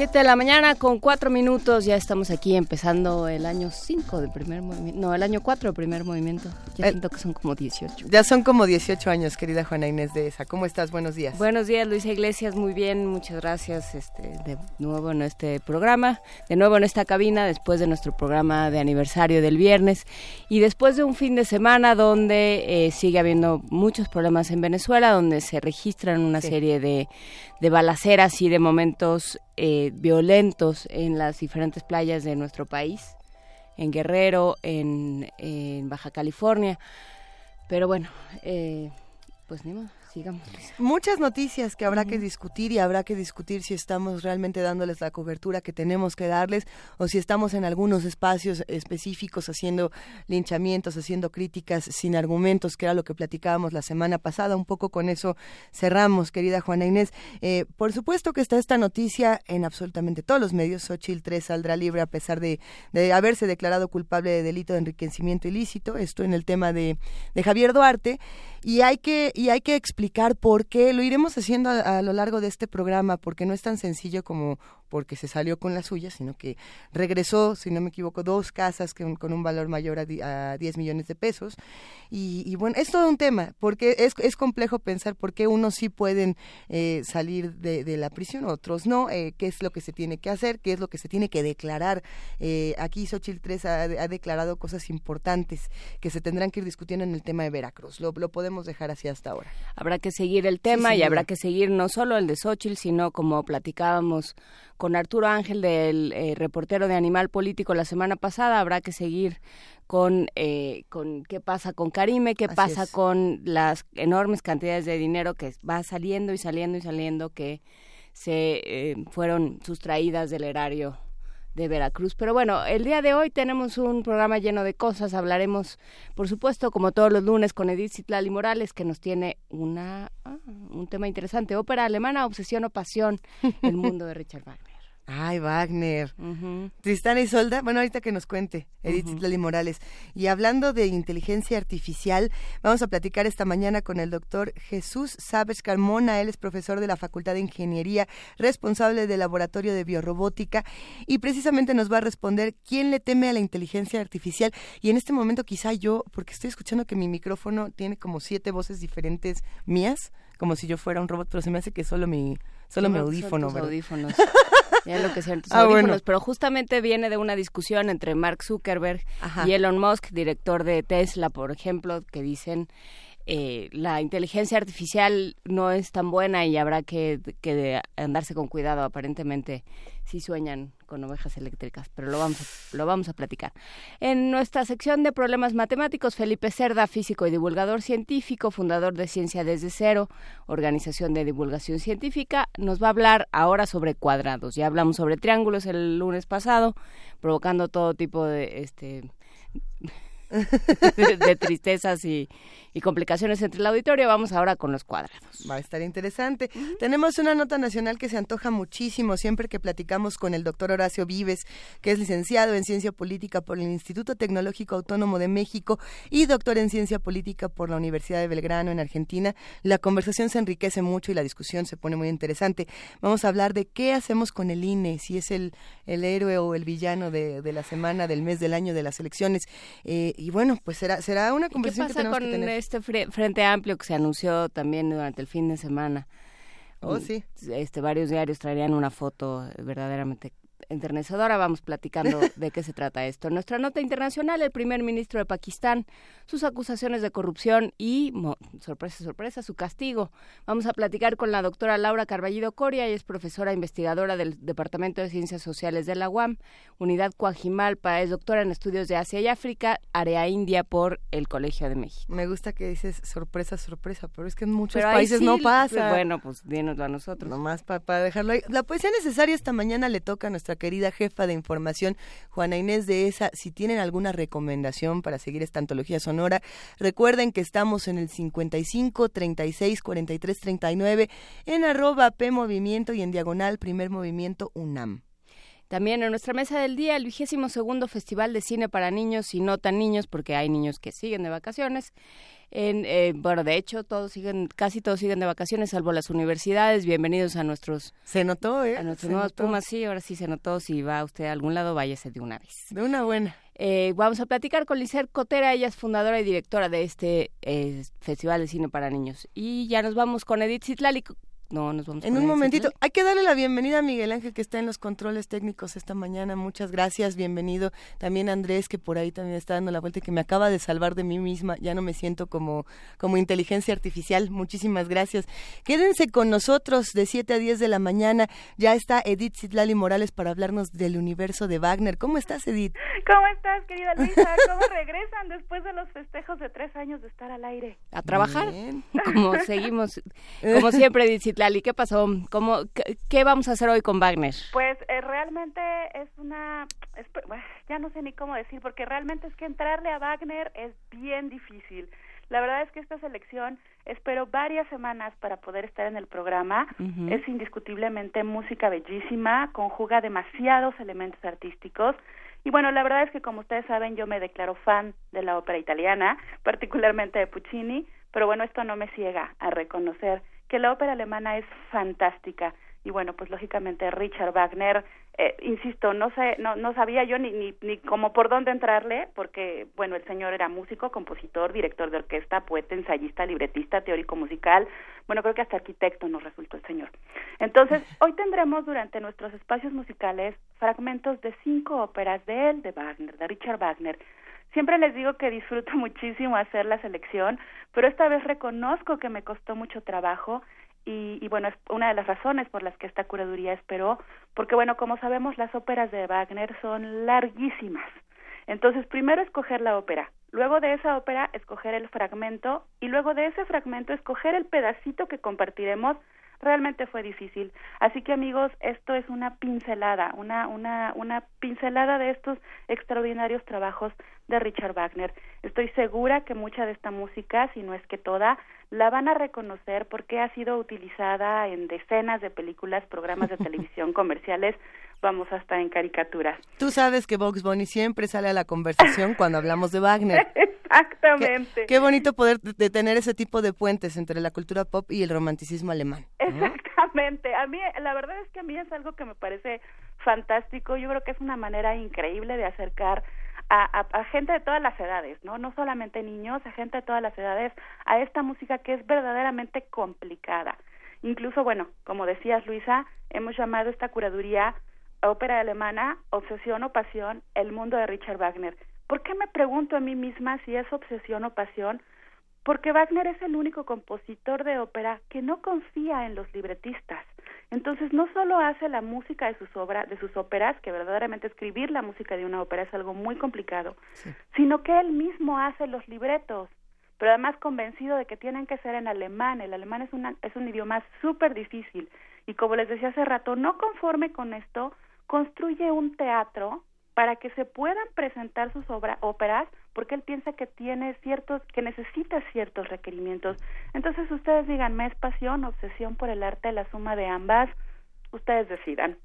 Siete de la mañana con cuatro minutos, ya estamos aquí empezando el año 5 del primer movimiento, no, el año 4 del primer movimiento, ya Eh, siento que son como 18. Ya son como 18 años, querida Juana Inés de esa. ¿Cómo estás? Buenos días. Buenos días, Luisa Iglesias, muy bien, muchas gracias este, de nuevo en este programa, de nuevo en esta cabina, después de nuestro programa de aniversario del viernes y después de un fin de semana donde eh, sigue habiendo muchos problemas en Venezuela, donde se registran una Sí. serie de, de balaceras y de momentos eh, violentos en las diferentes playas de nuestro país, en Guerrero, en, Baja California. Pero bueno, eh, pues ni modo, sigamos. Muchas noticias que habrá que discutir y habrá que discutir si estamos realmente dándoles la cobertura que tenemos que darles o si estamos en algunos espacios específicos haciendo linchamientos, haciendo críticas sin argumentos, que era lo que platicábamos la semana pasada. Un poco con eso cerramos, querida Juana Inés. Eh, por supuesto que está esta noticia en absolutamente todos los medios. Xochitl 3 saldrá libre a pesar de, de haberse declarado culpable de delito de enriquecimiento ilícito. Esto en el tema de, de Javier Duarte. Y hay que, y hay que explicar por qué. Lo iremos haciendo a, a lo largo de este programa, porque no es tan sencillo como porque se salió con la suya, sino que regresó, si no me equivoco, dos casas con, con un valor mayor a, di- a 10 millones de pesos. Y, y bueno, es todo un tema, porque es, es complejo pensar por qué unos sí pueden eh, salir de, de la prisión, otros no, eh, qué es lo que se tiene que hacer, qué es lo que se tiene que declarar. Eh, aquí Xochitl 3 ha, ha declarado cosas importantes que se tendrán que ir discutiendo en el tema de Veracruz. Lo, lo podemos dejar así hasta ahora. Habrá que seguir el tema y habrá que seguir no solo el de Xochitl, sino como platicábamos con Arturo Ángel, del eh, reportero de Animal Político la semana pasada, habrá que seguir con, eh, con qué pasa con Karime, qué Así pasa es. con las enormes cantidades de dinero que va saliendo y saliendo y saliendo que se eh, fueron sustraídas del erario de Veracruz. Pero bueno, el día de hoy tenemos un programa lleno de cosas. Hablaremos, por supuesto, como todos los lunes, con Edith Citlali Morales, que nos tiene una, ah, un tema interesante. Ópera alemana, obsesión o pasión, el mundo de Richard Wagner. Ay, Wagner. Ujú. Tristana Isolda, bueno, ahorita que nos cuente, Edith Citlali Morales. Y hablando de inteligencia artificial, vamos a platicar esta mañana con el doctor Jesús Sabes Carmona. Él es profesor de la Facultad de Ingeniería, responsable del Laboratorio de Biorrobótica, y precisamente nos va a responder quién le teme a la inteligencia artificial. Y en este momento quizá yo, porque estoy escuchando que mi micrófono tiene como siete voces diferentes mías, como si yo fuera un robot, pero se me hace que solo mi, solo mi audífono, ¿verdad? audífonos. Ya lo que sean tus Ah, audífonos, bueno. pero justamente viene de una discusión entre Mark Zuckerberg Ajá. y Elon Musk, director de Tesla, por ejemplo, que dicen eh, la inteligencia artificial no es tan buena y habrá que, andarse con cuidado. Aparentemente sí sueñan con ovejas eléctricas, pero lo vamos, a, lo vamos a platicar. En nuestra sección de problemas matemáticos, Felipe Cerda, físico y divulgador científico, fundador de Ciencia Desde Cero, organización de divulgación científica, nos va a hablar ahora sobre cuadrados. Ya hablamos sobre triángulos el lunes pasado, provocando todo tipo de este de, de tristezas y, y complicaciones entre el auditorio. Vamos ahora con los cuadrados. Va a estar interesante. Tenemos una nota nacional que se antoja muchísimo siempre que platicamos con el doctor Horacio Vives, que es licenciado en Ciencia Política por el Instituto Tecnológico Autónomo de México y doctor en Ciencia Política por la Universidad de Belgrano en Argentina. La conversación se enriquece mucho y la discusión se pone muy interesante. Vamos a hablar de qué hacemos con el INE, si es el, el héroe o el villano de, de la semana, del mes, del año, de las elecciones. Eh, y bueno, pues será, será una ¿Y ¿Qué conversación que pasa tenemos con que tener. este fre- Frente Amplio que se anunció también durante el fin de semana? Oh, sí. Este, varios diarios traerían una foto verdaderamente enternecedora. Vamos platicando de qué se trata esto. En nuestra nota internacional, el primer ministro de Pakistán, sus acusaciones de corrupción y, sorpresa, sorpresa, su castigo. Vamos a platicar con la doctora Laura Carballido Coria, ella es profesora investigadora del Departamento de Ciencias Sociales de la UAM, Unidad Coajimalpa, es doctora en estudios de Asia y África, área India por el Colegio de México. Me gusta que dices sorpresa, sorpresa, pero es que en muchos Pero países sí, no pasa. Bueno, pues dínoslo a nosotros. Nomás para dejarlo ahí. La poesía necesaria esta mañana le toca a nuestra querida jefa de información, Juana Inés de ESA. Si tienen alguna recomendación para seguir esta antología sonora, recuerden que estamos en el 55 36 43 39 en arroba P Movimiento y en diagonal Primer Movimiento UNAM. También en nuestra mesa del día, el vigésimo segundo Festival de Cine para Niños y no tan niños, porque hay niños que siguen de vacaciones. En, eh, bueno, de hecho, todos siguen, casi todos siguen de vacaciones, salvo las universidades. Bienvenidos a nuestros... Se notó, ¿eh? A nuestros nuevos Pumas, sí, ahora sí se notó. Si va usted a algún lado, váyase de una vez. De una buena. Eh, vamos a platicar con Lizer Cotera, ella es fundadora y directora de este eh, Festival de Cine para Niños. Y ya nos vamos con Edith Zitlali, no, nos vamos. En un momentito, hay que darle la bienvenida a Miguel Ángel que está en los controles técnicos esta mañana. Muchas gracias, bienvenido. También Andrés que por ahí también está dando la vuelta y que me acaba de salvar de mí misma. Ya no me siento como como inteligencia artificial. Muchísimas gracias. Quédense con nosotros de 7 a 10 de la mañana. Ya está Edith Citlali Morales para hablarnos del universo de Wagner. ¿Cómo estás, Edith? ¿Cómo estás, querida Luisa? ¿Cómo regresan después de los festejos de tres años de estar al aire? A trabajar. Como seguimos, como siempre, Edith Lali, ¿qué pasó? ¿Cómo, qué, vamos a hacer hoy con Wagner? Pues eh, realmente es una... ya no sé ni cómo decir, porque realmente es que entrarle a Wagner es bien difícil. La verdad es que esta selección espero varias semanas para poder estar en el programa. Es indiscutiblemente música bellísima, conjuga demasiados elementos artísticos. Y bueno, la verdad es que como ustedes saben, yo me declaro fan de la ópera italiana, particularmente de Puccini, pero bueno, esto no me ciega a reconocer que la ópera alemana es fantástica. Y bueno pues lógicamente Richard Wagner eh, insisto no sé no no sabía yo ni ni ni cómo por dónde entrarle porque bueno el señor era músico compositor director de orquesta poeta ensayista libretista teórico musical. Bueno creo que hasta arquitecto nos resultó el señor. Entonces hoy tendremos durante nuestros espacios musicales fragmentos de cinco óperas de él de Wagner de Richard Wagner Siempre les digo que disfruto muchísimo hacer la selección, pero esta vez reconozco que me costó mucho trabajo y, bueno, es una de las razones por las que esta curaduría esperó, porque bueno, como sabemos, las óperas de Wagner son larguísimas. Entonces, primero escoger la ópera, luego de esa ópera escoger el fragmento y luego de ese fragmento escoger el pedacito que compartiremos realmente fue difícil. Así que amigos, esto es una pincelada, una, una, una pincelada de estos extraordinarios trabajos de Richard Wagner. Estoy segura que mucha de esta música, si no es que toda, la van a reconocer porque ha sido utilizada en decenas de películas, programas de televisión, comerciales, vamos hasta en caricaturas. Tú sabes que Vox Bunny siempre sale a la conversación cuando hablamos de Wagner. Exactamente. Qué, bonito poder tener ese tipo de puentes entre la cultura pop y el romanticismo alemán. Exactamente. A mí, la verdad es que a mí es algo que me parece fantástico. Yo creo que es una manera increíble de acercar a, gente de todas las edades, ¿no? No solamente niños, a gente de todas las edades, a esta música que es verdaderamente complicada. Incluso, bueno, como decías, Luisa, hemos llamado esta curaduría ópera alemana, obsesión o pasión, el mundo de Richard Wagner. ¿Por qué me pregunto a mí misma si es obsesión o pasión? Porque Wagner es el único compositor de ópera que no confía en los libretistas. Entonces no solo hace la música de sus obras, de sus óperas, que verdaderamente escribir la música de una ópera es algo muy complicado, sino que él mismo hace los libretos, pero además convencido de que tienen que ser en alemán. El alemán es, una, es un idioma súper difícil y como les decía hace rato, no conforme con esto, construye un teatro para que se puedan presentar sus óperas porque él piensa que tiene ciertos, que necesita ciertos requerimientos. Entonces ustedes díganme, ¿es pasión, obsesión por el arte, la suma de ambas? Ustedes decidan.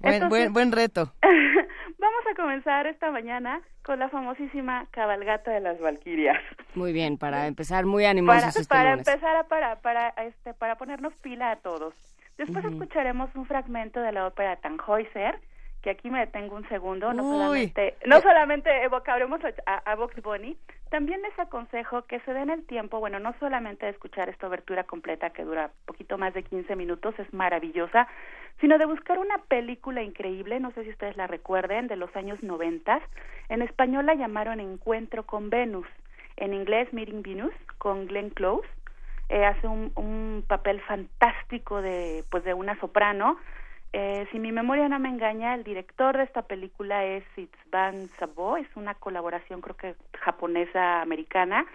Buen, buen, buen reto. vamos a comenzar esta mañana con la famosísima cabalgata de las Valquirias. Muy bien, para empezar muy animosos para, este para empezar para para este para ponernos pila a todos. Después escucharemos un fragmento de la ópera Tannhäuser que aquí me detengo un segundo, no solamente, no solamente evocaremos a, a, Vox Bunny, también les aconsejo que se den el tiempo, bueno, no solamente de escuchar esta obertura completa que dura poquito más de 15 minutos, es maravillosa, sino de buscar una película increíble, no sé si ustedes la recuerden, de los años 90, en español la llamaron Encuentro con Venus, en inglés Meeting Venus, con Glenn Close, eh, hace un, un papel fantástico de, pues, de una soprano, eh, si mi memoria no me engaña, el director de esta película es Itzban Sabo, es una colaboración creo que japonesa-americana,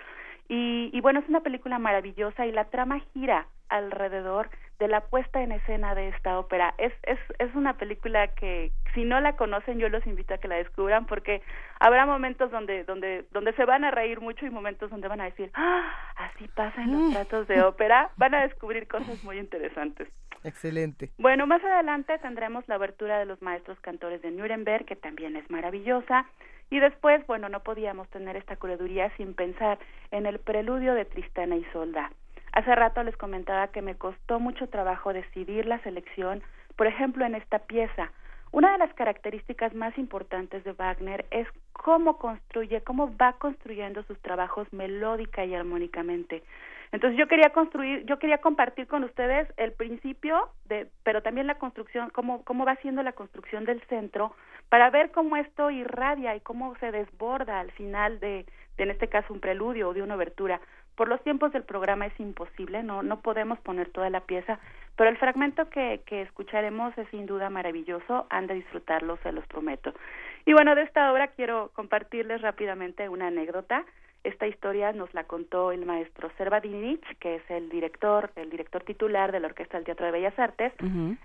y, y, bueno, es una película maravillosa y la trama gira alrededor de la puesta en escena de esta ópera. Es, es, es una película que si no la conocen yo los invito a que la descubran porque habrá momentos donde, donde, donde se van a reír mucho y momentos donde van a decir, ah, así pasa en los mm. tratos de ópera, van a descubrir cosas muy interesantes. Excelente. Bueno, más adelante tendremos la abertura de los maestros cantores de Nuremberg, que también es maravillosa. Y después, bueno, no podíamos tener esta curaduría sin pensar en el preludio de Tristana y Solda. Hace rato les comentaba que me costó mucho trabajo decidir la selección, por ejemplo, en esta pieza. Una de las características más importantes de Wagner es cómo construye, cómo va construyendo sus trabajos melódica y armónicamente. Entonces yo quería construir, yo quería compartir con ustedes el principio de, pero también la construcción, cómo, cómo va siendo la construcción del centro, para ver cómo esto irradia y cómo se desborda al final de, de en este caso un preludio o de una obertura. Por los tiempos del programa es imposible, no, no podemos poner toda la pieza, pero el fragmento que, que escucharemos es sin duda maravilloso, han de disfrutarlo, se los prometo. Y bueno, de esta obra quiero compartirles rápidamente una anécdota. Esta historia nos la contó el maestro Serva que es el director, el director titular de la Orquesta del Teatro de Bellas Artes.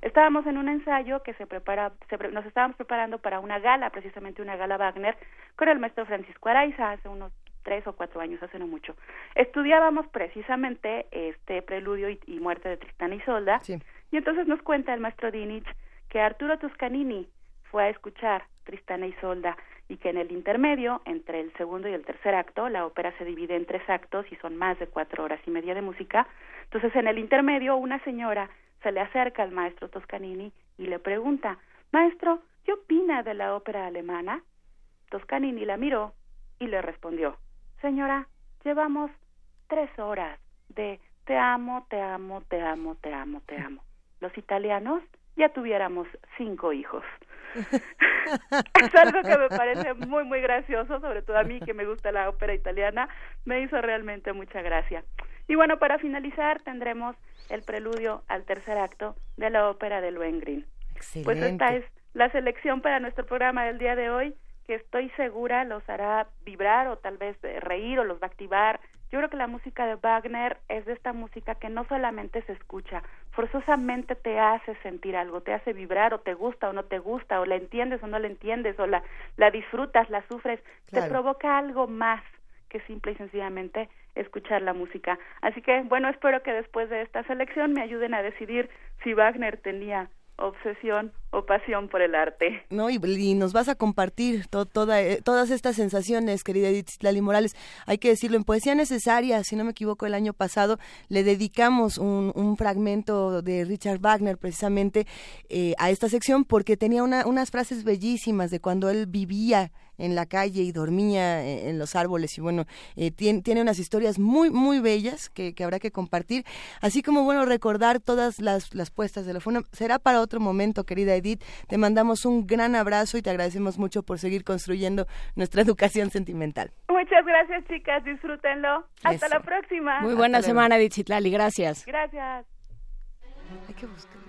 Estábamos en un ensayo que se prepara, nos estábamos preparando para una gala, precisamente una gala Wagner, con el maestro Francisco Araiza hace unos tres o cuatro años, hace no mucho. Estudiábamos precisamente este preludio y, muerte de Tristán y Solda, y entonces nos cuenta el maestro Dinich que Arturo Toscanini fue a escuchar Tristana y Solda y que en el intermedio, entre el segundo y el tercer acto, la ópera se divide en tres actos y son más de cuatro horas y media de música, entonces en el intermedio una señora se le acerca al maestro Toscanini y le pregunta, Maestro, ¿qué opina de la ópera alemana? Toscanini la miró y le respondió, Señora, llevamos tres horas de te amo, te amo, te amo, te amo, te amo. Los italianos ya tuviéramos cinco hijos. es algo que me parece muy, muy gracioso, sobre todo a mí que me gusta la ópera italiana, me hizo realmente mucha gracia. Y bueno, para finalizar tendremos el preludio al tercer acto de la ópera de Lohengrin. Pues esta es la selección para nuestro programa del día de hoy que estoy segura los hará vibrar o tal vez reír o los va a activar. Yo creo que la música de Wagner es de esta música que no solamente se escucha, forzosamente te hace sentir algo, te hace vibrar o te gusta o no te gusta, o la entiendes o no la entiendes, o la, la disfrutas, la sufres, te provoca algo más que simple y sencillamente escuchar la música. Así que, bueno, espero que después de esta selección me ayuden a decidir si Wagner tenía obsesión o pasión por el arte. No, y, nos vas a compartir toda, eh, todas estas sensaciones, querida Edith Lali Morales. Hay que decirlo, en Poesía Necesaria, si no me equivoco, el año pasado le dedicamos un, fragmento de Richard Wagner precisamente eh, a esta sección porque tenía unas frases bellísimas de cuando él vivía en la calle y dormía en los árboles y bueno, eh, tiene, tiene, unas historias muy, muy bellas que, habrá que compartir, así como bueno, recordar todas las, las puestas de la funa. Será para otro momento, querida te mandamos un gran abrazo y te agradecemos mucho por seguir construyendo nuestra educación sentimental. Muchas gracias, chicas, disfrútenlo. Hasta la próxima. Muy buena semana, Edith Citlali, gracias. Gracias. Hay que buscar.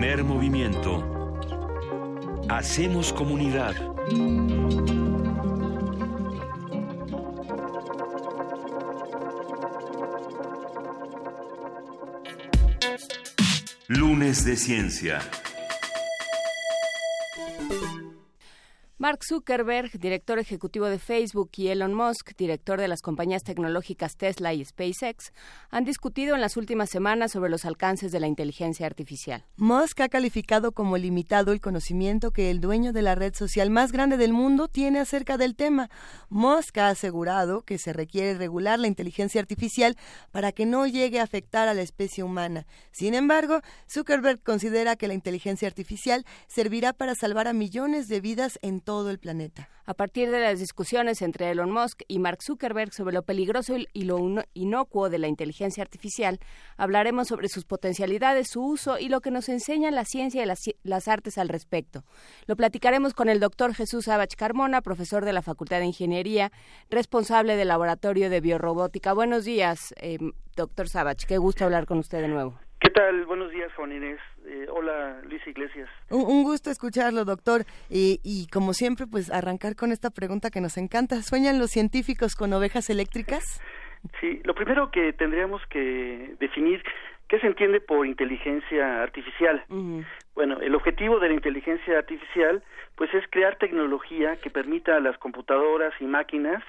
Primer movimiento. Hacemos comunidad. Lunes de Ciencia. Zuckerberg, director ejecutivo de Facebook, y Elon Musk, director de las compañías tecnológicas Tesla y SpaceX, han discutido en las últimas semanas sobre los alcances de la inteligencia artificial. Musk ha calificado como limitado el conocimiento que el dueño de la red social más grande del mundo tiene acerca del tema. Musk ha asegurado que se requiere regular la inteligencia artificial para que no llegue a afectar a la especie humana. Sin embargo, Zuckerberg considera que la inteligencia artificial servirá para salvar a millones de vidas en todo el planeta. A partir de las discusiones entre Elon Musk y Mark Zuckerberg sobre lo peligroso y lo inocuo de la inteligencia artificial, hablaremos sobre sus potencialidades, su uso y lo que nos enseñan la ciencia y las, las artes al respecto. Lo platicaremos con el doctor Jesús Abach Carmona, profesor de la Facultad de Ingeniería, responsable del Laboratorio de Biorrobótica. Buenos días, eh, doctor Sabach. Qué gusto hablar con usted de nuevo. ¿Qué tal? Buenos días, Juan Inés. Eh, hola, Luis Iglesias. Un, gusto escucharlo, doctor. y como siempre, pues arrancar con esta pregunta que nos encanta. ¿Sueñan los científicos con ovejas eléctricas? Sí, lo primero que tendríamos que definir ¿Qué se entiende por inteligencia artificial? Bueno, el objetivo de la inteligencia artificial pues es crear tecnología que permita a las computadoras y máquinas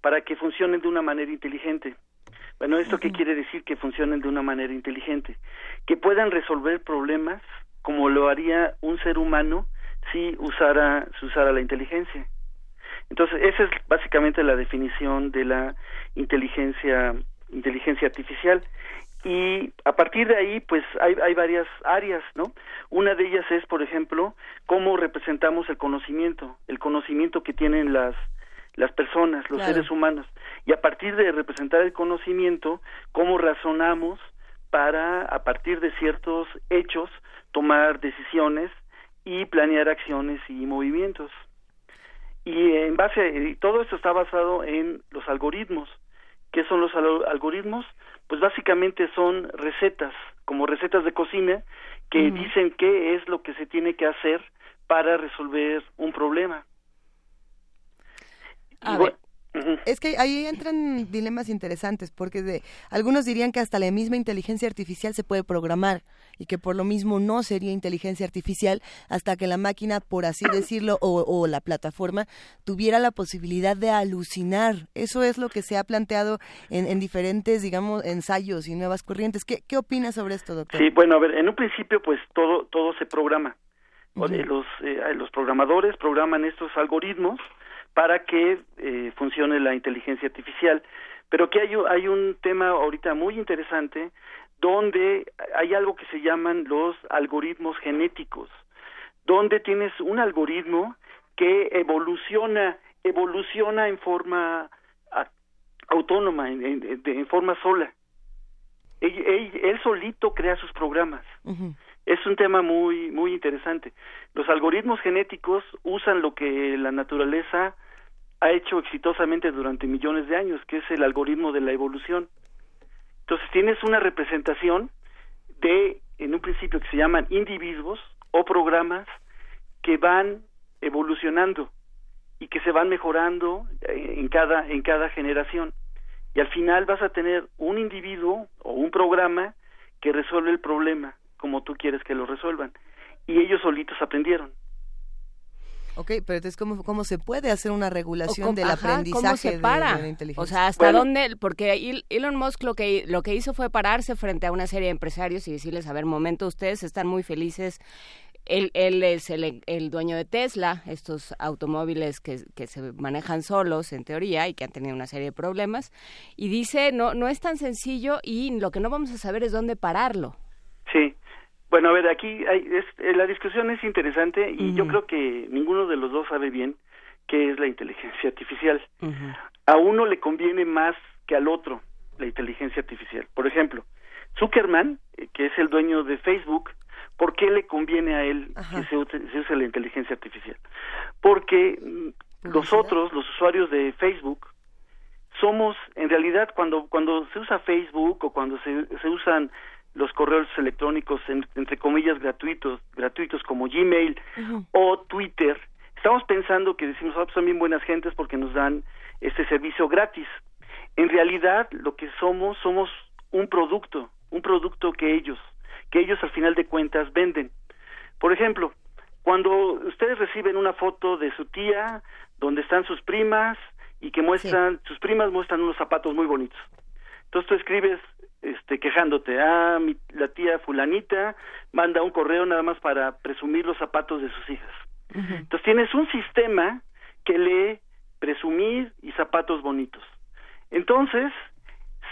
para que funcionen de una manera inteligente. Bueno, ¿esto qué quiere decir que funcionen de una manera inteligente? Que puedan resolver problemas como lo haría un ser humano si usara, si usara la inteligencia. Entonces, esa es básicamente la definición de la inteligencia, inteligencia artificial. Y a partir de ahí, pues hay, hay varias áreas, ¿no? Una de ellas es, por ejemplo, cómo representamos el conocimiento, el conocimiento que tienen las, las personas, los seres humanos y a partir de representar el conocimiento, cómo razonamos para, a partir de ciertos hechos, tomar decisiones y planear acciones y movimientos. Y en base, y todo esto está basado en los algoritmos. ¿Qué son los algoritmos? Pues básicamente son recetas, como recetas de cocina, que dicen qué es lo que se tiene que hacer para resolver un problema. Es que ahí entran dilemas interesantes, porque de, algunos dirían que hasta la misma inteligencia artificial se puede programar y que por lo mismo no sería inteligencia artificial hasta que la máquina, por así decirlo, o, la plataforma tuviera la posibilidad de alucinar. Eso es lo que se ha planteado en, diferentes, digamos, ensayos y nuevas corrientes. ¿Qué, ¿Qué opinas sobre esto, doctor? Sí, bueno, a ver, en un principio, pues todo, todo se programa. los, eh, los programadores programan estos algoritmos para que eh, funcione la inteligencia artificial. Pero que hay, hay un tema ahorita muy interesante donde hay algo que se llaman los algoritmos genéticos, donde tienes un algoritmo que evoluciona, evoluciona en forma autónoma, en, forma sola. Él, solito crea sus programas. Es un tema muy muy interesante. Los algoritmos genéticos usan lo que la naturaleza ha hecho exitosamente durante millones de años, que es el algoritmo de la evolución. Entonces tienes una representación de, en un principio que se llaman individuos o programas que van evolucionando y que se van mejorando eh, en cada en cada generación y al final vas a tener un individuo o un programa que resuelve el problema como tú quieres que lo resuelvan y ellos solitos aprendieron Ok, pero entonces, ¿cómo, cómo se puede hacer una regulación del aprendizaje De, la inteligencia? O sea, ¿hasta dónde? Porque Elon Musk lo que, lo que hizo fue pararse frente a una serie de empresarios y decirles, a ver, momento, ustedes están muy felices él, él, es el, el, dueño de Tesla, estos automóviles que, que, se manejan solos en teoría y que han tenido una serie de problemas. Y dice, no, no es tan sencillo y lo que no vamos a saber es dónde pararlo. Sí, bueno, a ver, aquí hay, es, eh, la discusión es interesante y yo creo que ninguno de los dos sabe bien qué es la inteligencia artificial. A uno le conviene más que al otro la inteligencia artificial. Por ejemplo, Zuckerman, eh, que es el dueño de Facebook, ¿por qué le conviene a él que se, use la inteligencia artificial? Porque mm, los otros, los usuarios de Facebook, somos, en realidad, cuando, cuando se usa Facebook o cuando se, se usan los correos electrónicos entre comillas gratuitos, gratuitos como Gmail o Twitter, estamos pensando que decimos, ah, pues son bien buenas gentes porque nos dan este servicio gratis. En realidad, lo que somos, somos un producto, un producto que ellos, que ellos al final de cuentas venden. Por ejemplo, cuando ustedes reciben una foto de su tía, donde están sus primas y que muestran, sus primas muestran unos zapatos muy bonitos. Entonces tú escribes este, quejándote, ah, mi, la tía fulanita manda un correo nada más para presumir los zapatos de sus hijas. Entonces tienes un sistema que lee presumir y zapatos bonitos. Entonces,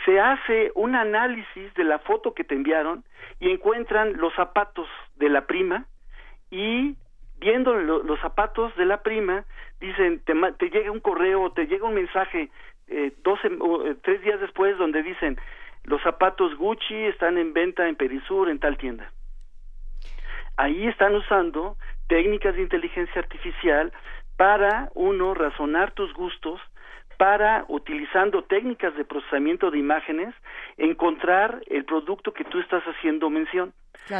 se hace un análisis de la foto que te enviaron y encuentran los zapatos de la prima y viendo los zapatos de la prima, dicen, te, te llega un correo, te llega un mensaje eh, doce, eh, tres días después donde dicen, los zapatos Gucci están en venta en Perisur, en tal tienda. Ahí están usando técnicas de inteligencia artificial para, uno, razonar tus gustos, para, utilizando técnicas de procesamiento de imágenes, encontrar el producto que tú estás haciendo mención.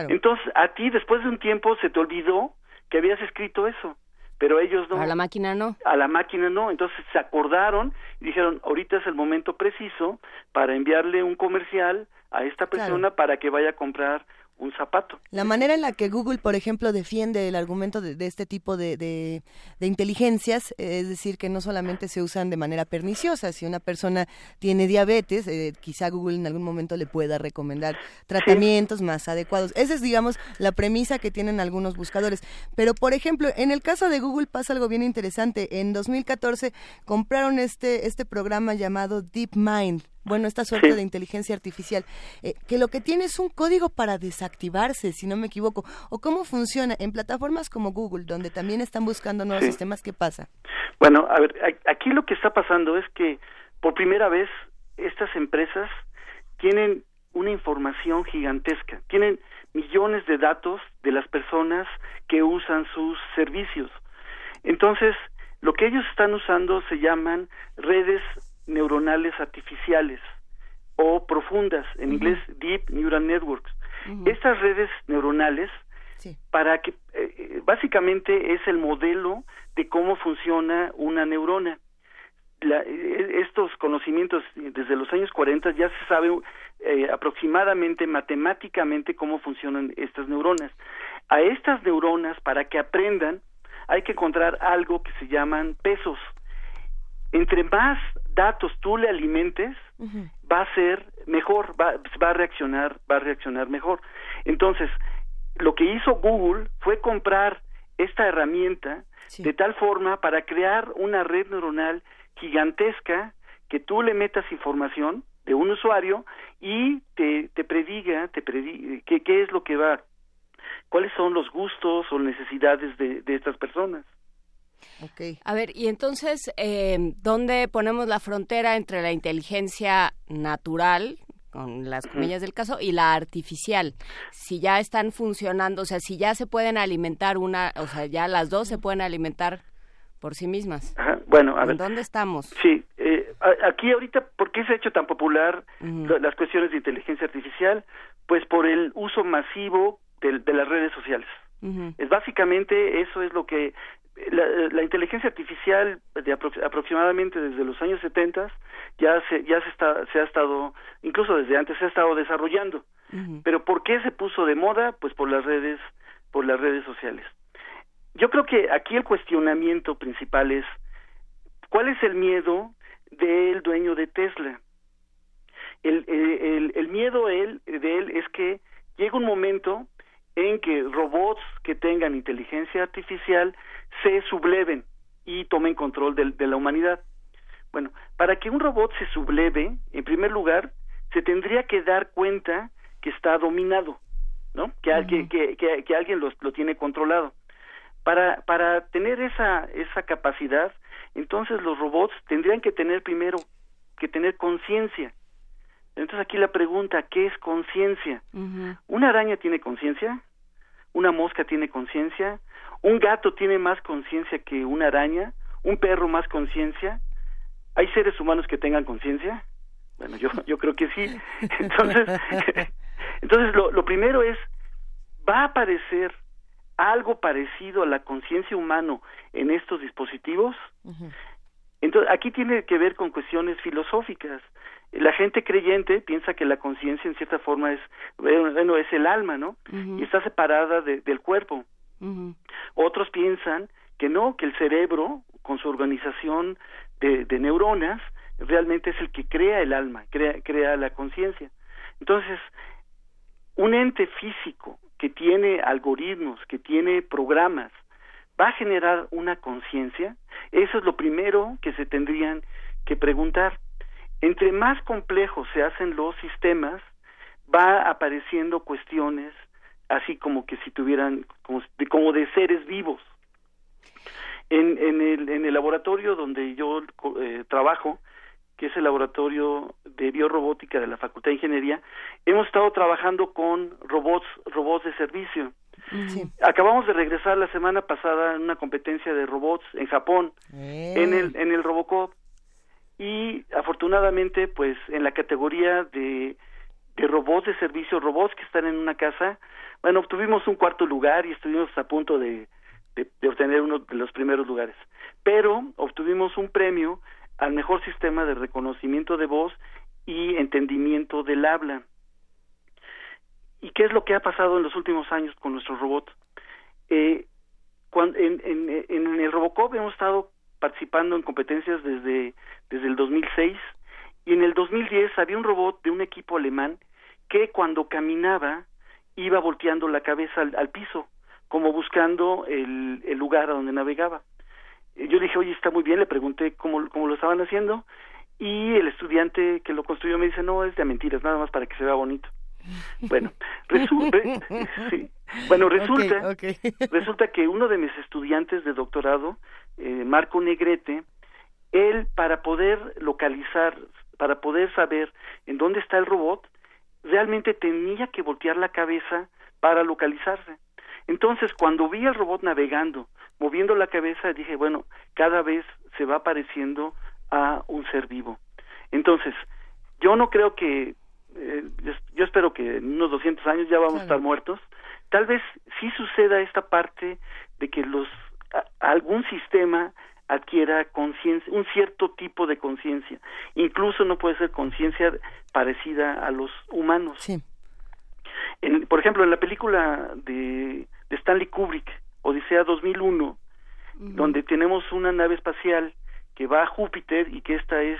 Entonces, a ti después de un tiempo se te olvidó que habías escrito eso, pero ellos no. A la máquina no. A la máquina no. Entonces se acordaron y dijeron, ahorita es el momento preciso para enviarle un comercial a esta persona para que vaya a comprar un zapato. La manera en la que Google, por ejemplo, defiende el argumento de, este tipo de, de, inteligencias, es decir, que no solamente se usan de manera perniciosa, si una persona tiene diabetes, eh, quizá Google en algún momento le pueda recomendar tratamientos más adecuados. Esa es, digamos, la premisa que tienen algunos buscadores. Pero, por ejemplo, en el caso de Google pasa algo bien interesante. En 2014 compraron este, este programa llamado DeepMind bueno, esta suerte de inteligencia artificial, eh, que lo que tiene es un código para desactivarse, si no me equivoco. ¿O cómo funciona en plataformas como Google, donde también están buscando nuevos sistemas? ¿Qué pasa? Bueno, a ver, aquí lo que está pasando es que por primera vez estas empresas tienen una información gigantesca, tienen millones de datos de las personas que usan sus servicios. Entonces, lo que ellos están usando se llaman redes neuronales artificiales o profundas, en inglés Deep Neural Networks. Estas redes neuronales, para que eh, eh, básicamente es el modelo de cómo funciona una neurona. Eh, estos conocimientos desde los años 40 ya se sabe aproximadamente matemáticamente cómo funcionan estas neuronas. A estas neuronas, para que aprendan, hay que encontrar algo que se llaman pesos. Entre más datos tú le alimentes, va a ser mejor, va, va a reaccionar, va a reaccionar mejor. Entonces, lo que hizo Google fue comprar esta herramienta de tal forma para crear una red neuronal gigantesca que tú le metas información de un usuario y te, te prediga, te prediga qué, qué es lo que va, cuáles son los gustos o necesidades de, de estas personas. A ver, y entonces, eh, ¿dónde ponemos la frontera entre la inteligencia natural, con las comillas del caso, y la artificial? Si ya están funcionando, o sea, si ya se pueden alimentar una, o sea, ya las dos se pueden alimentar por sí mismas. Bueno, a ver. ¿Dónde estamos? Sí, eh, aquí ahorita, ¿por qué se ha hecho tan popular las cuestiones de inteligencia artificial? Pues por el uso masivo de, de las redes sociales. Es básicamente eso es lo que la, inteligencia artificial de aproximadamente desde los años 70 ya se ya se está se ha estado incluso desde antes se ha estado desarrollando. Pero por qué se puso de moda pues por las redes por las redes sociales. Yo creo que aquí el cuestionamiento principal es cuál es el miedo del dueño de Tesla el, el, el miedo él, de él es que llega un momento en que robots que tengan inteligencia artificial se subleven y tomen control de, la humanidad. Bueno, para que un robot se subleve, en primer lugar, se tendría que dar cuenta que está dominado, ¿no? Que, alguien, que, que, alguien lo, lo, tiene controlado. Para, para tener esa, esa capacidad, entonces los robots tendrían que tener primero que tener conciencia. Entonces aquí la pregunta, ¿qué es conciencia? ¿Una araña tiene conciencia? ¿Una mosca tiene conciencia? un gato tiene más conciencia que una araña, un perro más conciencia. ¿Hay seres humanos que tengan conciencia? Bueno, yo, yo creo que sí. Entonces, Entonces, lo, lo primero es, ¿va a aparecer algo parecido a la conciencia humana en estos dispositivos? Entonces, aquí tiene que ver con cuestiones filosóficas. La gente creyente piensa que la conciencia en cierta forma es, bueno, es el alma, ¿no? Y está separada del cuerpo. Otros piensan que no, que el cerebro, con su organización de, de neuronas, realmente es el que crea el alma, crea, crea la conciencia. Entonces, un ente físico que tiene algoritmos, que tiene programas, va a generar una conciencia, eso es lo primero que se tendrían que preguntar. Entre más complejos se hacen los sistemas, va apareciendo cuestiones así como que si tuvieran como de, como de seres vivos. En, en, el, en el laboratorio donde yo eh, trabajo, que es el laboratorio de biorrobótica de la Facultad de Ingeniería, hemos estado trabajando con robots, robots de servicio. Acabamos de regresar la semana pasada en una competencia de robots en Japón, en el en el Robocop y afortunadamente pues en la categoría de de robots de servicio, robots que están en una casa, bueno, obtuvimos un cuarto lugar y estuvimos a punto de, de obtener uno de los primeros lugares. Pero obtuvimos un premio al mejor sistema de reconocimiento de voz y entendimiento del habla. ¿Y qué es lo que ha pasado en los últimos años con nuestro robot? Eh, cuando, en, en, en, el Robocop hemos estado participando en competencias desde, desde el 2006 y en el 2010 había un robot de un equipo alemán que cuando caminaba iba volteando la cabeza al, al piso, como buscando el, el lugar a donde navegaba yo dije, oye, está muy bien, le pregunté cómo, cómo lo estaban haciendo y el estudiante que lo construyó me dice, no, es de mentiras, nada más para que se vea bonito. Bueno, resulta, sí. bueno, resulta, resulta que uno de mis estudiantes de doctorado, eh, Marco Negrete, él para poder localizar, para poder saber en dónde está el robot, realmente tenía que voltear la cabeza para localizarse. Entonces, cuando vi al robot navegando moviendo la cabeza dije, bueno, cada vez se va pareciendo a un ser vivo. Entonces, yo no creo que, eh, yo, espero que en unos 200 años ya vamos a estar muertos. Tal vez sí suceda esta parte de que los algún sistema adquiera conciencia, un cierto tipo de conciencia. Incluso no puede ser conciencia parecida a los humanos. Sí. En, por ejemplo, en la película de, de Stanley Kubrick, Odisea 2001, donde tenemos una nave espacial que va a Júpiter y que esta es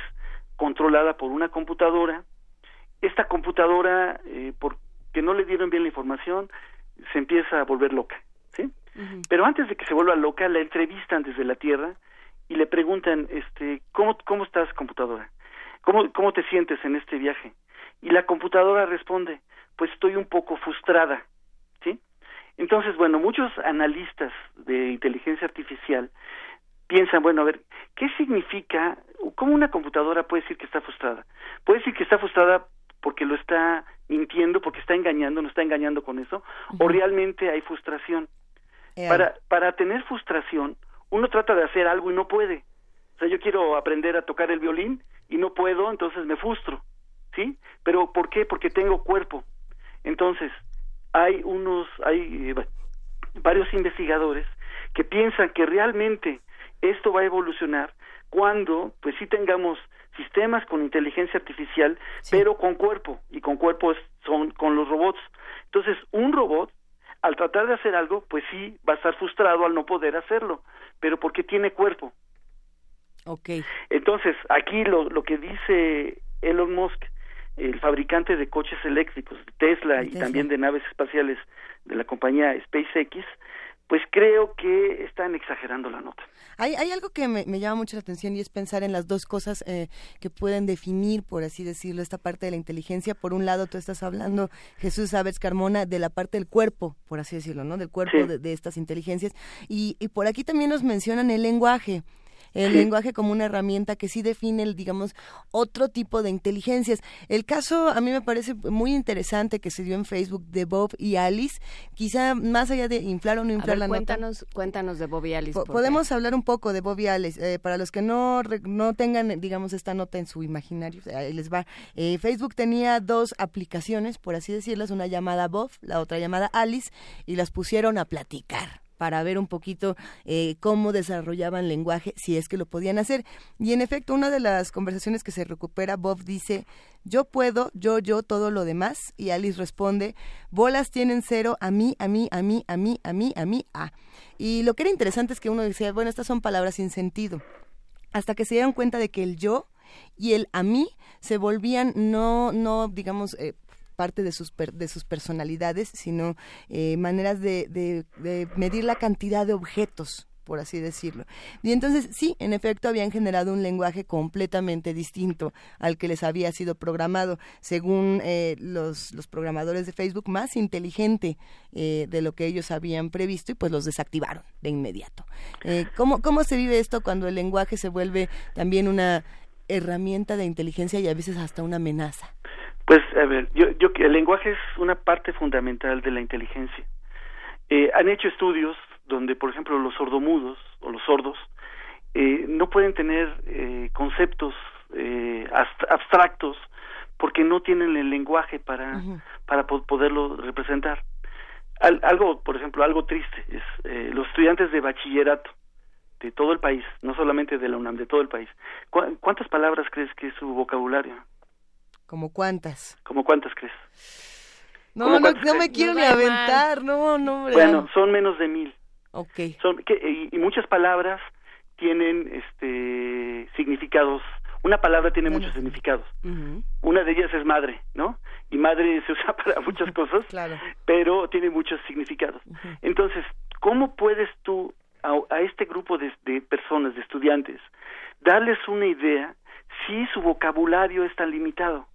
controlada por una computadora. Esta computadora, eh, porque no le dieron bien la información, se empieza a volver loca, ¿sí? Pero antes de que se vuelva loca, la entrevistan desde la Tierra y le preguntan, este, ¿cómo, cómo estás, computadora? ¿Cómo, ¿Cómo te sientes en este viaje? Y la computadora responde, pues estoy un poco frustrada. Entonces, bueno, muchos analistas de inteligencia artificial piensan, bueno, a ver, ¿qué significa, cómo una computadora puede decir que está frustrada? Puede decir que está frustrada porque lo está mintiendo, porque está engañando, no está engañando con eso, o realmente hay frustración. Para, para tener frustración, uno trata de hacer algo y no puede. O sea, yo quiero aprender a tocar el violín y no puedo, entonces me frustro, ¿sí? Pero ¿por qué? Porque tengo cuerpo. Entonces, hay unos, hay eh, varios investigadores que piensan que realmente esto va a evolucionar cuando, pues sí tengamos sistemas con inteligencia artificial, pero con cuerpo, y con cuerpos son con los robots. Entonces, un robot, al tratar de hacer algo, pues sí va a estar frustrado al no poder hacerlo, pero porque tiene cuerpo. Okay. Entonces, aquí lo, lo que dice Elon Musk el fabricante de coches eléctricos, Tesla, y también de naves espaciales de la compañía SpaceX, pues creo que están exagerando la nota. Hay, hay algo que me, llama mucho la atención y es pensar en las dos cosas eh, que pueden definir, por así decirlo, esta parte de la inteligencia. Por un lado, tú estás hablando, Jesús Aves Carmona, de la parte del cuerpo, por así decirlo, ¿no? Del cuerpo de, estas inteligencias. Y, y por aquí también nos mencionan el lenguaje el lenguaje como una herramienta que sí define, digamos, otro tipo de inteligencias. El caso a mí me parece muy interesante que se dio en Facebook de Bob y Alice, quizá más allá de inflar o no inflar la cuéntanos, nota. Cuéntanos de Bob y Alice. podemos hablar un poco de Bob y Alice, eh, para los que no, no tengan, digamos, esta nota en su imaginario, ahí les va. Eh, Facebook tenía dos aplicaciones, por así decirlas, una llamada Bob, la otra llamada Alice, y las pusieron a platicar para ver un poquito eh, cómo desarrollaban lenguaje, si es que lo podían hacer. Y en efecto, una de las conversaciones que se recupera, Bob dice, yo puedo, yo, yo, todo lo demás. Y Alice responde, bolas tienen cero, a mí, a mí, a mí, a mí, a mí, a mí, a. Y lo que era interesante es que uno decía, bueno, estas son palabras sin sentido. Hasta que se dieron cuenta de que el yo y el a mí se volvían no, no digamos, eh, parte de sus, de sus personalidades, sino eh, maneras de, de, medir la cantidad de objetos por así decirlo. Y entonces sí, en efecto habían generado un lenguaje completamente distinto al que les había sido programado, según eh, los, los, programadores de Facebook, más inteligente eh, de lo que ellos habían previsto y pues los desactivaron de inmediato. ¿cómo, ¿Cómo se vive esto cuando el lenguaje se vuelve también una herramienta de inteligencia y a veces hasta una amenaza? Pues, a ver, yo, yo, el lenguaje es una parte fundamental de la inteligencia. Eh, han hecho estudios donde, por ejemplo, los sordomudos o los sordos eh, no pueden tener eh, conceptos eh, abstractos porque no tienen el lenguaje para, para poderlo representar. algo, por ejemplo, algo triste es eh, los estudiantes de bachillerato de todo el país, no solamente de la UNAM, de todo el país. ¿Cuántas palabras crees que es su vocabulario? ¿Como cuántas? ¿Como cuántas crees? No, no, no me quiero ni aventar, no, no. Bueno, son menos de mil. Okay. Son, que, y, muchas palabras tienen este significados. Una palabra tiene muchos significados. Una de ellas es madre, ¿no? Y madre se usa para muchas cosas, claro. pero tiene muchos significados. Entonces, ¿cómo puedes tú a, a este grupo de, de personas, de estudiantes, darles una idea si su vocabulario es tan limitado?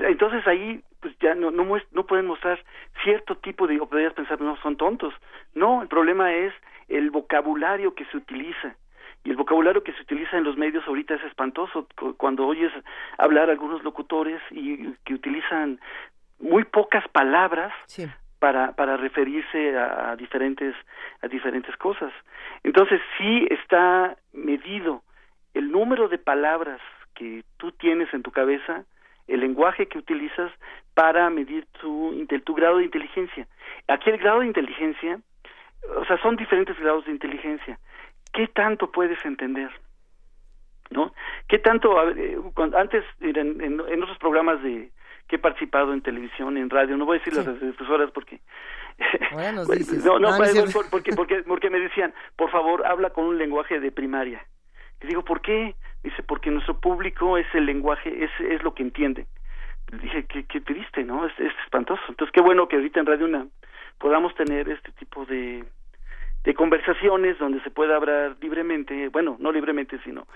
Entonces ahí pues ya no, no, no pueden mostrar cierto tipo de, o podrías pensar, no, son tontos. No, el problema es el vocabulario que se utiliza. Y el vocabulario que se utiliza en los medios ahorita es espantoso. Cuando oyes hablar algunos locutores y que utilizan muy pocas palabras para, para referirse a, a, diferentes, a diferentes cosas. Entonces sí está medido el número de palabras que tú tienes en tu cabeza el lenguaje que utilizas para medir tu, tu grado de inteligencia. Aquí el grado de inteligencia, o sea, son diferentes grados de inteligencia. ¿Qué tanto puedes entender? ¿No? ¿Qué tanto, eh, antes en, en, otros programas de que he participado en televisión, en radio, no voy a decir las difusoras porque no, no, porque, porque, porque me decían, por favor, habla con un lenguaje de primaria. Y digo, ¿por qué? Dice, porque nuestro público es el lenguaje, es, es lo que entiende. Dije, qué, qué triste, ¿no? Es, es espantoso. Entonces, qué bueno que ahorita en Radio Una podamos tener este tipo de, de conversaciones donde se pueda hablar libremente, bueno, no libremente, sino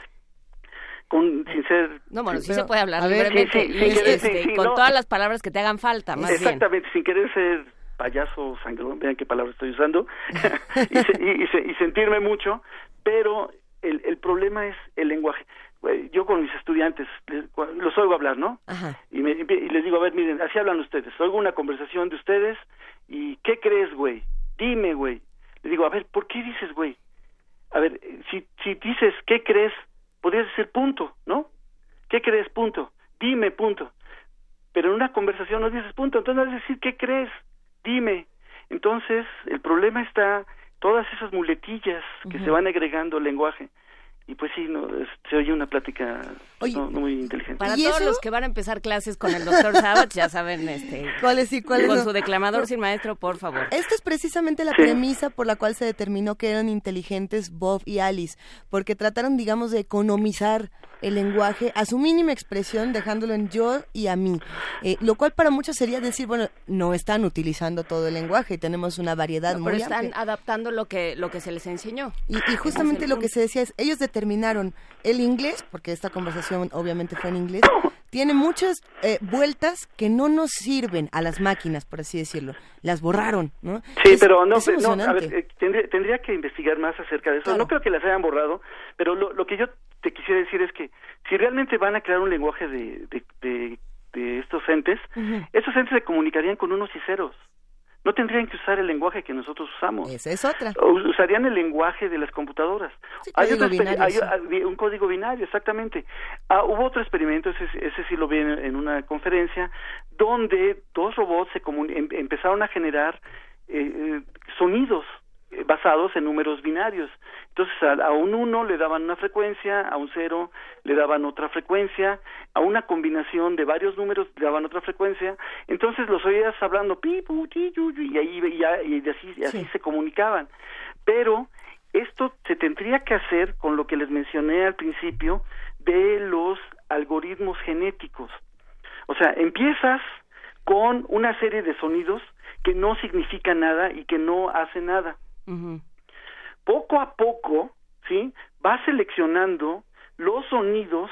con, sin ser... No, bueno, sí se puede hablar libremente este, con todas las palabras que te hagan falta, más Exactamente, sin querer ser payaso sangrón, vean qué palabra estoy usando, y, y, y, sentirme mucho, pero el, el problema es el lenguaje. Yo con mis estudiantes los oigo hablar, ¿no? Y, me, y les digo, a ver, miren, así hablan ustedes. Oigo una conversación de ustedes y ¿qué crees, güey? Dime, güey. Le digo, a ver, ¿por qué dices, güey? A ver, si, si dices, ¿qué crees? Podrías decir punto, ¿no? ¿Qué crees? Punto. Dime, punto. Pero en una conversación no dices punto, entonces no vas a decir, ¿qué crees? Dime. Entonces, el problema está todas esas muletillas que se van agregando al lenguaje. Y pues sí, no, se oye una plática no, muy inteligente. Para todos los que van a empezar clases con el doctor Sabat, ya saben este, ¿Cuál es y cuál con su declamador sin maestro, por favor. Esto es precisamente la premisa por la cual se determinó que eran inteligentes Bob y Alice, porque trataron, digamos, de economizar el lenguaje a su mínima expresión, dejándolo en yo y a mí. Eh, lo cual para muchos sería decir, bueno, no están utilizando todo el lenguaje y tenemos una variedad muy pero están adaptando lo que, lo que se les enseñó. Y, justamente lo que se decía es, ellos determinaron el inglés, porque esta conversación obviamente fue en inglés, tiene muchas eh, vueltas que no nos sirven a las máquinas, por así decirlo. Las borraron, ¿no? Sí, pero no, no a ver, eh, tendría, que investigar más acerca de eso. No creo que las hayan borrado, pero lo, lo, que yo te quisiera decir es que si realmente van a crear un lenguaje de, de, de, estos entes, esos entes se comunicarían con unos y ceros no tendrían que usar el lenguaje que nosotros usamos. Esa es otra. Usarían el lenguaje de las computadoras. hay, un código binario, exactamente. Ah, hubo otro experimento, ese, ese sí lo vi en, una conferencia, donde dos robots se em, empezaron a generar eh, eh, sonidos basados en números binarios. Entonces a, un 1 le daban una frecuencia, a un 0 le daban otra frecuencia, a una combinación de varios números le daban otra frecuencia. Entonces los oías hablando pi, pu, y ahí y, así, así se comunicaban. Pero esto se tendría que hacer con lo que les mencioné al principio de los algoritmos genéticos. O sea, empiezas con una serie de sonidos que no significan nada y que no hacen nada poco a poco, ¿sí? Va seleccionando los sonidos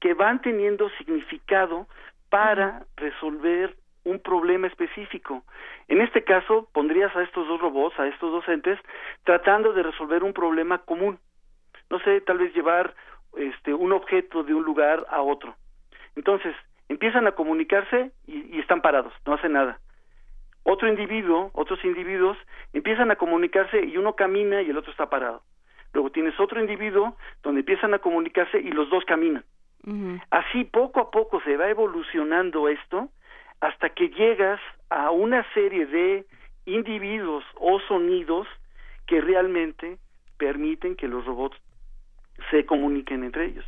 que van teniendo significado para resolver un problema específico. En este caso, pondrías a estos dos robots, a estos docentes, tratando de resolver un problema común. No sé, tal vez llevar este, un objeto de un lugar a otro. Entonces, empiezan a comunicarse y están parados, no hacen nada otro individuo, otros individuos empiezan a comunicarse y uno camina y el otro está parado. Luego tienes otro individuo donde empiezan a comunicarse y los dos caminan. Así poco a poco se va evolucionando esto hasta que llegas a una serie de individuos o sonidos que realmente permiten que los robots se comuniquen entre ellos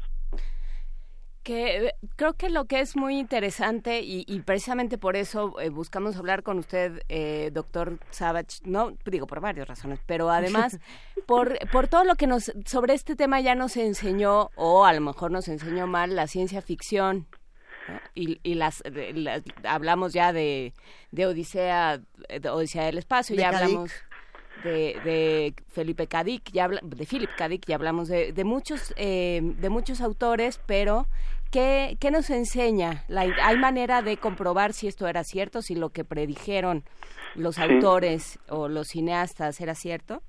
que eh, creo que lo que es muy interesante y, precisamente por eso eh, buscamos hablar con usted, eh, doctor Savage, no digo por varias razones, pero además por, por todo lo que nos sobre este tema ya nos enseñó o a lo mejor nos enseñó mal la ciencia ficción. Y, y las, hablamos ya de, de Odisea, de Odisea del espacio, ya hablamos de, de Felipe Cadic, ya de Philip Cadic, ya hablamos de, de muchos eh, de muchos autores, pero ¿qué, qué nos enseña? La, ¿Hay manera de comprobar si esto era cierto, si lo que predijeron los autores o los cineastas era cierto?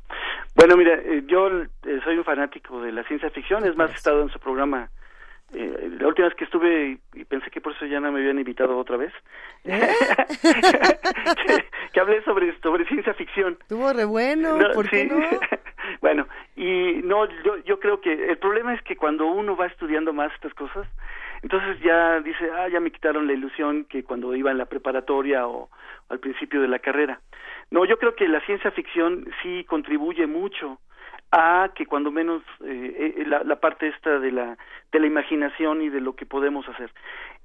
Bueno, mira, eh, yo eh, soy un fanático de la ciencia ficción, es más, he estado en su programa eh, la última vez que estuve y pensé que por eso ya no me habían invitado otra vez ¿Eh? que, hablé sobre sobre ciencia ficción estuvo re bueno ¿por qué no? bueno y no yo yo creo que el problema es que cuando uno va estudiando más estas cosas entonces ya dice ah ya me quitaron la ilusión que cuando iba en la preparatoria o al principio de la carrera no yo creo que la ciencia ficción sí contribuye mucho a que cuando menos eh, eh, la, la, parte esta de la de la imaginación y de lo que podemos hacer.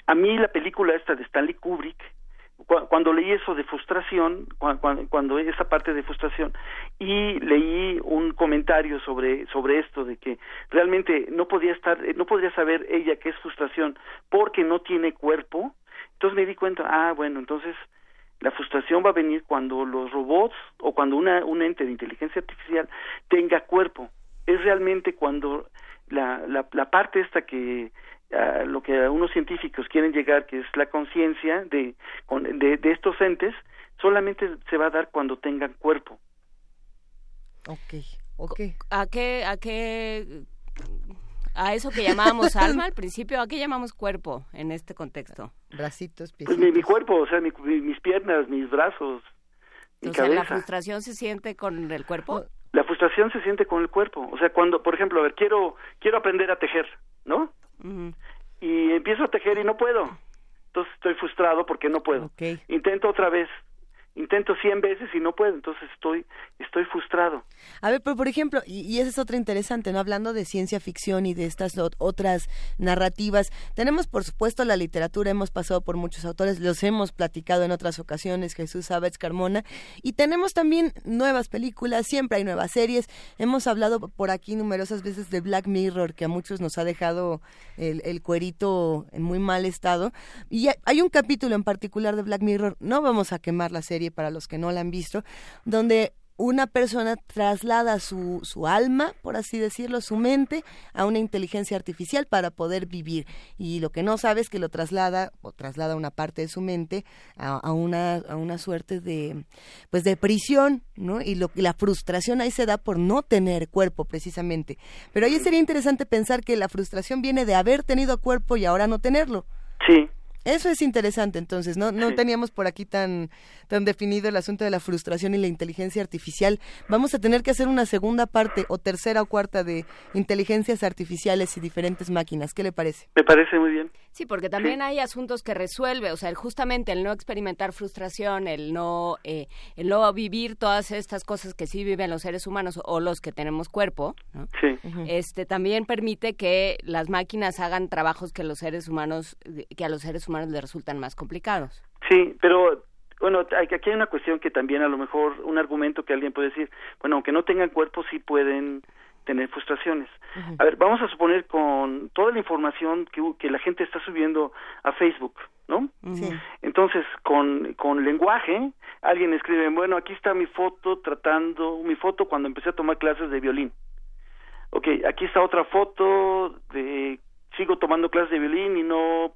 A mí la película esta de Stanley Kubrick, cuando leí eso de frustración, cuando, esa parte de frustración y leí un comentario sobre sobre esto de que realmente no podía estar no podría saber ella qué es frustración porque no tiene cuerpo, entonces me di cuenta, ah, bueno, entonces la frustración va a venir cuando los robots o cuando una, un ente de inteligencia artificial tenga cuerpo. Es realmente cuando la, la, parte esta que lo que unos científicos quieren llegar, que es la conciencia de, de, de estos entes, solamente se va a dar cuando tengan cuerpo. Ok, ok. ¿A qué, a qué a eso que llamábamos alma al principio, ¿a qué llamamos cuerpo en este contexto? Bracitos, pies. Pues mi, cuerpo, o sea, mis piernas, mis brazos, mi o ¿La frustración se siente con el cuerpo? La frustración se siente con el cuerpo. O sea, cuando, por ejemplo, a ver, quiero, quiero aprender a tejer, ¿no? Y empiezo a tejer y no puedo. Entonces estoy frustrado porque no puedo. Intento otra vez intento 100 veces y no puedo, entonces estoy estoy frustrado. A ver, pero por ejemplo, y, y esa es otra interesante, ¿no? Hablando de ciencia ficción y de estas otras narrativas, tenemos por supuesto la literatura, hemos pasado por muchos autores, los hemos platicado en otras ocasiones, Jesús Sábez Carmona, y tenemos también nuevas películas, siempre hay nuevas series, hemos hablado por aquí numerosas veces de Black Mirror, que a muchos nos ha dejado el, el cuerito en muy mal estado, y hay un capítulo en particular de Black Mirror, no vamos a quemar la serie, para los que no la han visto, donde una persona traslada su, su alma, por así decirlo, su mente, a una inteligencia artificial para poder vivir. Y lo que no sabe es que lo traslada, o traslada una parte de su mente a, una, a una suerte de, pues de prisión, ¿no? Y, lo, y la frustración ahí se da por no tener cuerpo, precisamente. Pero ahí sería interesante pensar que la frustración viene de haber tenido cuerpo y ahora no tenerlo. Sí, eso es interesante, entonces, ¿no? No teníamos por aquí tan, tan definido el asunto de la frustración y la inteligencia artificial. Vamos a tener que hacer una segunda parte o tercera o cuarta de inteligencias artificiales y diferentes máquinas. ¿Qué le parece? Me parece muy bien. Sí, porque también hay asuntos que resuelve, o sea, justamente el no experimentar frustración, el no, eh, el no vivir todas estas cosas que sí viven los seres humanos o los que tenemos cuerpo, sí. este también permite que las máquinas hagan trabajos que los seres humanos, que a los seres humanos les resultan más complicados. Sí, pero bueno, aquí hay una cuestión que también a lo mejor un argumento que alguien puede decir, bueno, aunque no tengan cuerpo sí pueden tener frustraciones. A ver, vamos a suponer con toda la información que, que la gente está subiendo a Facebook, ¿no? Sí. Entonces, con, con lenguaje, alguien escribe, bueno, aquí está mi foto tratando, mi foto cuando empecé a tomar clases de violín. Ok, aquí está otra foto de, sigo tomando clases de violín y no,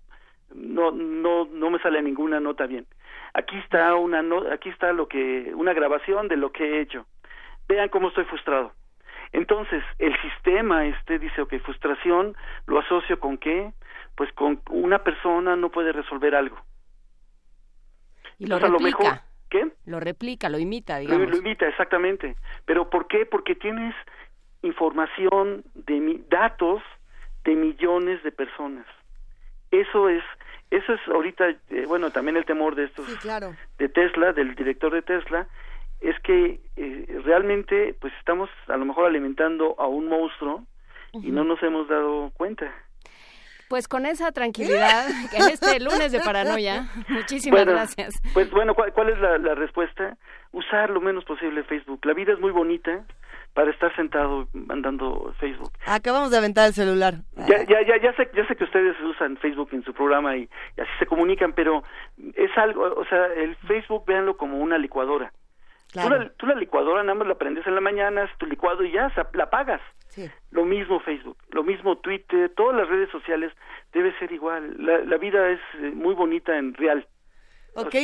no, no, no me sale ninguna nota bien. Aquí está una, no, aquí está lo que, una grabación de lo que he hecho. Vean cómo estoy frustrado entonces, el sistema este dice, ok, frustración, lo asocio con qué? Pues con una persona no puede resolver algo. Y lo replica. Lo mejor, ¿Qué? Lo replica, lo imita, digamos. Lo, imita, exactamente. ¿Pero por qué? Porque tienes información de datos de millones de personas. Eso es, eso es ahorita, eh, bueno, también el temor de estos, de Tesla, del director de Tesla, es que eh, realmente pues estamos a lo mejor alimentando a un monstruo y no nos hemos dado cuenta. Pues con esa tranquilidad, en este lunes de paranoia, muchísimas gracias. Pues bueno, ¿cuál, es la, la, respuesta? Usar lo menos posible Facebook. La vida es muy bonita para estar sentado mandando Facebook. Acabamos de aventar el celular. Ya, ya, ya, ya sé, ya sé que ustedes usan Facebook en su programa y, y así se comunican, pero es algo, o sea, el Facebook véanlo como una licuadora Tú, la, licuadora nada más la prendes en la mañana, es tu licuado y ya la pagas. Lo mismo Facebook, lo mismo Twitter, todas las redes sociales debe ser igual. La, vida es eh, muy bonita en real. Ok.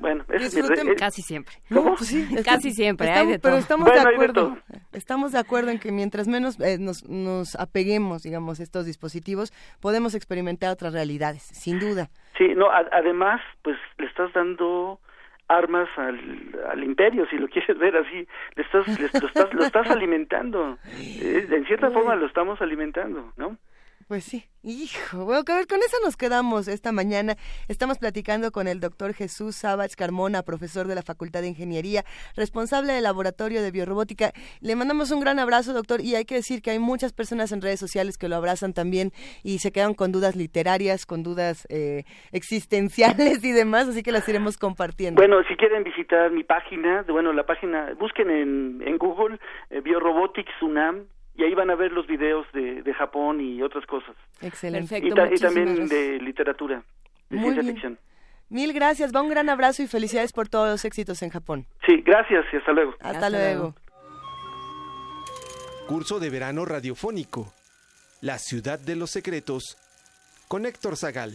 bueno, es casi siempre. Pues sí, casi siempre. pero estamos de acuerdo. Estamos de acuerdo en que mientras menos eh, nos, nos apeguemos, digamos, a estos dispositivos, podemos experimentar otras realidades, sin duda. Sí, no. además, pues le estás dando armas al, al imperio, si lo quieres ver así, le estás, le, lo, estás, lo estás alimentando, eh, en cierta forma lo estamos alimentando, ¿no? Pues sí, hijo, bueno, a ver, con eso nos quedamos esta mañana. Estamos platicando con el doctor Jesús Sabach Carmona, profesor de la Facultad de Ingeniería, responsable del Laboratorio de Biorrobótica. Le mandamos un gran abrazo, doctor, y hay que decir que hay muchas personas en redes sociales que lo abrazan también y se quedan con dudas literarias, con dudas eh, existenciales y demás, así que las iremos compartiendo. Bueno, si quieren visitar mi página, bueno, la página, busquen en, en Google eh, UNAM, y ahí van a ver los videos de, de Japón y otras cosas. Excelente. Y, también de literatura, de ciencia ficción. Mil gracias, va un gran abrazo y felicidades por todos los éxitos en Japón. Sí, gracias y hasta luego. Hasta, luego. Curso de verano radiofónico. La ciudad de los secretos. Con Héctor Zagal.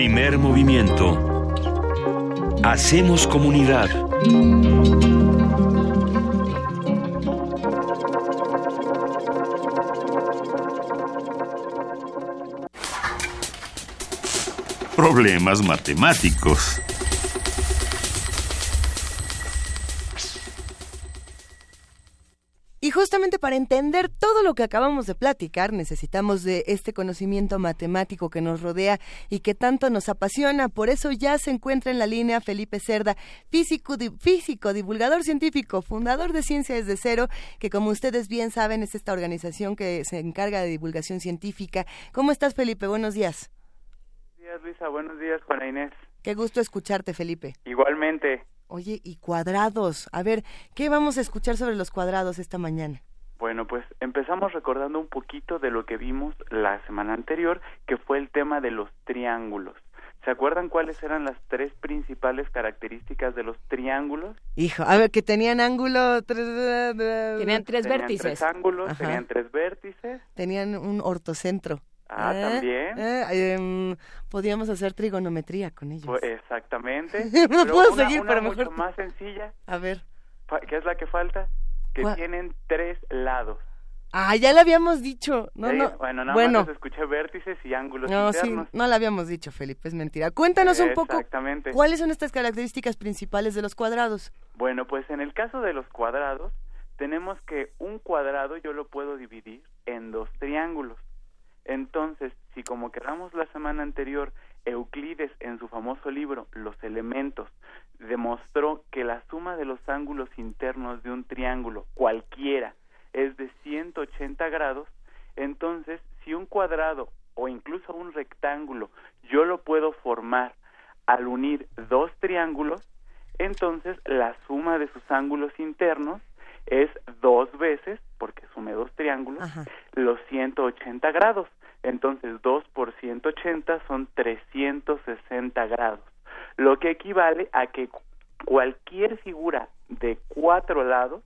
Primer movimiento. Hacemos comunidad. Problemas matemáticos. Y justamente para entender todo lo que acabamos de platicar, necesitamos de este conocimiento matemático que nos rodea y que tanto nos apasiona. Por eso ya se encuentra en la línea Felipe Cerda, físico, físico divulgador científico, fundador de Ciencia desde Cero, que como ustedes bien saben es esta organización que se encarga de divulgación científica. ¿Cómo estás, Felipe? Buenos días. Buenos días, Luisa. Buenos días, Juana Inés. Qué gusto escucharte, Felipe. Igualmente. Oye, y cuadrados. A ver, ¿qué vamos a escuchar sobre los cuadrados esta mañana? Bueno, pues empezamos recordando un poquito de lo que vimos la semana anterior, que fue el tema de los triángulos. ¿Se acuerdan cuáles eran las tres principales características de los triángulos? Hijo, a ver, que tenían ángulo... Tenían tres vértices. Tres ángulos, tenían tres vértices. Tenían un ortocentro. Ah, ¿Eh? también. ¿Eh? Em, podíamos hacer trigonometría con ellos. Pues, exactamente. no Pero puedo una- seguir, una pero mucho mejor... más sencilla, A ver. ¿qué es la que falta? Que ¿Cuál? tienen tres lados. Ah, ya lo habíamos dicho. No, ¿sí? no. Bueno, nada bueno. más escuché vértices y ángulos No, sí, internos. no lo habíamos dicho, Felipe, es mentira. Cuéntanos un poco Exactamente. cuáles son estas características principales de los cuadrados. Bueno, pues en el caso de los cuadrados, tenemos que un cuadrado yo lo puedo dividir en dos triángulos. Entonces, si como quedamos la semana anterior, Euclides en su famoso libro Los elementos demostró que la suma de los ángulos internos de un triángulo cualquiera es de 180 grados, entonces si un cuadrado o incluso un rectángulo yo lo puedo formar al unir dos triángulos, entonces la suma de sus ángulos internos es dos veces, porque sume dos triángulos, Ajá. los 180 grados. Entonces 2 por 180 son 360 grados, lo que equivale a que cu- cualquier figura de cuatro lados,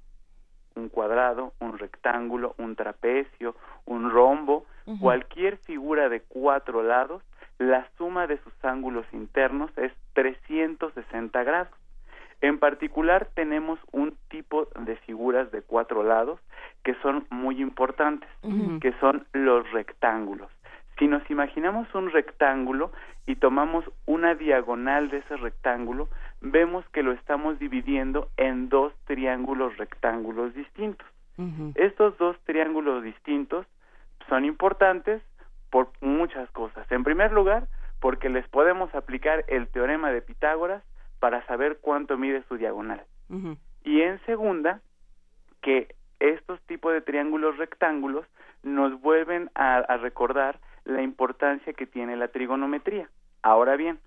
un cuadrado, un rectángulo, un trapecio, un rombo, cualquier figura de cuatro lados, la suma de sus ángulos internos es 360 grados. En particular tenemos un tipo de figuras de cuatro lados que son muy importantes, que son los rectángulos. Si nos imaginamos un rectángulo y tomamos una diagonal de ese rectángulo, vemos que lo estamos dividiendo en dos triángulos rectángulos distintos. Estos dos triángulos distintos son importantes por muchas cosas. En primer lugar, porque les podemos aplicar el teorema de Pitágoras para saber cuánto mide su diagonal. Y en segunda, que estos tipos de triángulos rectángulos nos vuelven a, a recordar la importancia que tiene la trigonometría. Ahora bien,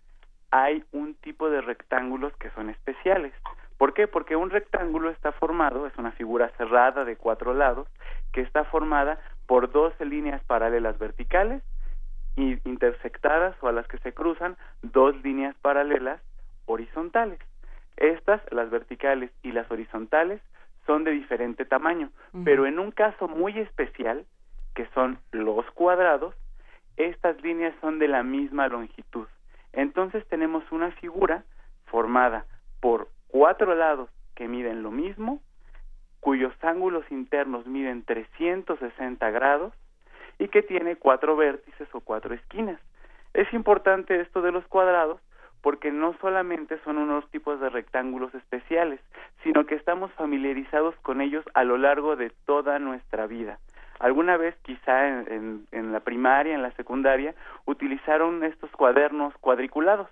hay un tipo de rectángulos que son especiales. ¿Por qué? Porque un rectángulo está formado, es una figura cerrada de cuatro lados, que está formada por 12 líneas paralelas verticales y intersectadas o a las que se cruzan dos líneas paralelas horizontales. Estas, las verticales y las horizontales, son de diferente tamaño, pero en un caso muy especial, que son los cuadrados, estas líneas son de la misma longitud. Entonces tenemos una figura formada por cuatro lados que miden lo mismo, cuyos ángulos internos miden 360 grados y que tiene cuatro vértices o cuatro esquinas. Es importante esto de los cuadrados porque no solamente son unos tipos de rectángulos especiales, sino que estamos familiarizados con ellos a lo largo de toda nuestra vida. Alguna vez, quizá en, en- en la primaria, en la secundaria, utilizaron estos cuadernos cuadriculados,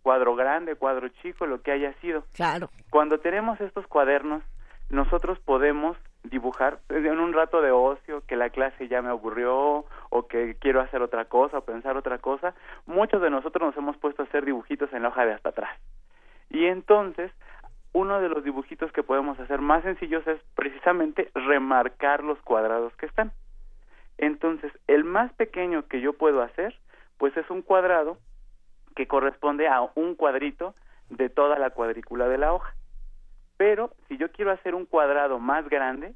cuadro grande, cuadro chico, lo que haya sido. Claro. Cuando tenemos estos cuadernos, nosotros podemos dibujar en un rato de ocio, que la clase ya me aburrió o que quiero hacer otra cosa o pensar otra cosa, muchos de nosotros nos hemos puesto a hacer dibujitos en la hoja de hasta atrás. Y entonces, uno de los dibujitos que podemos hacer más sencillos es precisamente remarcar los cuadrados que están. Entonces, el más pequeño que yo puedo hacer, pues es un cuadrado que corresponde a un cuadrito de toda la cuadrícula de la hoja. Pero si yo quiero hacer un cuadrado más grande,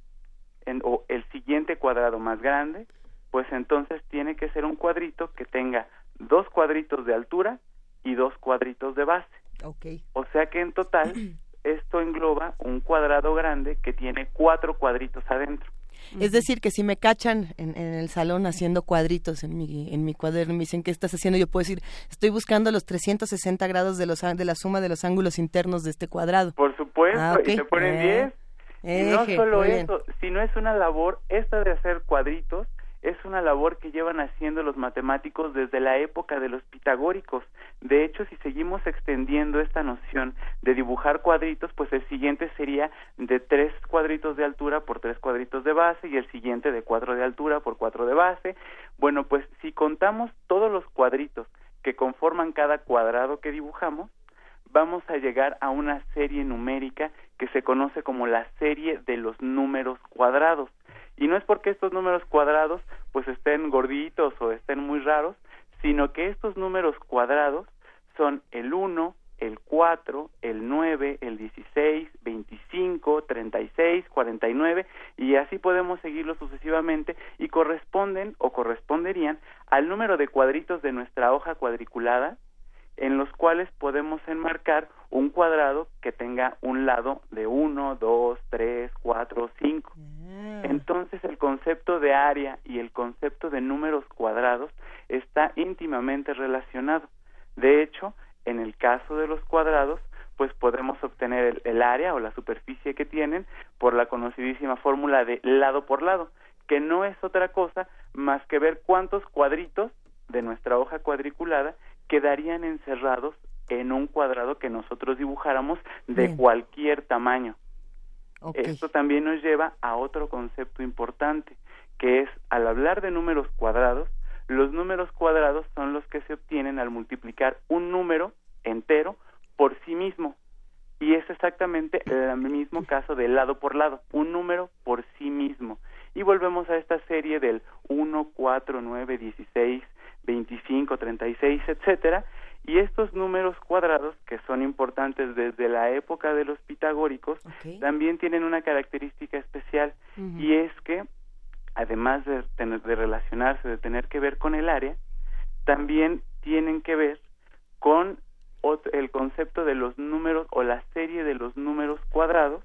en- o el siguiente cuadrado más grande, pues entonces tiene que ser un cuadrito que tenga dos cuadritos de altura y dos cuadritos de base. Ok. O sea que en total esto engloba un cuadrado grande que tiene cuatro cuadritos adentro. Es decir, que si me cachan en, en el salón haciendo cuadritos en mi, en mi cuaderno y me dicen, ¿qué estás haciendo? Yo puedo decir, estoy buscando los 360 grados de, los, de la suma de los ángulos internos de este cuadrado. Por supuesto, Ah, ok. y te ponen Eh, 10. Y no solo bien. eso, sino es una labor, esta de hacer cuadritos, es una labor que llevan haciendo los matemáticos desde la época de los pitagóricos. De hecho, si seguimos extendiendo esta noción de dibujar cuadritos, pues el siguiente sería de tres cuadritos de altura por tres cuadritos de base y el siguiente de cuatro de altura por cuatro de base. Bueno, pues si contamos todos los cuadritos que conforman cada cuadrado que dibujamos, vamos a llegar a una serie numérica que se conoce como la serie de los números cuadrados. Y no es porque estos números cuadrados pues estén gorditos o estén muy raros, sino que estos números cuadrados son el 1, el 4, el 9, el 16, 25, 36, 49 y así podemos seguirlo sucesivamente y corresponden o corresponderían al número de cuadritos de nuestra hoja cuadriculada en los cuales podemos enmarcar un cuadrado que tenga un lado de 1, 2, 3, 4, 5. Entonces el concepto de área y el concepto de números cuadrados está íntimamente relacionado. De hecho, en el caso de los cuadrados, pues podemos obtener el, área o la superficie que tienen por la conocidísima fórmula de lado por lado, que no es otra cosa más que ver cuántos cuadritos de nuestra hoja cuadriculada quedarían encerrados en un cuadrado que nosotros dibujáramos de cualquier tamaño. Esto también nos lleva a otro concepto importante, que es al hablar de números cuadrados, los números cuadrados son los que se obtienen al multiplicar un número entero por sí mismo. Y es exactamente el mismo caso de lado por lado, un número por sí mismo. Y volvemos a esta serie del 1, 4, 9, 16, 25, 36, etcétera, y estos números cuadrados, que son importantes desde la época de los pitagóricos, también tienen una característica especial, y es que además de, tener, de relacionarse, de tener que ver con el área, también tienen que ver con el concepto de los números o la serie de los números cuadrados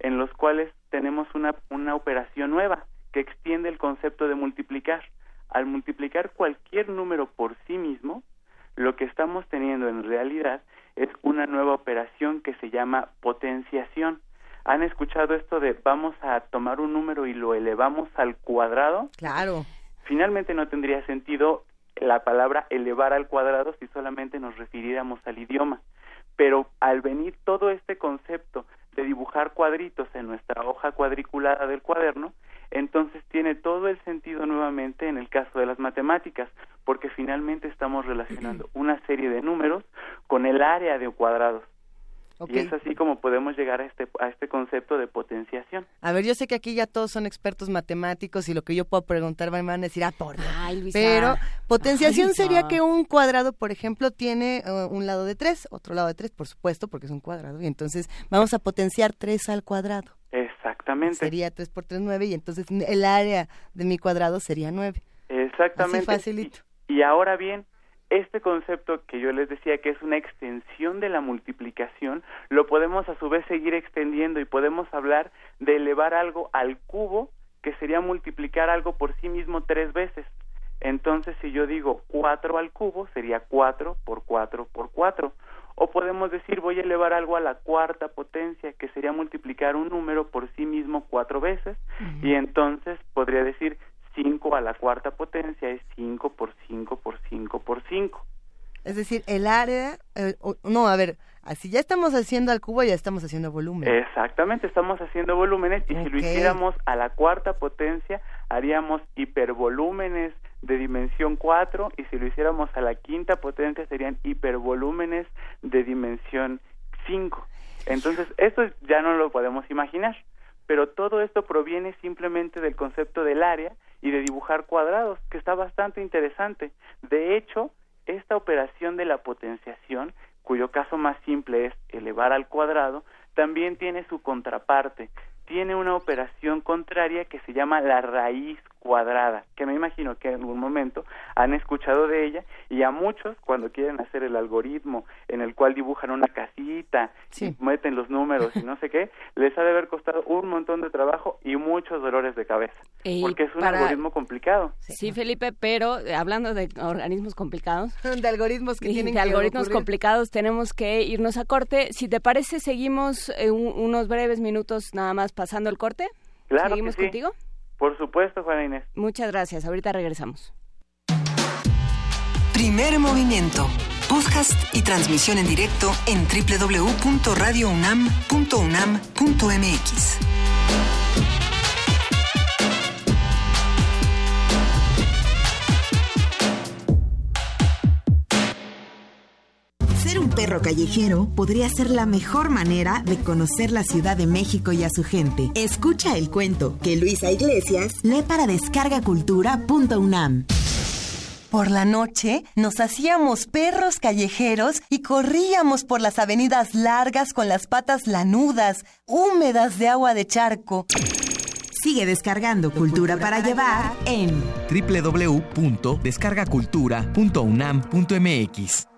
en los cuales tenemos una, una operación nueva que extiende el concepto de multiplicar. Al multiplicar cualquier número por sí mismo, lo que estamos teniendo en realidad es una nueva operación que se llama potenciación. ¿Han escuchado esto de vamos a tomar un número y lo elevamos al cuadrado? Claro. Finalmente no tendría sentido la palabra elevar al cuadrado si solamente nos refiriéramos al idioma. Pero al venir todo este concepto de dibujar cuadritos en nuestra hoja cuadriculada del cuaderno, entonces tiene todo el sentido nuevamente en el caso de las matemáticas, porque finalmente estamos relacionando una serie de números con el área de cuadrados. Y es así como podemos llegar a este, a este concepto de potenciación. A ver, yo sé que aquí ya todos son expertos matemáticos y lo que yo puedo preguntar me van a decir, ah, por Pero potenciación sería que un cuadrado, por ejemplo, tiene uh, un lado de tres, otro lado de tres, por supuesto, porque es un cuadrado. Y entonces vamos a potenciar tres al cuadrado. Exactamente. Sería tres por tres, nueve, y entonces el área de mi cuadrado sería nueve. Exactamente. Así facilito. y ahora bien, este concepto que yo les decía que es una extensión de la multiplicación, lo podemos a su vez seguir extendiendo y podemos hablar de elevar algo al cubo, que sería multiplicar algo por sí mismo tres veces. Entonces, si yo digo 4 al cubo, sería 4 por 4 por 4. O podemos decir voy a elevar algo a la cuarta potencia, que sería multiplicar un número por sí mismo cuatro veces. Y entonces podría decir 5 a la cuarta potencia es 5 por 5 por 5 por 5. Es decir, el área, eh, no, a ver, así ya estamos haciendo al cubo, ya estamos haciendo volumen. Exactamente, estamos haciendo volúmenes y si lo hiciéramos a la cuarta potencia, haríamos hipervolúmenes de dimensión 4 y si lo hiciéramos a la quinta potencia serían hipervolúmenes de dimensión 5. Entonces, esto ya no lo podemos imaginar, pero todo esto proviene simplemente del concepto del área y de dibujar cuadrados, que está bastante interesante. De hecho, esta operación de la potenciación, cuyo caso más simple es elevar al cuadrado, también tiene su contraparte, tiene una operación contraria que se llama la raíz cuadrada, que me imagino que en algún momento han escuchado de ella y a muchos cuando quieren hacer el algoritmo en el cual dibujan una casita y meten los números y no sé qué, les ha de haber costado un montón de trabajo y muchos dolores de cabeza, porque es un algoritmo complicado. Sí, Felipe, pero eh, hablando de organismos complicados, de algoritmos que tienen de algoritmos complicados, tenemos que irnos a corte. Si te parece, seguimos eh, unos breves minutos nada más pasando el corte. Claro ¿Seguimos contigo? Por supuesto, Juana Inés. Muchas gracias. Ahorita regresamos. Primer movimiento. Podcast y transmisión en directo en www.radiounam.unam.mx. Ser un perro perro callejero podría ser la mejor manera de conocer la Ciudad de México y a su gente. Escucha el cuento que Luisa Iglesias lee para descargacultura.unam. Por la noche nos hacíamos perros callejeros y corríamos por las avenidas largas con las patas lanudas, húmedas de agua de charco. Sigue descargando Cultura para llevar en www.descargacultura.unam.mx.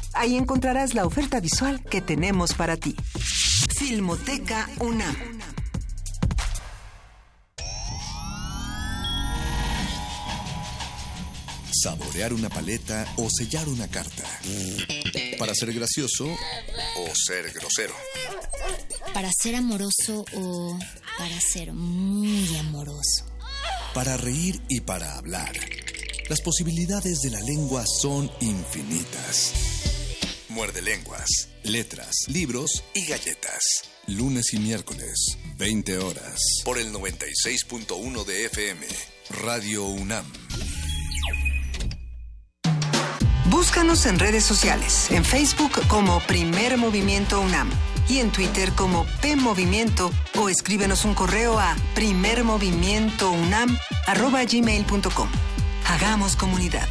Ahí encontrarás la oferta visual que tenemos para ti. Filmoteca UNAM. Saborear una paleta o sellar una carta. Para ser gracioso o ser grosero. Para ser amoroso o para ser muy amoroso. Para reír y para hablar. Las posibilidades de la lengua son infinitas. Muerde lenguas, letras, libros y galletas. Lunes y miércoles, 20 horas. Por el 96.1 de FM. Radio UNAM. Búscanos en redes sociales, en Facebook como Primer Movimiento UNAM y en Twitter como P Movimiento o escríbenos un correo a primermovimientounam@gmail.com. Hagamos comunidad.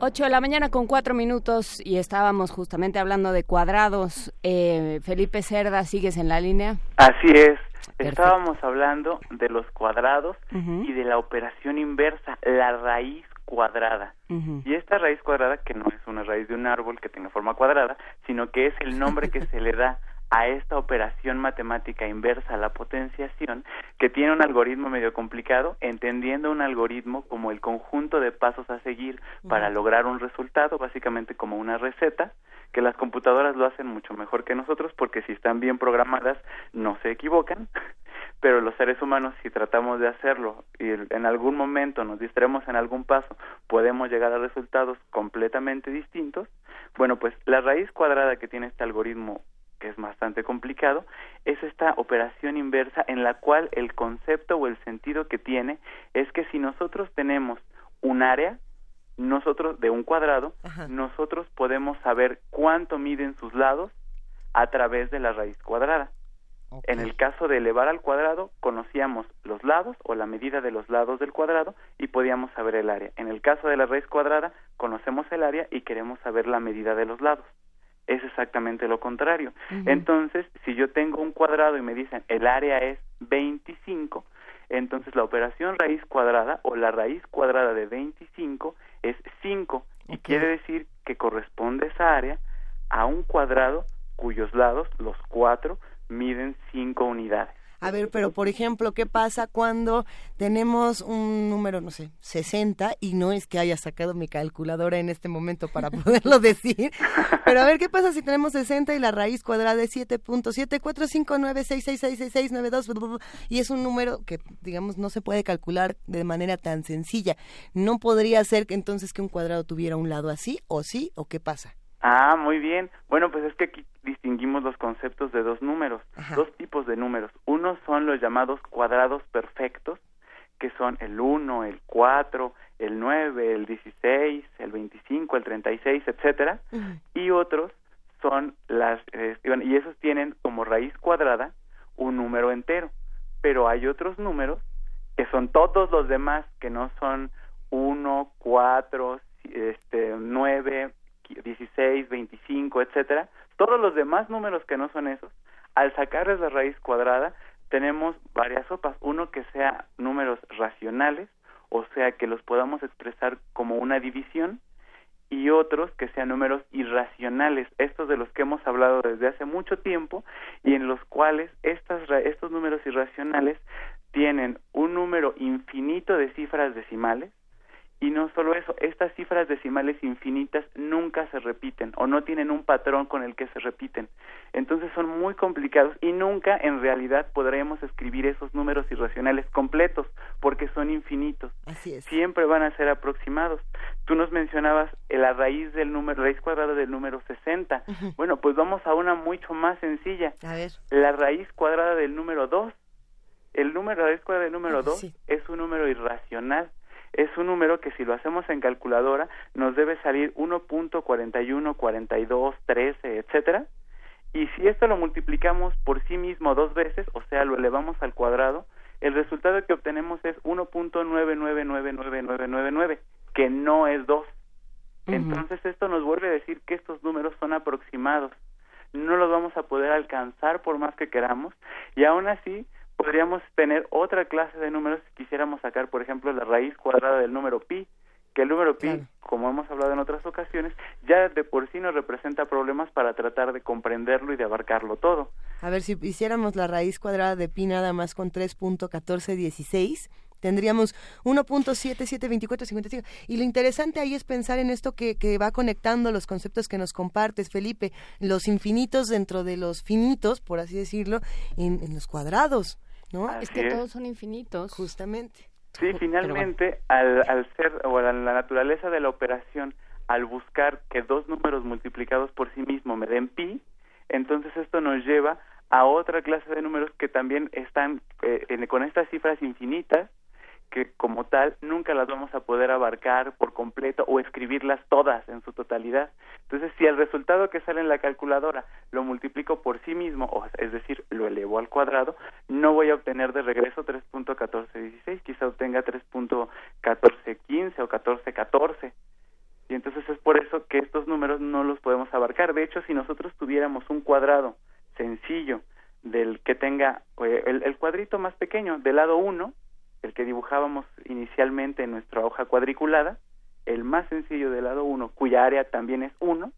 8 de la mañana con cuatro minutos y estábamos justamente hablando de cuadrados. Eh, Felipe Cerda, ¿sigues en la línea? Así es. Estábamos hablando de los cuadrados y de la operación inversa, la raíz cuadrada. Y esta raíz cuadrada, que no es una raíz de un árbol que tenga forma cuadrada, sino que es el nombre que se le da a esta operación matemática inversa a la potenciación, que tiene un algoritmo medio complicado, entendiendo un algoritmo como el conjunto de pasos a seguir para lograr un resultado, básicamente como una receta, que las computadoras lo hacen mucho mejor que nosotros porque si están bien programadas no se equivocan, pero los seres humanos si tratamos de hacerlo y en algún momento nos distraemos en algún paso, podemos llegar a resultados completamente distintos. Bueno, pues la raíz cuadrada que tiene este algoritmo que es bastante complicado, es esta operación inversa en la cual el concepto o el sentido que tiene es que si nosotros tenemos un área, nosotros de un cuadrado, nosotros podemos saber cuánto miden sus lados a través de la raíz cuadrada. En el caso de elevar al cuadrado, conocíamos los lados o la medida de los lados del cuadrado y podíamos saber el área. En el caso de la raíz cuadrada, conocemos el área y queremos saber la medida de los lados es exactamente lo contrario. Entonces, si yo tengo un cuadrado y me dicen el área es 25, entonces la operación raíz cuadrada o la raíz cuadrada de 25 es 5 y quiere decir que corresponde esa área a un cuadrado cuyos lados, los cuatro, miden 5 unidades. A ver, pero por ejemplo, ¿qué pasa cuando tenemos un número, no sé, 60 y no es que haya sacado mi calculadora en este momento para poderlo decir? Pero a ver, ¿qué pasa si tenemos 60 y la raíz cuadrada es 7.7459666692 y es un número que, digamos, no se puede calcular de manera tan sencilla? ¿No podría ser que entonces que un cuadrado tuviera un lado así o sí o qué pasa? Ah, muy bien. Bueno, pues es que aquí distinguimos los conceptos de dos números, dos tipos de números. Uno son los llamados cuadrados perfectos, que son el 1, el 4, el 9, el 16, el 25, el 36, etcétera, y otros son las eh, y esos tienen como raíz cuadrada un número entero, pero hay otros números que son todos los demás que no son 1, 4, este 9, 16, 25, etcétera, todos los demás números que no son esos, al sacarles la raíz cuadrada, tenemos varias sopas. Uno que sea números racionales, o sea que los podamos expresar como una división, y otros que sean números irracionales, estos de los que hemos hablado desde hace mucho tiempo y en los cuales estas, estos números irracionales tienen un número infinito de cifras decimales, y no solo eso, estas cifras decimales infinitas nunca se repiten o no tienen un patrón con el que se repiten. Entonces son muy complicados y nunca en realidad podremos escribir esos números irracionales completos porque son infinitos. Así es. Siempre van a ser aproximados. Tú nos mencionabas la raíz del número, raíz cuadrada del número 60. Bueno, pues vamos a una mucho más sencilla. A ver. La raíz cuadrada del número 2. El número, la raíz cuadrada del número 2 es un número irracional es un número que si lo hacemos en calculadora nos debe salir 1.41, 42, 13, etcétera. Y si esto lo multiplicamos por sí mismo dos veces, o sea, lo elevamos al cuadrado, el resultado que obtenemos es 1.999999, que no es 2. Entonces esto nos vuelve a decir que estos números son aproximados. No los vamos a poder alcanzar por más que queramos y aún así podríamos tener otra clase de números si quisiéramos sacar, por ejemplo, la raíz cuadrada del número pi, que el número pi, como hemos hablado en otras ocasiones, ya de por sí nos representa problemas para tratar de comprenderlo y de abarcarlo todo. A ver, si hiciéramos la raíz cuadrada de pi nada más con 3.1416, tendríamos 1.772455. Y lo interesante ahí es pensar en esto que, que, va conectando los conceptos que nos compartes, Felipe, los infinitos dentro de los finitos, por así decirlo, en, en los cuadrados. ¿No? es que todos son infinitos. Justamente. Sí, finalmente, al, al ser, o la, la naturaleza de la operación, al buscar que dos números multiplicados por sí mismo me den pi, entonces esto nos lleva a otra clase de números que también están eh, en, con estas cifras infinitas que como tal nunca las vamos a poder abarcar por completo o escribirlas todas en su totalidad. Entonces, si el resultado que sale en la calculadora lo multiplico por sí mismo, o es decir, lo elevo al cuadrado, no voy a obtener de regreso 3.1416, quizá obtenga 3.1415 o 1414. Y entonces es por eso que estos números no los podemos abarcar. De hecho, si nosotros tuviéramos un cuadrado sencillo del que tenga eh, el, el cuadrito más pequeño del lado 1, el que dibujábamos inicialmente en nuestra hoja cuadriculada, el más sencillo del lado 1, cuya área también es 1,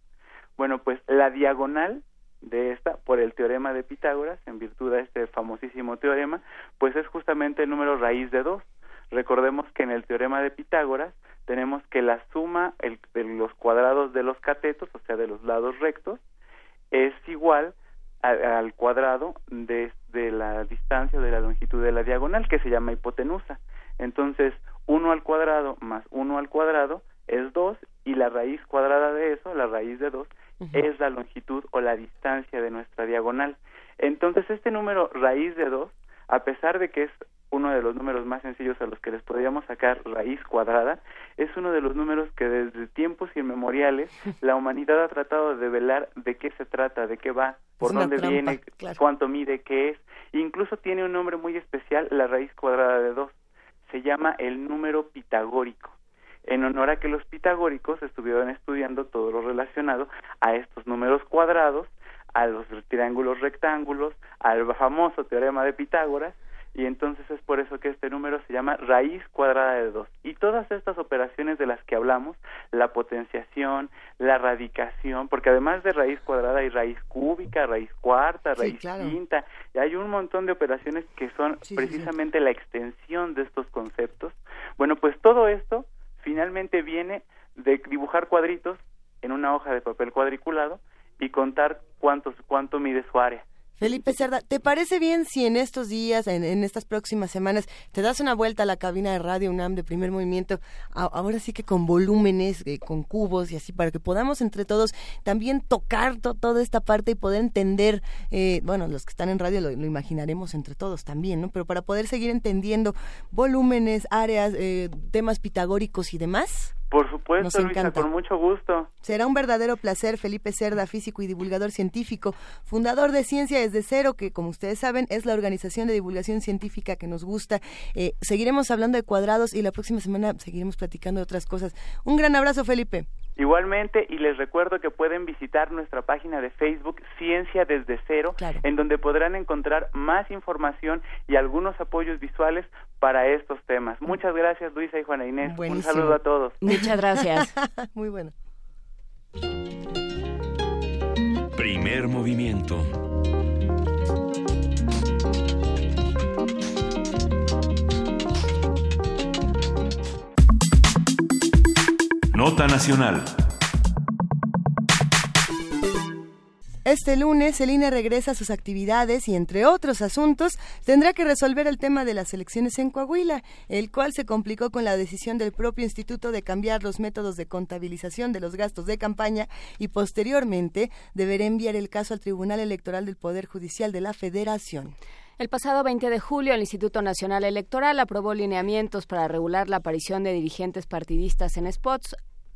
bueno, pues la diagonal de esta, por el teorema de Pitágoras, en virtud de este famosísimo teorema, pues es justamente el número raíz de 2. Recordemos que en el teorema de Pitágoras tenemos que la suma de los cuadrados de los catetos, o sea, de los lados rectos, es igual al cuadrado de, de la distancia de la longitud de la diagonal que se llama hipotenusa. Entonces, 1 al cuadrado más 1 al cuadrado es 2 y la raíz cuadrada de eso, la raíz de 2, es la longitud o la distancia de nuestra diagonal. Entonces, este número raíz de 2, a pesar de que es uno de los números más sencillos a los que les podríamos sacar raíz cuadrada, es uno de los números que desde tiempos inmemoriales la humanidad ha tratado de velar de qué se trata, de qué va, por dónde viene, cuánto mide, qué es. Incluso tiene un nombre muy especial, la raíz cuadrada de 2. Se llama el número pitagórico en honor a que los pitagóricos estuvieron estudiando todo lo relacionado a estos números cuadrados, a los triángulos rectángulos, al famoso teorema de Pitágoras, y entonces es por eso que este número se llama raíz cuadrada de 2. Y todas estas operaciones de las que hablamos, la potenciación, la radicación, porque además de raíz cuadrada hay raíz cúbica, raíz cuarta, raíz quinta, y hay un montón de operaciones que son precisamente la extensión de estos conceptos. Bueno, pues todo esto finalmente viene de dibujar cuadritos en una hoja de papel cuadriculado y contar cuántos, cuánto mide su área. Felipe Cerda, ¿te parece bien si en estos días, en, estas próximas semanas, te das una vuelta a la cabina de Radio UNAM de primer movimiento, ahora sí que con volúmenes, eh, con cubos y así, para que podamos entre todos también tocar toda esta parte y poder entender, eh, bueno, los que están en radio lo, imaginaremos entre todos también, ¿no? Pero para poder seguir entendiendo volúmenes, áreas, eh, temas pitagóricos y demás. Por supuesto, Luisa, con mucho gusto. Será un verdadero placer, Felipe Cerda, físico y divulgador científico, fundador de Ciencia desde Cero, que como ustedes saben es la organización de divulgación científica que nos gusta. Eh, seguiremos hablando de cuadrados y la próxima semana seguiremos platicando de otras cosas. Un gran abrazo, Felipe. Igualmente, y les recuerdo que pueden visitar nuestra página de Facebook Ciencia desde Cero, en donde podrán encontrar más información y algunos apoyos visuales para estos temas. Muchas gracias, Luisa y Juana Inés. Un saludo a todos. Muchas gracias. Muy bueno. Primer movimiento. Nota Nacional. Este lunes, el INE regresa a sus actividades y, entre otros asuntos, tendrá que resolver el tema de las elecciones en Coahuila, el cual se complicó con la decisión del propio instituto de cambiar los métodos de contabilización de los gastos de campaña y, posteriormente, deberá enviar el caso al Tribunal Electoral del Poder Judicial de la Federación. El pasado 20 de julio, el Instituto Nacional Electoral aprobó lineamientos para regular la aparición de dirigentes partidistas en spots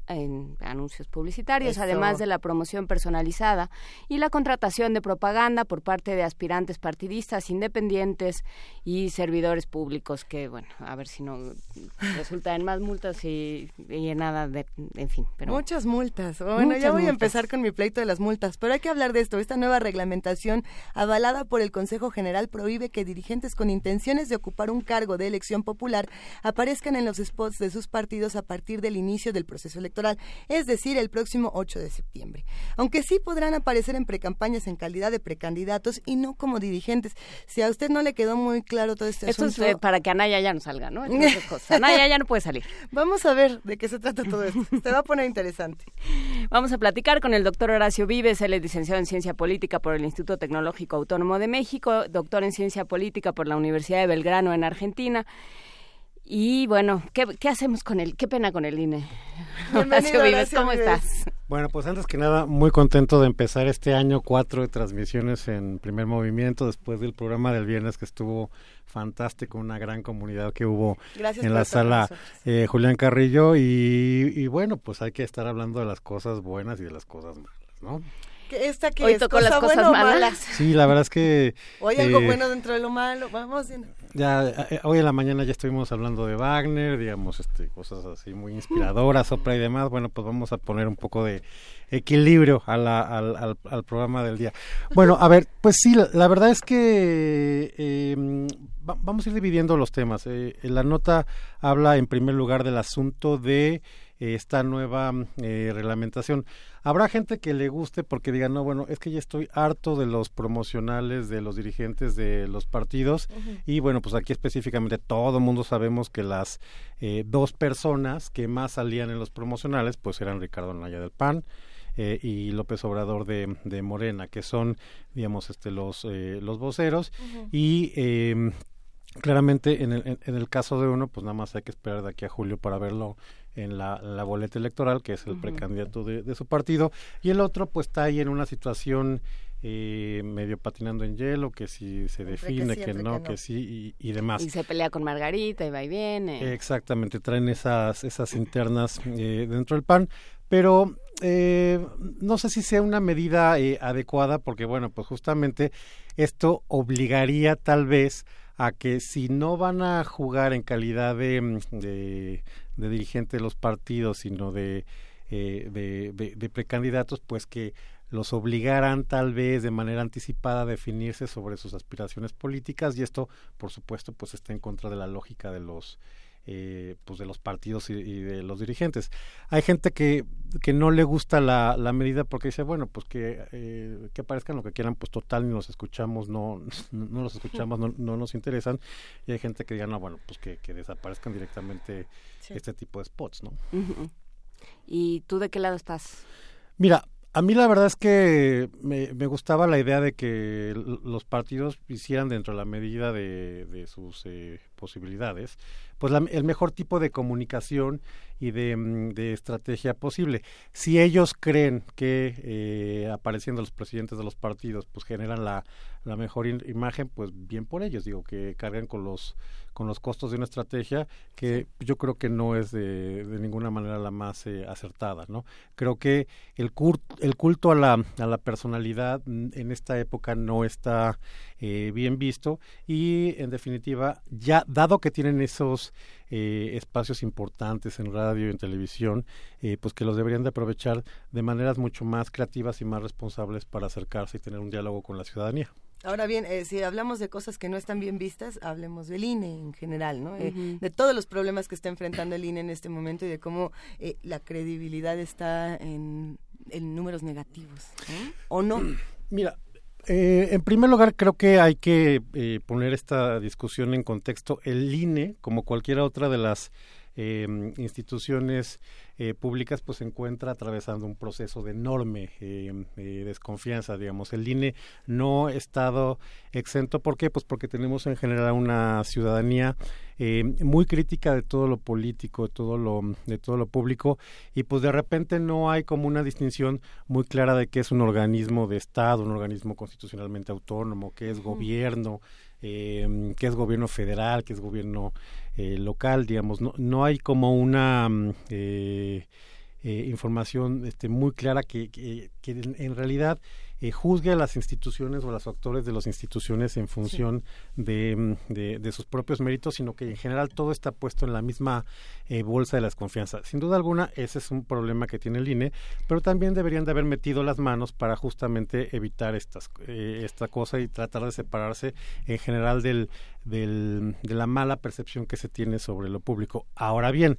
en anuncios publicitarios, además de la promoción personalizada y la contratación de propaganda por parte de aspirantes partidistas, independientes y servidores públicos, que bueno, a ver si no resulta en más multas y, en nada de, en fin. Pero Muchas multas. Bueno, ya voy a empezar con mi pleito de las multas, pero hay que hablar de esto. Esta nueva reglamentación avalada por el Consejo General prohíbe que dirigentes con intenciones de ocupar un cargo de elección popular aparezcan en los spots de sus partidos a partir del inicio del proceso electoral es decir, el próximo 8 de septiembre. Aunque sí podrán aparecer en precampañas en calidad de precandidatos y no como dirigentes. Si a usted no le quedó muy claro todo este Eso asunto... es para que Anaya ya no salga, ¿no? Anaya ya no puede salir. Vamos a ver de qué se trata todo esto. Se va a poner interesante. Vamos a platicar con el doctor Horacio Vives, él es licenciado en Ciencia Política por el Instituto Tecnológico Autónomo de México, doctor en Ciencia Política por la Universidad de Belgrano en Argentina y bueno, ¿qué, hacemos con él? Qué pena con el INE. Bienvenido, Vives, ¿cómo estás? Bueno, pues antes que nada, muy contento de empezar este año cuatro de transmisiones en primer movimiento después del programa del viernes que estuvo fantástico, una gran comunidad que hubo en la sala eh, Julián Carrillo y, y bueno, pues hay que estar hablando de las cosas buenas y de las cosas malas, ¿no? Esta que Hoy tocó las cosas malas. Sí, la verdad es que... Hoy algo eh, bueno dentro de lo malo, vamos. Ya, eh, hoy en la mañana ya estuvimos hablando de Wagner, digamos, este, cosas así muy inspiradoras, sopra y demás. Bueno, pues vamos a poner un poco de equilibrio al, al, programa del día. Bueno, a ver, pues sí, la, verdad es que em, vamos a ir dividiendo los temas. Eh, la nota habla en primer lugar del asunto de esta nueva eh, reglamentación. Habrá gente que le guste porque diga, no, bueno, es que ya estoy harto de los promocionales de los dirigentes de los partidos y bueno, pues aquí específicamente todo mundo sabemos que las eh, dos personas que más salían en los promocionales pues eran Ricardo Naya del PAN eh, y López Obrador de, de, Morena, que son, digamos, este, los, los voceros. Y em, claramente en el, en, el caso de uno, pues nada más hay que esperar de aquí a julio para verlo en la, boleta electoral, que es el precandidato de, su partido, y el otro pues está ahí en una situación eh, medio patinando en hielo, que si se define, que, no, que, sí y, demás. Y se pelea con Margarita y va y viene. Exactamente, traen esas, esas internas eh, dentro del PAN, pero eh, no sé si sea una medida adecuada, porque bueno, pues justamente esto obligaría tal vez a que si no van a jugar en calidad de, de de dirigente de los partidos, sino de, eh, de, de, precandidatos, pues que los obligaran tal vez de manera anticipada a definirse sobre sus aspiraciones políticas y esto por supuesto pues está en contra de la lógica de los eh, pues de los partidos y, de los dirigentes. Hay gente que, que no le gusta la, la medida porque dice, bueno, pues que, eh, que aparezcan lo que quieran, pues total, ni los escuchamos, no, no los escuchamos, no, no nos interesan. Y hay gente que diga, no, bueno, pues que, que desaparezcan directamente este tipo de spots, ¿no? ¿Y tú de qué lado estás? Mira, a mí la verdad es que me, gustaba la idea de que los partidos hicieran dentro de la medida de, sus eh, posibilidades, pues el mejor tipo de comunicación y de, mm, de, estrategia posible. Si ellos creen que eh, apareciendo los presidentes de los partidos, pues generan la, la mejor imagen, pues bien por ellos, digo, que carguen con los con los costos de una estrategia que yo creo que no es de, de ninguna manera la más eh, acertada, ¿no? Creo que el, el culto a la, a la personalidad en esta época no está eh, bien visto y en definitiva ya dado que tienen esos eh, espacios importantes en radio y en televisión pues que los deberían de aprovechar de maneras mucho más creativas y más responsables para acercarse y tener un diálogo con la ciudadanía. Ahora bien, eh, si hablamos de cosas que no están bien vistas, hablemos del INE en general, ¿no? Eh, de todos los problemas que está enfrentando el INE en este momento y de cómo eh, la credibilidad está en, números negativos, ¿O no? Mira, en primer lugar, creo que hay que poner esta discusión en contexto. El INE, como cualquier otra de las instituciones eh, públicas pues se encuentra atravesando un proceso de enorme eh, eh, desconfianza digamos. El INE no ha estado exento. ¿por qué? pues porque tenemos en general una ciudadanía muy crítica de todo lo político de todo lo de todo lo público y pues de repente no hay como una distinción muy clara de qué es un organismo de estado un organismo constitucionalmente autónomo qué es gobierno eh, qué es gobierno federal, qué es gobierno eh, local, digamos, no, no hay como una mm, eh, eh, información este, muy clara que, que, en, realidad eh, juzgue a las instituciones o a los actores de las instituciones en función mm, de, de, sus propios méritos, sino que en general todo está puesto en la misma eh, bolsa de las confianzas. Sin duda alguna, ese es un problema que tiene el INE, pero también deberían de haber metido las manos para justamente evitar estas, esta cosa y tratar de separarse en general del, del, de la mala percepción que se tiene sobre lo público. Ahora bien,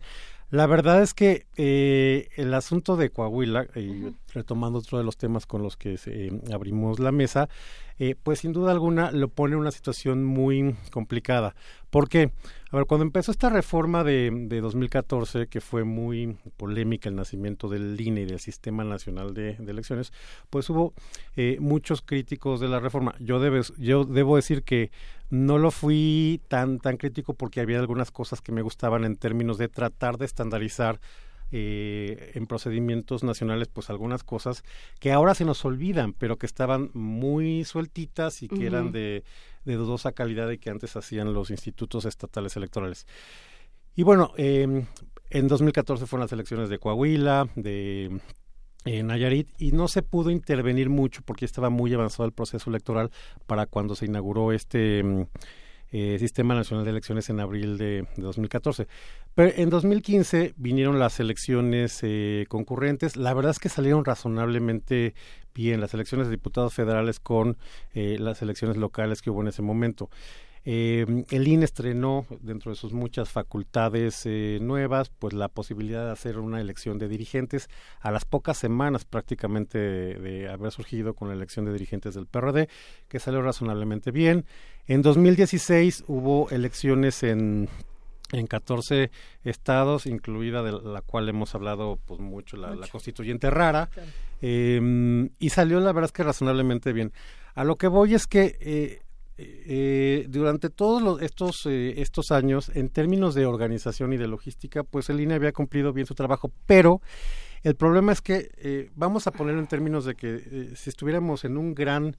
la verdad es que eh, el asunto de Coahuila, y retomando otro de los temas con los que eh, abrimos la mesa, eh, pues sin duda alguna lo pone en una situación muy complicada. ¿Por qué? A ver, cuando empezó esta reforma de, de 2014, que fue muy polémica el nacimiento del INE y del Sistema Nacional de, Elecciones, pues hubo eh, muchos críticos de la reforma. Yo, debes, yo debo decir que no lo fui tan, tan crítico porque había algunas cosas que me gustaban en términos de tratar de estandarizar eh, en procedimientos nacionales pues algunas cosas que ahora se nos olvidan, pero que estaban muy sueltitas y que eran de, de, dudosa calidad y que antes hacían los institutos estatales electorales. Y bueno, eh, en 2014 fueron las elecciones de Coahuila, de eh, Nayarit y no se pudo intervenir mucho porque estaba muy avanzado el proceso electoral para cuando se inauguró este mm, eh, Sistema Nacional de Elecciones en abril de, 2014. Pero en 2015 vinieron las elecciones eh, concurrentes. La verdad es que salieron razonablemente bien las elecciones de diputados federales con eh, las elecciones locales que hubo en ese momento. Eh, el INE estrenó dentro de sus muchas facultades eh, nuevas, pues la posibilidad de hacer una elección de dirigentes a las pocas semanas prácticamente de, haber surgido con la elección de dirigentes del PRD, que salió razonablemente bien. En 2016 hubo elecciones en en 14 estados, incluida de la cual hemos hablado pues mucho, la, constituyente rara, em, y salió la verdad es que razonablemente bien. A lo que voy es que eh, eh, durante todos estos, eh, estos años, en términos de organización y de logística, pues el INE había cumplido bien su trabajo, pero el problema es que eh, vamos a ponerlo en términos de que eh, si estuviéramos en un gran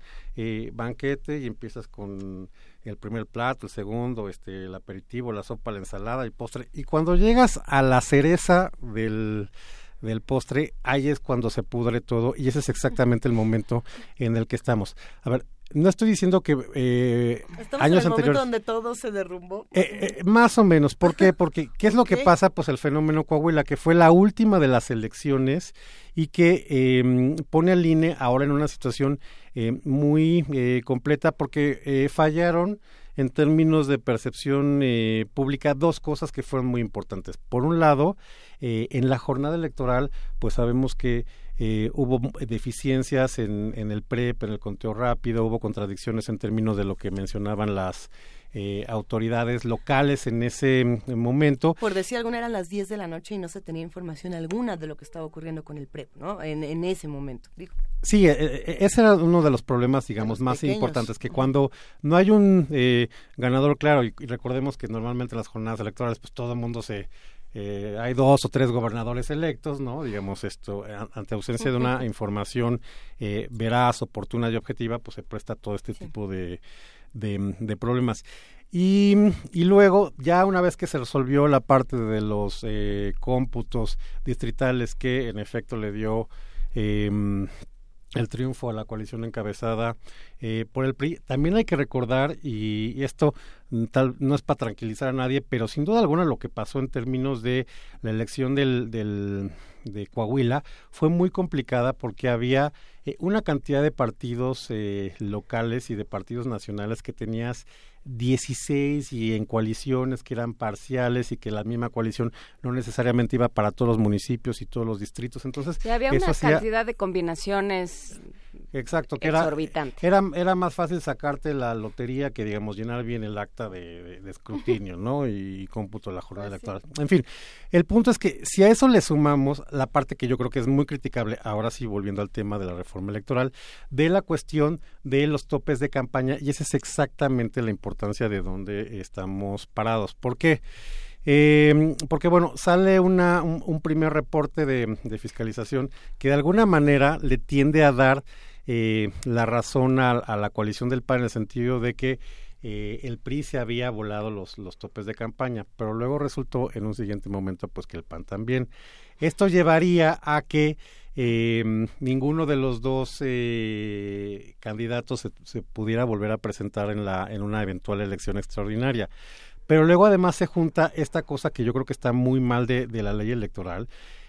banquete y empiezas con el primer plato, el segundo, este, el aperitivo, la sopa, la ensalada, el postre, y cuando llegas a la cereza del del postre, ahí es cuando se pudre todo y ese es exactamente el momento en el que estamos. A ver, no estoy diciendo que eh, Estamos años en el anteriores... momento donde todo se derrumbó. Eh, eh, más o menos, ¿por qué? Porque ¿qué es lo que pasa? Pues el fenómeno Coahuila, que fue la última de las elecciones y que eh, pone al INE ahora en una situación eh, muy eh, completa porque eh, fallaron en términos de percepción eh, pública dos cosas que fueron muy importantes. Por un lado, eh, en la jornada electoral, pues sabemos que eh, hubo deficiencias en, en el PREP, en el conteo rápido, hubo contradicciones en términos de lo que mencionaban las eh, autoridades locales en ese mm, momento. Por decir alguna, eran las 10 de la noche y no se tenía información alguna de lo que estaba ocurriendo con el PREP, ¿no? En, en ese momento. Digo, Sí, eh, ese era uno de los problemas, digamos, más pequeños. importantes, que cuando no hay un eh, ganador claro, y, y recordemos que normalmente en las jornadas electorales, pues todo el mundo se... eh, hay dos o tres gobernadores electos, ¿no? Digamos, esto, ante ausencia de una información eh, veraz, oportuna y objetiva, pues se presta todo este tipo de, de, de problemas. Y, y luego, ya una vez que se resolvió la parte de los eh, cómputos distritales que en efecto le dio em, el triunfo a la coalición encabezada eh, por el PRI. También hay que recordar, y, esto mm, tal no es para tranquilizar a nadie, pero sin duda alguna lo que pasó en términos de la elección del, del de Coahuila fue muy complicada porque había eh, una cantidad de partidos eh, locales y de partidos nacionales que tenías 16 y en coaliciones que eran parciales y que la misma coalición no necesariamente iba para todos los municipios y todos los distritos. Entonces, Sí, había eso una hacía- cantidad de combinaciones Exacto, que era, exorbitante. era, era más fácil sacarte la lotería que, digamos, llenar bien el acta de, de- de escrutinio, ¿no? Y, cómputo de la jornada electoral. En fin, el punto es que si a eso le sumamos la parte que yo creo que es muy criticable, ahora sí, volviendo al tema de la reforma electoral, de la cuestión de los topes de campaña, y esa es exactamente la importancia de dónde estamos parados. ¿Por qué? Eh, porque bueno, sale una, un, primer reporte de, fiscalización que de alguna manera le tiende a dar eh, la razón a, a la coalición del PAN en el sentido de que eh, el PRI se había volado los, los topes de campaña, pero luego resultó en un siguiente momento pues que el PAN también. Esto llevaría a que eh, ninguno de los dos eh, candidatos se, se pudiera volver a presentar en, la, en una eventual elección extraordinaria. Pero luego además se junta esta cosa que yo creo que está muy mal de, de la ley electoral,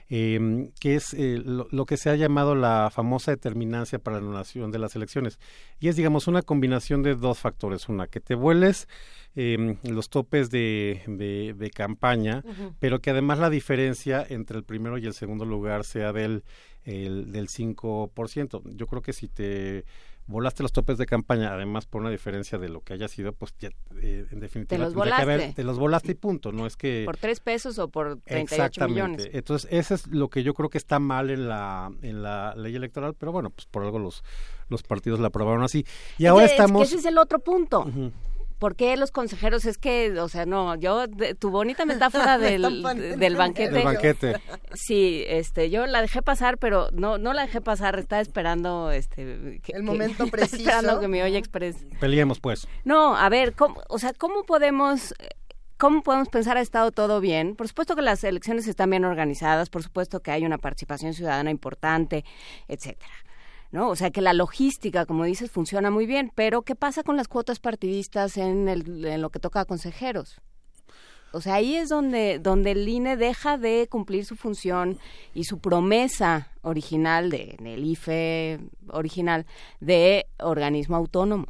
eh, que es eh, lo, lo, que se ha llamado la famosa determinancia para la anulación de las elecciones. Y es, digamos, una combinación de dos factores. Una, que te vueles eh, los topes de, de, de campaña, uh -huh. pero que además la diferencia entre el primero y el segundo lugar sea del, el, del 5%. Yo creo que si te volaste los topes de campaña, además por una diferencia de lo que haya sido, pues ya, eh, en definitiva te los volaste. Que haber, te los volaste y punto, no es que por tres pesos o por 38 millones. Entonces eso es lo que yo creo que está mal en la en la ley electoral, pero bueno, pues por algo los los partidos la aprobaron así. Y ahora es estamos. Que ese es el otro punto. Uh -huh. ¿Por qué los consejeros? Es que, o sea, no, yo, de, tu bonita metáfora del, del banquete. Del banquete. Sí, este, yo la dejé pasar, pero no, no la dejé pasar, estaba esperando, este. Que, el momento que, preciso. esperando que me oye express. Peleemos, pues. No, a ver, ¿cómo, o sea, ¿cómo podemos ¿Cómo podemos pensar ha estado todo bien? Por supuesto que las elecciones están bien organizadas, por supuesto que hay una participación ciudadana importante, etcétera. ¿No? O sea que la logística, como dices, funciona muy bien, pero ¿qué pasa con las cuotas partidistas en, el, en lo que toca a consejeros? O sea, ahí es donde, donde el INE deja de cumplir su función y su promesa original de, del IFE original de organismo autónomo.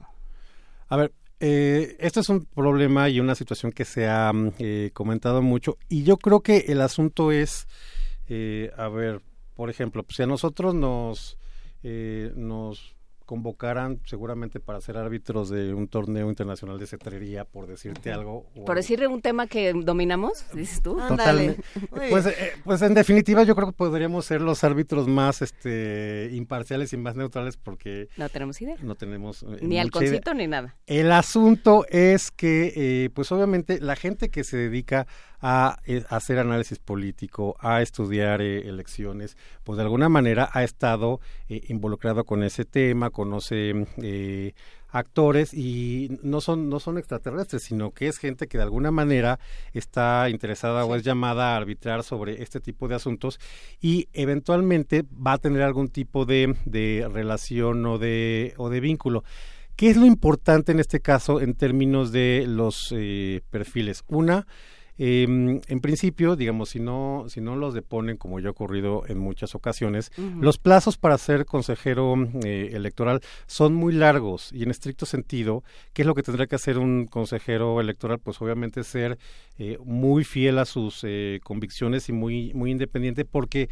A ver, eh, esto es un problema y una situación que se ha eh, comentado mucho y yo creo que el asunto es, eh, a ver, por ejemplo, pues si a nosotros nos eh, nos convocaran seguramente para ser árbitros de un torneo internacional de cetrería, por decirte algo. Por decir un tema que dominamos, dices tú. Totalmente. Pues, eh, pues en definitiva yo creo que podríamos ser los árbitros más este imparciales y más neutrales porque... No tenemos idea. No tenemos... Eh, ni halconcito ni nada. El asunto es que, eh, pues obviamente la gente que se dedica a, a hacer análisis político, a estudiar eh, elecciones, pues de alguna manera ha estado eh, involucrado con ese tema, conoce eh, actores y no son no son extraterrestres, sino que es gente que de alguna manera está interesada sí. o es llamada a arbitrar sobre este tipo de asuntos y eventualmente va a tener algún tipo de, de relación o de o de vínculo. ¿Qué es lo importante en este caso en términos de los eh, perfiles? Una, em, en principio, digamos, si no, si no los deponen, como ya ha ocurrido en muchas ocasiones, los plazos para ser consejero eh, electoral son muy largos y en estricto sentido, ¿qué es lo que tendrá que hacer un consejero electoral? Pues obviamente ser eh, muy fiel a sus convicciones y muy, muy independiente porque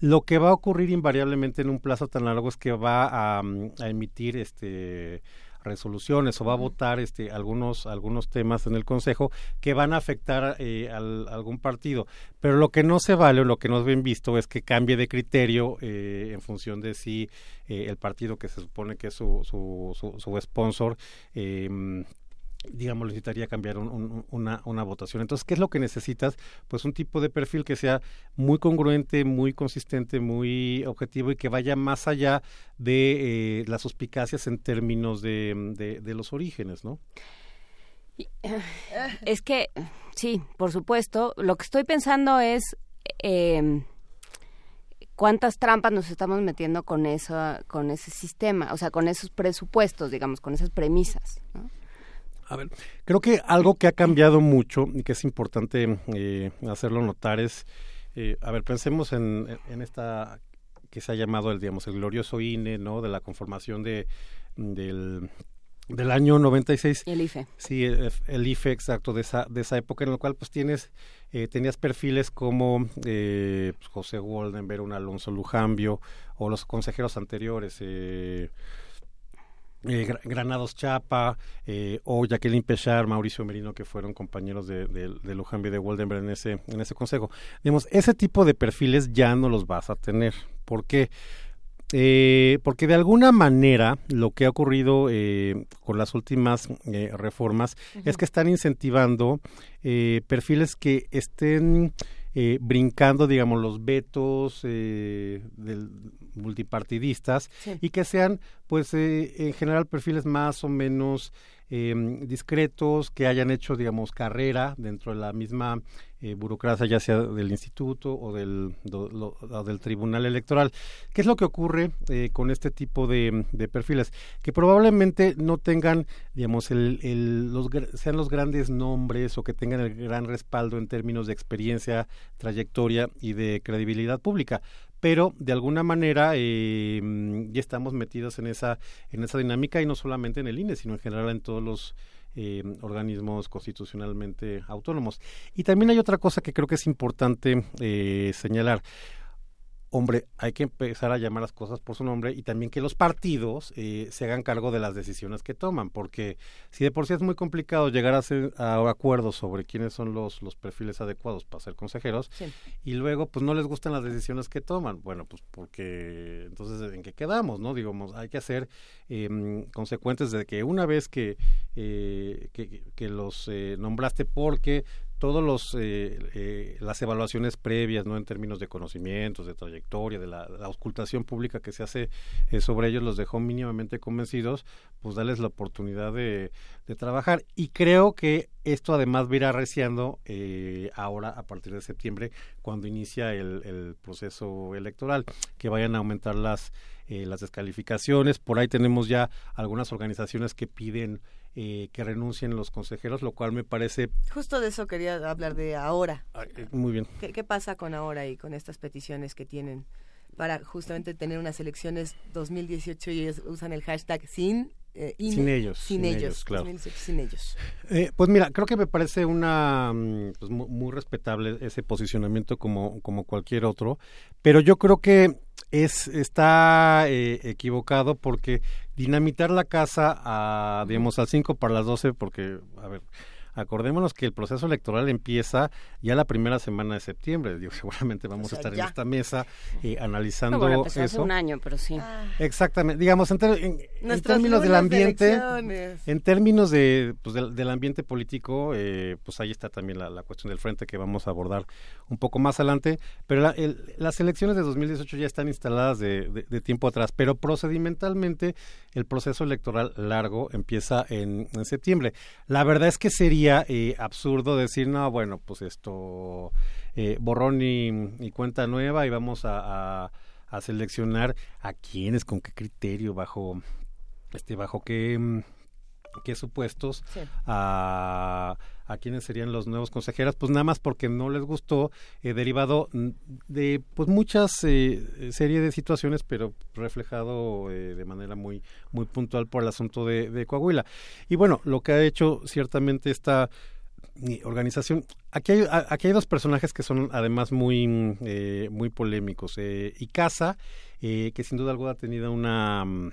lo que va a ocurrir invariablemente en un plazo tan largo es que va a, mm, a emitir este resoluciones o va a votar este algunos algunos temas en el consejo que van a afectar eh, al, algún partido. Pero lo que no se vale o lo que no es bien visto es que cambie de criterio eh, en función de si eh, el partido que se supone que es su su, su, su sponsor eh, digamos, necesitaría cambiar una, una votación. Entonces, ¿qué es lo que necesitas? Pues un tipo de perfil que sea muy congruente, muy consistente, muy objetivo y que vaya más allá de eh, las suspicacias en términos de, de, los orígenes, ¿no? Es que, sí, por supuesto. Lo que estoy pensando es eh, cuántas trampas nos estamos metiendo con eso, con ese sistema, o sea, con esos presupuestos, digamos, con esas premisas. ¿no? A ver, creo que algo que ha cambiado mucho y que es importante eh, hacerlo notar es, eh, a ver, pensemos en, en, esta que se ha llamado el, digamos, el glorioso INE, ¿no? De la conformación de del, del año 96. El IFE. Sí, el, el, IFE, exacto, de esa, de esa época en la cual pues tienes, eh, tenías perfiles como eh, pues, José Goldenberg, un Alonso Lujambio, o los consejeros anteriores, eh, eh, Granados Chapa eh, o Jacqueline Pechar, Mauricio Merino, que fueron compañeros de, de, de Luján y de Waldenberg en ese, en ese consejo. Digamos, ese tipo de perfiles ya no los vas a tener. ¿Por qué? Eh, porque de alguna manera lo que ha ocurrido eh, con las últimas eh, reformas uh -huh. es que están incentivando eh, perfiles que estén eh, brincando, digamos, los vetos eh, del multipartidistas sí. y que sean, pues, eh, en general perfiles más o menos eh, discretos, que hayan hecho, digamos, carrera dentro de la misma eh, burocracia, ya sea del instituto o del, do, lo, o del tribunal electoral. ¿Qué es lo que ocurre eh, con este tipo de, de, perfiles? Que probablemente no tengan, digamos, el, el, los, sean los grandes nombres o que tengan el gran respaldo en términos de experiencia, trayectoria y de credibilidad pública pero de alguna manera eh, ya estamos metidos en esa en esa dinámica y no solamente en el INE sino en general en todos los eh, organismos constitucionalmente autónomos. Y también hay otra cosa que creo que es importante eh, señalar hombre, hay que empezar a llamar las cosas por su nombre y también que los partidos eh, se hagan cargo de las decisiones que toman, porque si de por sí es muy complicado llegar a, ser, a acuerdos sobre quiénes son los, los perfiles adecuados para ser consejeros sí. y luego pues no les gustan las decisiones que toman, bueno, pues porque entonces en qué quedamos, ¿no? Digamos, hay que ser eh, consecuentes de que una vez que, eh, que, que los eh, nombraste porque todos los eh, eh, las evaluaciones previas no en términos de conocimientos de trayectoria de la, la auscultación pública que se hace eh, sobre ellos los dejó mínimamente convencidos pues darles la oportunidad de, de trabajar. Y creo que esto además va a ir arreciando eh, ahora a partir de septiembre cuando inicia el, el proceso electoral que vayan a aumentar las eh, las descalificaciones por ahí tenemos ya algunas organizaciones que piden eh, que renuncien los consejeros, lo cual me parece... Justo de eso quería hablar de ahora. Ah, eh, muy bien. ¿Qué, ¿Qué, pasa con ahora y con estas peticiones que tienen para justamente tener unas elecciones 2018 y ellos usan el hashtag sin... Eh, in, sin ellos. Sin, sin ellos, ellos, claro. 2018, sin ellos. Pues mira, creo que me parece una mm, pues, muy respetable ese posicionamiento como, como cualquier otro, pero yo creo que es está eh, equivocado porque dinamitar la casa a digamos al 5 para las 12 porque a ver acordémonos que el proceso electoral empieza ya la primera semana de septiembre. Digo, seguramente vamos o sea, a estar ya. en esta mesa eh, analizando no, bueno, eso. Hace un año, pero sí. Ah. Exactamente. Digamos, en, ter en, en términos del ambiente, en términos de, pues, del, del ambiente político, eh, pues ahí está también la, la, cuestión del frente que vamos a abordar un poco más adelante. Pero la, el, las elecciones de 2018 ya están instaladas de, de, de, tiempo atrás, pero procedimentalmente el proceso electoral largo empieza en, en septiembre. La verdad es que sería eh, absurdo decir, no, bueno, pues esto, eh, borrón y, y, cuenta nueva y vamos a, a, a, seleccionar a quiénes, con qué criterio, bajo este, bajo qué, mm, qué supuestos a, a quienes serían los nuevos consejeras, pues nada más porque no les gustó, eh, derivado mm, de pues muchas eh, serie de situaciones, pero reflejado eh, de manera muy, muy puntual por el asunto de, de Coahuila. Y bueno, lo que ha hecho ciertamente esta mi organización. Aquí hay, aquí hay dos personajes que son además muy, eh, muy polémicos. Eh, Icaza, eh, que sin duda alguna ha tenido una, mm,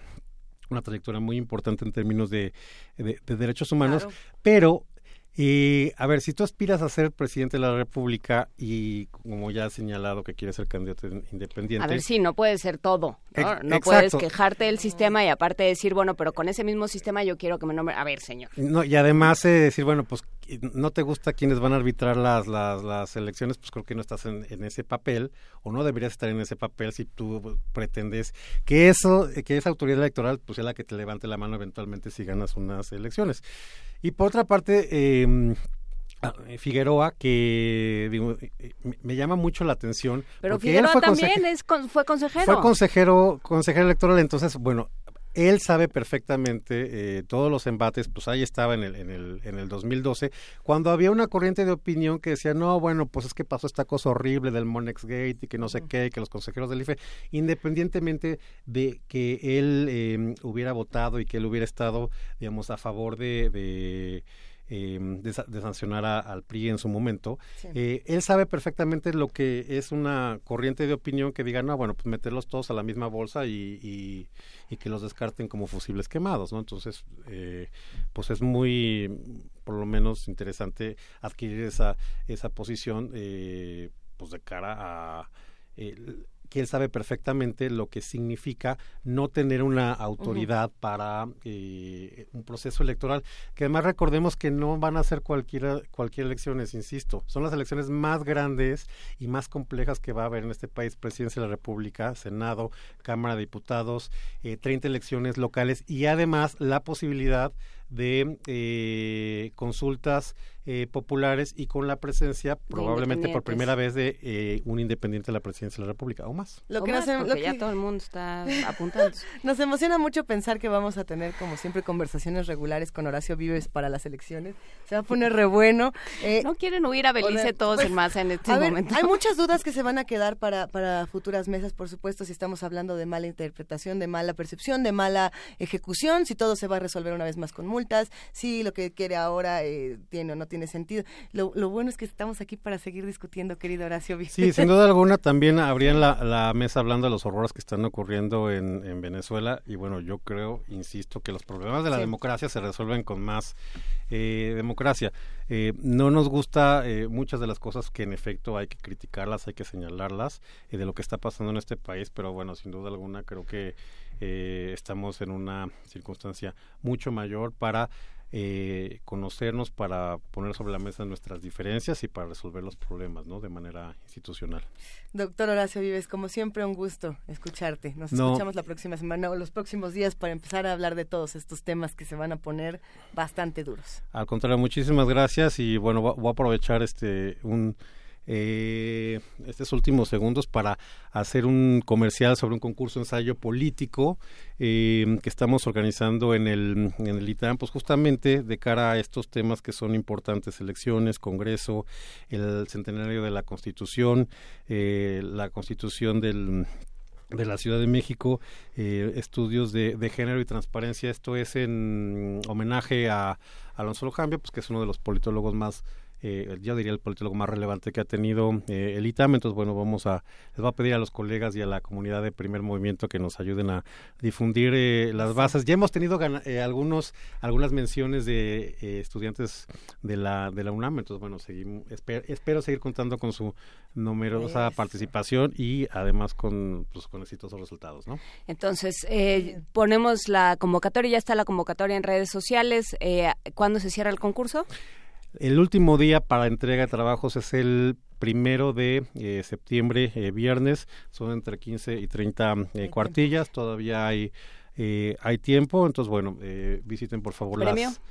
una trayectoria muy importante en términos de, de, de derechos humanos, pero y a ver, si tú aspiras a ser presidente de la República y como ya has señalado que quieres ser candidato independiente. A ver, sí, no puede ser todo. No, no puedes quejarte del sistema y aparte decir, bueno, pero con ese mismo sistema yo quiero que me nombre. A ver, señor. No, y además eh, decir, bueno, pues no te gusta quienes van a arbitrar las, las, las elecciones, pues creo que no estás en, en, ese papel o no deberías estar en ese papel si tú pretendes que eso, que esa autoridad electoral pues sea la que te levante la mano eventualmente si ganas unas elecciones. Y por otra parte, eh, Figueroa, que digo, me llama mucho la atención. Pero Figueroa fue también es, fue consejero. Fue consejero, consejero electoral, entonces, bueno, él sabe perfectamente eh, todos los embates, pues ahí estaba en el, en, el, en el 2012, cuando había una corriente de opinión que decía, no, bueno, pues es que pasó esta cosa horrible del Monex Gate y que no sé qué, que los consejeros del IFE, independientemente de que él eh, hubiera votado y que él hubiera estado, digamos, a favor de, de eh, de, de, sancionar a, al PRI en su momento, sí. eh, él sabe perfectamente lo que es una corriente de opinión que diga, no, bueno, pues meterlos todos a la misma bolsa y, y, y que los descarten como fusibles quemados, ¿no? Entonces, eh, pues es muy, por lo menos, interesante adquirir esa, esa posición, eh, pues de cara a... Eh, que él sabe perfectamente lo que significa no tener una autoridad uh -huh. para eh, un proceso electoral. Que además recordemos que no van a ser cualquiera, cualquier elecciones, insisto, son las elecciones más grandes y más complejas que va a haber en este país, presidencia de la República, Senado, Cámara de Diputados, eh, 30 elecciones locales y además la posibilidad de eh, consultas eh, populares y con la presencia probablemente por primera vez de eh, un independiente de la presidencia de la República o más. Lo que, más, nos, lo que ya todo el mundo está apuntando. nos emociona mucho pensar que vamos a tener como siempre conversaciones regulares con Horacio Vives para las elecciones. Se va a poner re bueno. Eh, no quieren huir a Belice todos pues, en masa en este ver, momento. Hay muchas dudas que se van a quedar para, para futuras mesas, por supuesto, si estamos hablando de mala interpretación, de mala percepción, de mala ejecución, si todo se va a resolver una vez más con multas, si lo que quiere ahora eh, tiene o no tiene sentido. Lo, lo, bueno es que estamos aquí para seguir discutiendo, querido Horacio. Sí, sin duda alguna también habría la, la mesa hablando de los horrores que están ocurriendo en, en, Venezuela y bueno, yo creo, insisto, que los problemas de la sí. democracia se resuelven con más eh, democracia. Eh, no nos gusta eh, muchas de las cosas que en efecto hay que criticarlas, hay que señalarlas eh, de lo que está pasando en este país, pero bueno, sin duda alguna creo que eh, estamos en una circunstancia mucho mayor para eh, conocernos para poner sobre la mesa nuestras diferencias y para resolver los problemas, ¿no? De manera institucional. Doctor Horacio Vives, como siempre, un gusto escucharte. Nos no. escuchamos la próxima semana o los próximos días para empezar a hablar de todos estos temas que se van a poner bastante duros. Al contrario, muchísimas gracias y bueno, voy a aprovechar este un eh, estos últimos segundos para hacer un comercial sobre un concurso ensayo político eh, que estamos organizando en el, en el ITAM, pues justamente de cara a estos temas que son importantes, elecciones, Congreso, el centenario de la Constitución, eh, la Constitución del de la Ciudad de México, eh, estudios de, de, género y transparencia. Esto es en homenaje a Alonso Lojambia, pues que es uno de los politólogos más eh, yo diría el politólogo más relevante que ha tenido eh, el ITAM. Entonces, bueno, vamos a, les voy a pedir a los colegas y a la comunidad de primer movimiento que nos ayuden a difundir eh, las bases. Ya hemos tenido eh, algunos, algunas menciones de eh, estudiantes de la, de la UNAM, entonces, bueno, seguimos, esper, espero seguir contando con su numerosa participación y además con, pues, con exitosos resultados, ¿no? Entonces, eh, ponemos la convocatoria, ya está la convocatoria en redes sociales. Eh, ¿Cuándo se cierra el concurso? El último día para entrega de trabajos es el primero de eh, septiembre, eh, viernes, son entre 15 y 30 eh, cuartillas, todavía hay, eh, hay tiempo, entonces bueno, eh, visiten por favor ¿Premio? las...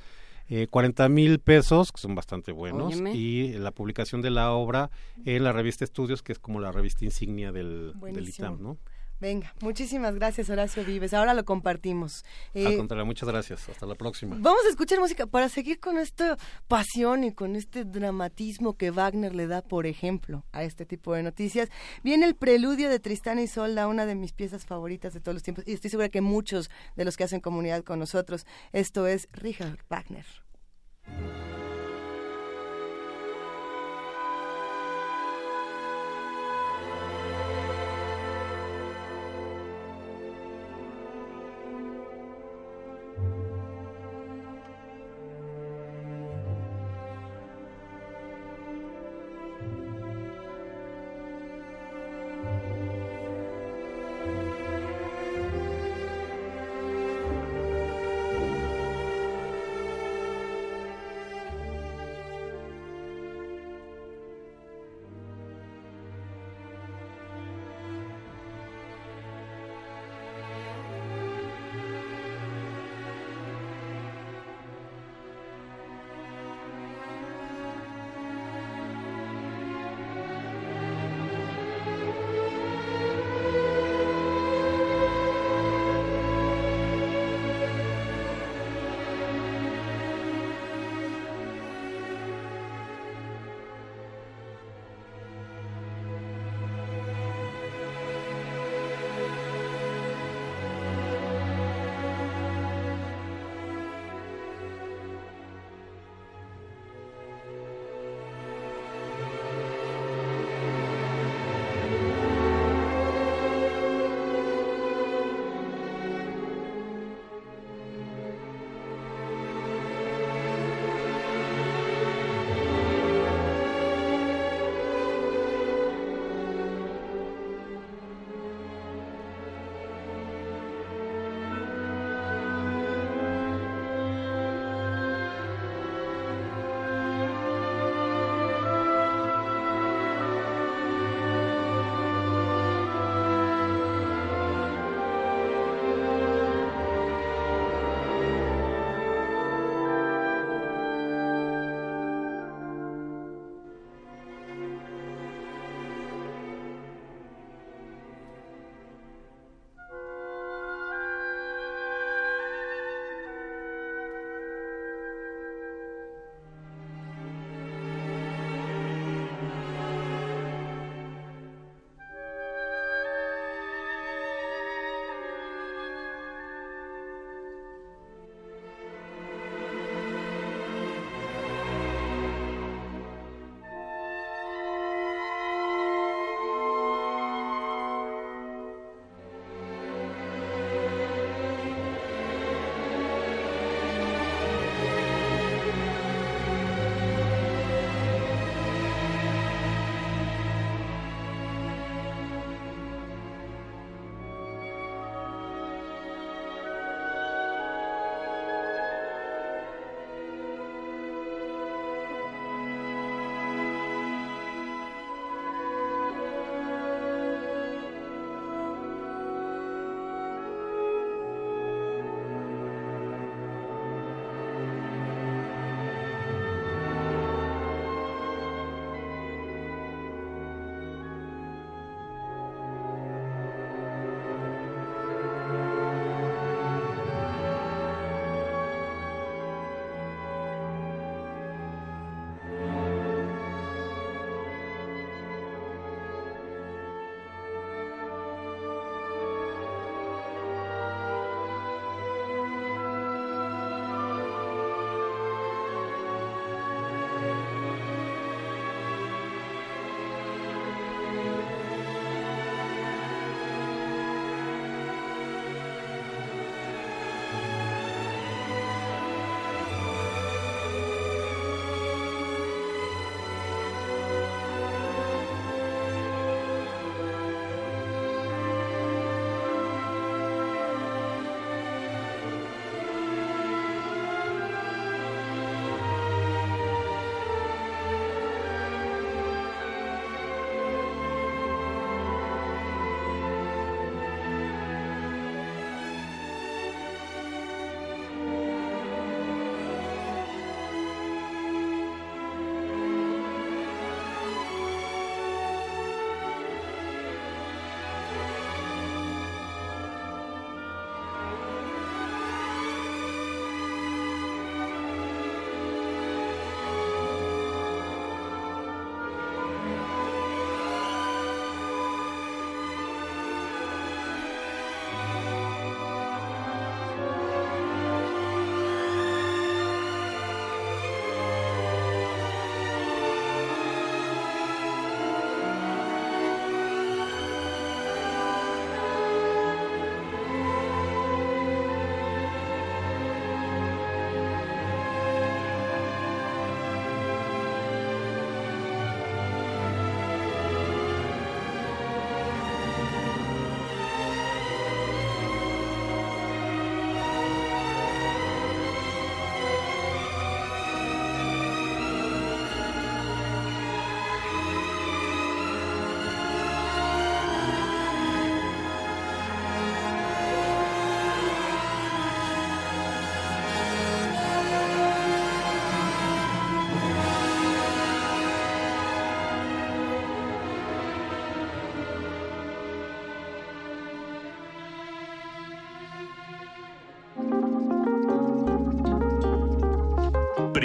Eh, 40 mil pesos, que son bastante buenos, Óyeme. y la publicación de la obra en la revista Estudios, que es como la revista insignia del, del ITAM, ¿no? Venga, muchísimas gracias Horacio Vives. Ahora lo compartimos. Al contrario, muchas gracias. Hasta la próxima. Vamos a escuchar música para seguir con esta pasión y con este dramatismo que Wagner le da, por ejemplo, a este tipo de noticias. Viene el preludio de Tristana y Solda, una de mis piezas favoritas de todos los tiempos, y estoy segura que muchos de los que hacen comunidad con nosotros, esto es Richard Wagner.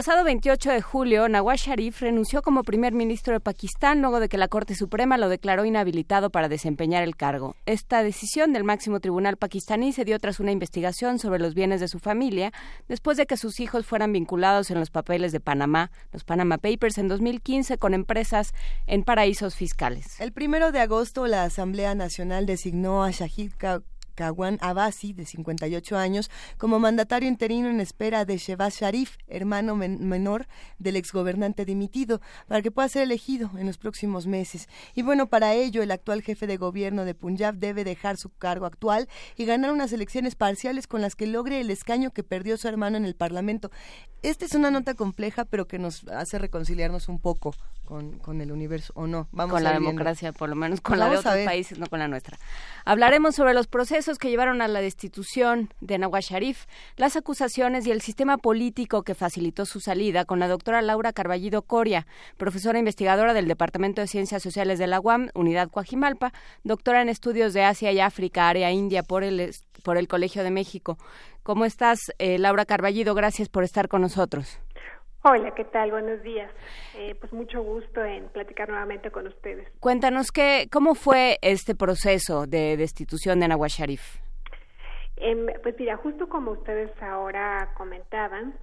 Pasado 28 de julio, Nawaz Sharif renunció como primer ministro de Pakistán luego de que la Corte Suprema lo declaró inhabilitado para desempeñar el cargo. Esta decisión del máximo tribunal pakistaní se dio tras una investigación sobre los bienes de su familia, después de que sus hijos fueran vinculados en los papeles de Panamá, los Panama Papers, en 2015 con empresas en paraísos fiscales. El primero de agosto, la Asamblea Nacional designó a Shahid Kawan Abbasi, de 58 años, como mandatario interino en espera de Shehbaz Sharif, hermano menor del exgobernante dimitido, para que pueda ser elegido en los próximos meses. Y bueno, para ello, el actual jefe de gobierno de Punjab debe dejar su cargo actual y ganar unas elecciones parciales con las que logre el escaño que perdió su hermano en el Parlamento. Esta es una nota compleja, pero que nos hace reconciliarnos un poco con, el universo, ¿o no? Vamos con la democracia, por lo menos con la de otros países, no con la nuestra. Hablaremos sobre los procesos que llevaron a la destitución de Nawaz Sharif, las acusaciones y el sistema político que facilitó su salida con la doctora Laura Carballido Coria, profesora investigadora del Departamento de Ciencias Sociales de la UAM, Unidad Coajimalpa, doctora en estudios de Asia y África, área India por el, por el Colegio de México. ¿Cómo estás, eh, Laura Carballido? Gracias por estar con nosotros. Hola, ¿qué tal? Buenos días. Eh, pues mucho gusto en platicar nuevamente con ustedes. Cuéntanos qué, cómo fue este proceso de destitución de Nawaz Sharif. Em, pues mira, justo como ustedes ahora comentaban,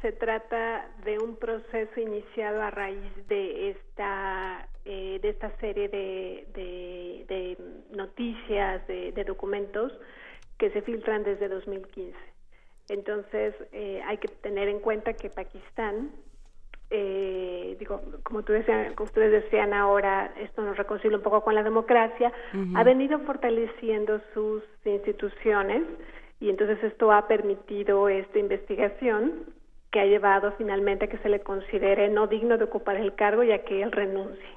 se trata de un proceso iniciado a raíz de esta eh, de esta serie de, de, noticias, de, de documentos que se filtran desde 2015. Entonces, eh, hay que tener en cuenta que Pakistán, eh, digo, como, tú decían, como ustedes decían ahora, esto nos reconcilia un poco con la democracia, ha venido fortaleciendo sus instituciones y entonces esto ha permitido esta investigación que ha llevado finalmente a que se le considere no digno de ocupar el cargo y a que él renuncie.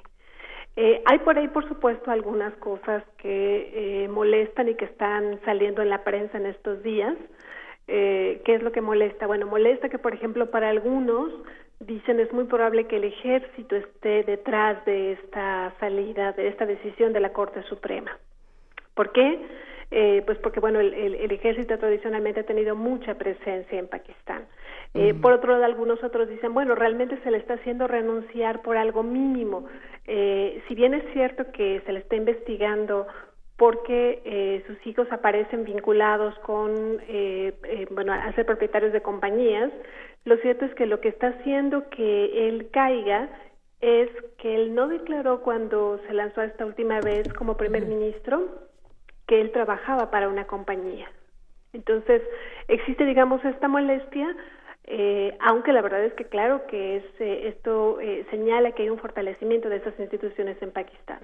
Eh, hay por ahí, por supuesto, algunas cosas que molestan y que están saliendo en la prensa en estos días. Eh, ¿Qué es lo que molesta? Bueno, molesta que, por ejemplo, para algunos dicen es muy probable que el ejército esté detrás de esta salida, de esta decisión de la Corte Suprema. ¿Por qué? Eh, pues porque, bueno, el, ejército tradicionalmente ha tenido mucha presencia en Pakistán. Eh, por otro lado, algunos otros dicen, bueno, realmente se le está haciendo renunciar por algo mínimo. Eh, si bien es cierto que se le está investigando porque eh, sus hijos aparecen vinculados con, eh, eh, bueno, a ser propietarios de compañías. Lo cierto es que lo que está haciendo que él caiga es que él no declaró cuando se lanzó esta última vez como primer ministro que él trabajaba para una compañía. Entonces, existe, digamos, esta molestia, eh, aunque la verdad es que claro que es, esto señala que hay un fortalecimiento de esas instituciones en Pakistán.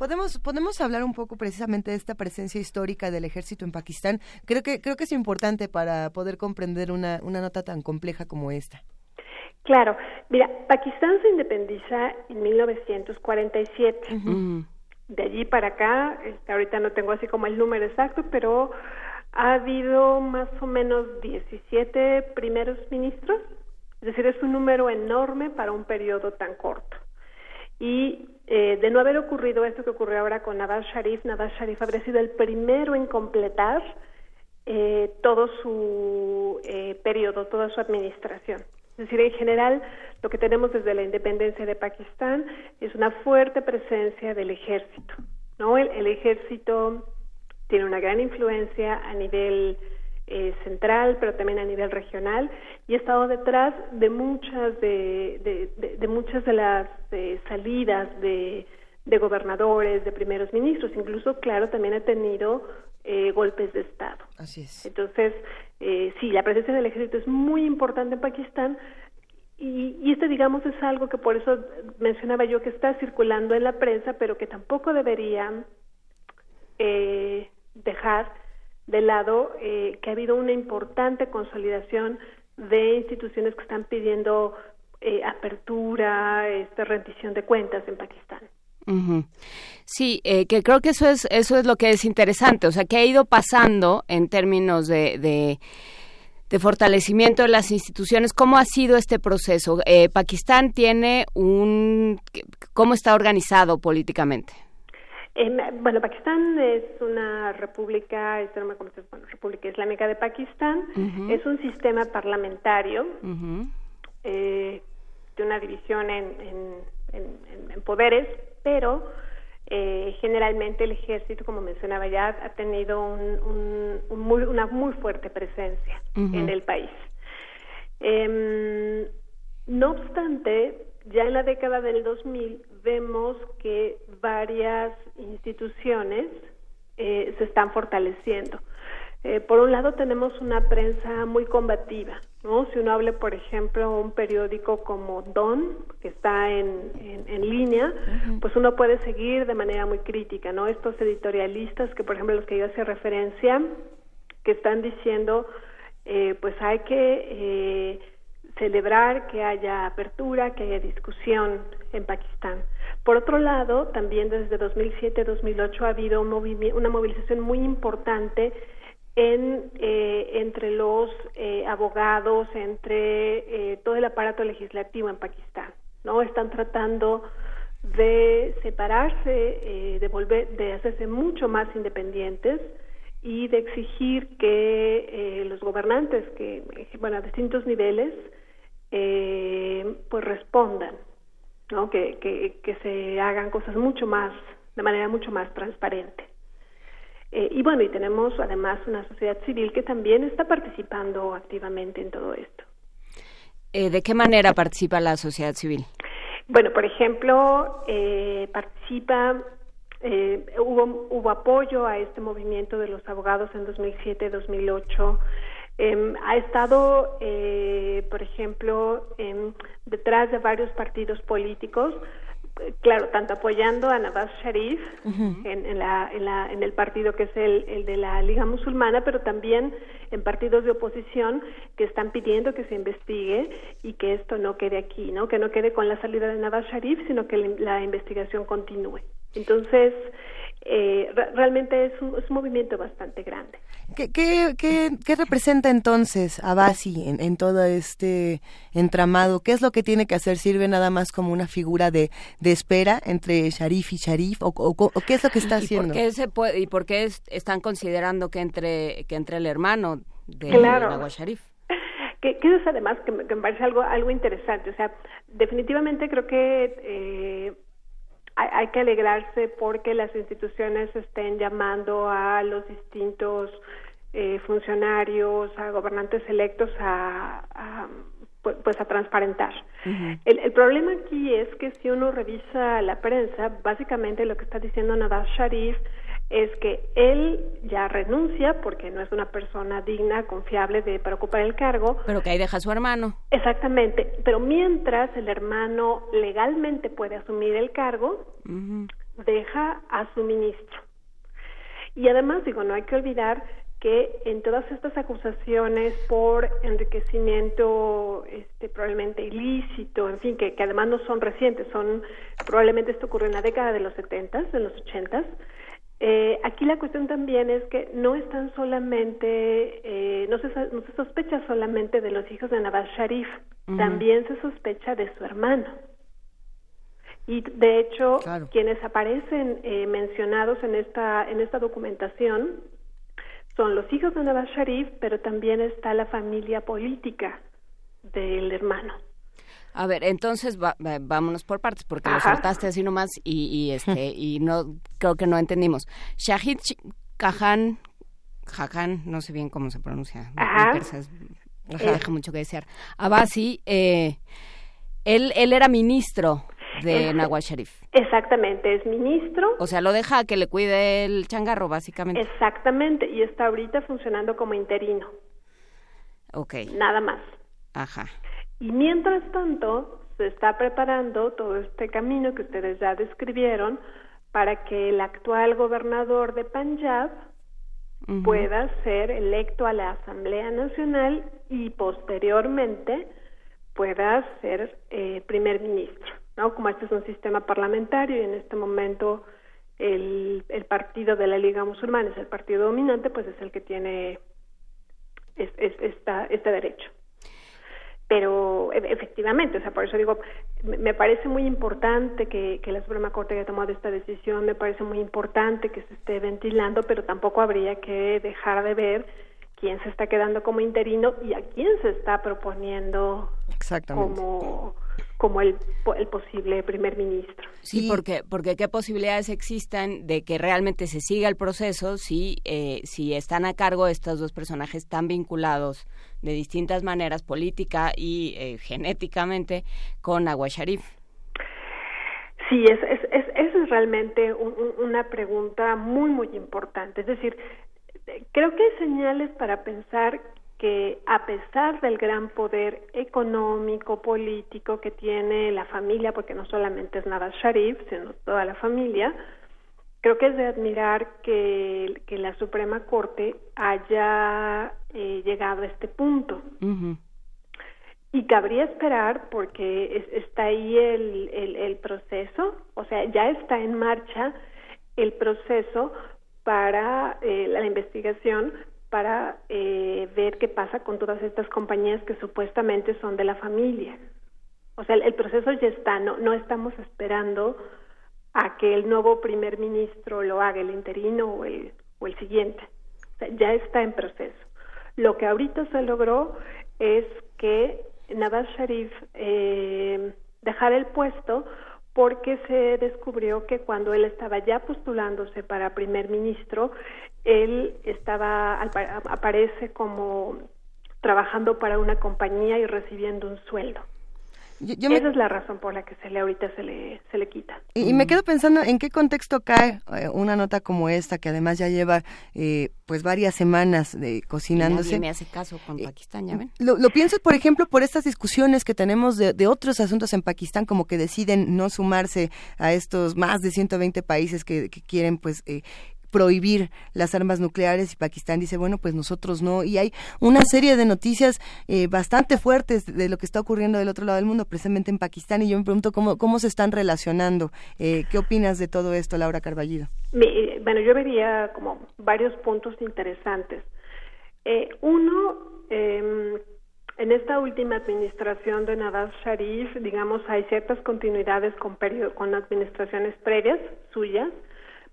Podemos, podemos hablar un poco precisamente de esta presencia histórica del ejército en Pakistán. Creo que, creo que es importante para poder comprender una, una nota tan compleja como esta. Claro, mira, Pakistán se independiza en 1947. De allí para acá, este, ahorita no tengo así como el número exacto, pero ha habido más o menos 17 primeros ministros, es decir, es un número enorme para un periodo tan corto. Y eh, de no haber ocurrido esto que ocurrió ahora con Nawaz Sharif, Nawaz Sharif habría sido el primero en completar eh, todo su eh, periodo, toda su administración. Es decir, en general, lo que tenemos desde la independencia de Pakistán es una fuerte presencia del ejército. ¿no? el ejército tiene una gran influencia a nivel eh, central, pero también a nivel regional, y ha estado detrás de muchas de, de, muchas de las eh, salidas de, de gobernadores, de primeros ministros, incluso, claro, también ha tenido eh, golpes de Estado. Así es. Entonces, eh, sí, la presencia del ejército es muy importante en Pakistán, y, y, este, digamos, es algo que por eso mencionaba yo que está circulando en la prensa, pero que tampoco debería eh, dejar de lado eh, que ha habido una importante consolidación de instituciones que están pidiendo eh, apertura, esta rendición de cuentas en Pakistán. Sí, eh, que creo que eso es eso es lo que es interesante, o sea, que ha ido pasando en términos de, de, fortalecimiento de las instituciones. ¿Cómo ha sido este proceso? Eh, Pakistán tiene un cómo está organizado políticamente. Bueno, Pakistán es una república, es una república islámica de Pakistán. Es un sistema parlamentario eh, de una división en, en poderes pero eh, generalmente el ejército, como mencionaba ya, ha tenido una muy fuerte presencia en el país. Em, no obstante, ya en la década del 2000 vemos que varias instituciones eh, se están fortaleciendo. Eh, por un lado tenemos una prensa muy combativa, ¿no? Si uno habla, por ejemplo, un periódico como Don, que está en, en, línea, pues uno puede seguir de manera muy crítica, ¿no? Estos editorialistas que, por ejemplo, los que yo hacía referencia, que están diciendo, eh, pues hay que eh, celebrar que haya apertura, que haya discusión en Pakistán. Por otro lado, también desde 2007-2008 ha habido una movilización muy importante en, eh, entre los eh, abogados, entre eh, todo el aparato legislativo en Pakistán. ¿no? Están tratando de separarse, de, volver, de hacerse mucho más independientes y de exigir que los gobernantes, que bueno, a distintos niveles, pues respondan, ¿no? Que, que, que se hagan cosas mucho más, de manera mucho más transparente. Eh, y bueno, y tenemos además una sociedad civil que también está participando activamente en todo esto. Eh, ¿De qué manera participa la sociedad civil? Bueno, por ejemplo, eh, participa, hubo, hubo apoyo a este movimiento de los abogados en 2007-2008. Em, ha estado, por ejemplo, em, detrás de varios partidos políticos claro, tanto apoyando a Nawaz Sharif en, la, en, la, en, el partido que es el, el, de la Liga Musulmana, pero también en partidos de oposición que están pidiendo que se investigue y que esto no quede aquí, ¿no? Que no quede con la salida de Nawaz Sharif, sino que la investigación continúe. Entonces, eh, realmente es un, movimiento bastante grande. ¿Qué, qué, qué, representa entonces Abasi en, en, todo este entramado? ¿Qué es lo que tiene que hacer? ¿Sirve nada más como una figura de, de espera entre Sharif y Sharif? ¿O, qué es lo que está haciendo? ¿Y por qué, se puede, y por qué están considerando que entre, que entre el hermano de, claro. Sharif? Que, que, es además que me, parece algo algo interesante o sea definitivamente creo que eh, hay, que alegrarse porque las instituciones estén llamando a los distintos eh, funcionarios, a gobernantes electos a, pues, pues, a transparentar. el, el, problema aquí es que si uno revisa la prensa, básicamente lo que está diciendo Nawaz Sharif es que él ya renuncia porque no es una persona digna, confiable de para ocupar el cargo. Pero que ahí deja a su hermano. Exactamente. Pero mientras el hermano legalmente puede asumir el cargo, deja a su ministro. Y además, digo, no hay que olvidar que en todas estas acusaciones por enriquecimiento este, probablemente ilícito, en fin, que, que además no son recientes, son probablemente esto ocurrió en la década de los 70, de los 80, eh, aquí la cuestión también es que no están solamente, eh, no, se, no se sospecha solamente de los hijos de Nawaz Sharif, también se sospecha de su hermano. Y de hecho, quienes aparecen eh, mencionados en esta, en esta documentación son los hijos de Nawaz Sharif, pero también está la familia política del hermano. A ver, entonces vámonos por partes, porque lo soltaste así nomás y, y este y no creo que no entendimos. Shahid Khan, Khan, no sé bien cómo se pronuncia, deja mucho que desear. Abasi, eh, él, él era ministro de Nawaz Sharif. Exactamente, es ministro. O sea, lo deja que le cuide el changarro, básicamente. Exactamente, y está ahorita funcionando como interino. Ok. Nada más. Ajá. Y mientras tanto, se está preparando todo este camino que ustedes ya describieron para que el actual gobernador de Punjab pueda ser electo a la Asamblea Nacional y posteriormente pueda ser eh, primer ministro. ¿no? Como este es un sistema parlamentario y en este momento el, el partido de la Liga Musulmana es el partido dominante, pues es el que tiene es, esta, este derecho. Pero e, efectivamente, o sea, por eso digo, me parece muy importante que, que la Suprema Corte haya tomado esta decisión, me parece muy importante que se esté ventilando, pero tampoco habría que dejar de ver quién se está quedando como interino y a quién se está proponiendo como como el, el posible primer ministro. Sí, porque porque qué posibilidades existan de que realmente se siga el proceso si eh, si están a cargo estos dos personajes tan vinculados de distintas maneras política y eh, genéticamente con Agua Sharif. Sí, es, es, es, esa es realmente una pregunta muy, muy importante. Es decir, creo que hay señales para pensar que a pesar del gran poder económico, político que tiene la familia, porque no solamente es Nawaz Sharif, sino toda la familia, creo que es de admirar que, que la Suprema Corte haya eh, llegado a este punto. Y cabría esperar, porque está ahí el, el, el proceso, o sea, ya está en marcha el proceso para eh, la investigación para eh, ver qué pasa con todas estas compañías que supuestamente son de la familia. O sea, el, proceso ya está, no, no estamos esperando a que el nuevo primer ministro lo haga, el interino o el, o el siguiente. O sea, ya está en proceso. Lo que ahorita se logró es que Nawaz Sharif eh, dejara el puesto porque se descubrió que cuando él estaba ya postulándose para primer ministro, él estaba aparece como trabajando para una compañía y recibiendo un sueldo. Esa es la razón por la que se le ahorita se le se le quita. Y, me quedo pensando en qué contexto cae eh, una nota como esta que además ya lleva eh, pues varias semanas de cocinándose. Y me hace caso con eh, Pakistán, ya ven. Lo, pienso por ejemplo por estas discusiones que tenemos de, de, otros asuntos en Pakistán como que deciden no sumarse a estos más de 120 países que, que quieren pues prohibir las armas nucleares y Pakistán dice, bueno, pues nosotros no. Y hay una serie de noticias eh, bastante fuertes de lo que está ocurriendo del otro lado del mundo, precisamente en Pakistán. Y yo me pregunto cómo, cómo se están relacionando. Eh, ¿Qué opinas de todo esto, Laura Carballido? Bueno, yo vería como varios puntos interesantes. Eh, uno, em, en esta última administración de Nawaz Sharif, digamos, hay ciertas continuidades con, con administraciones previas suyas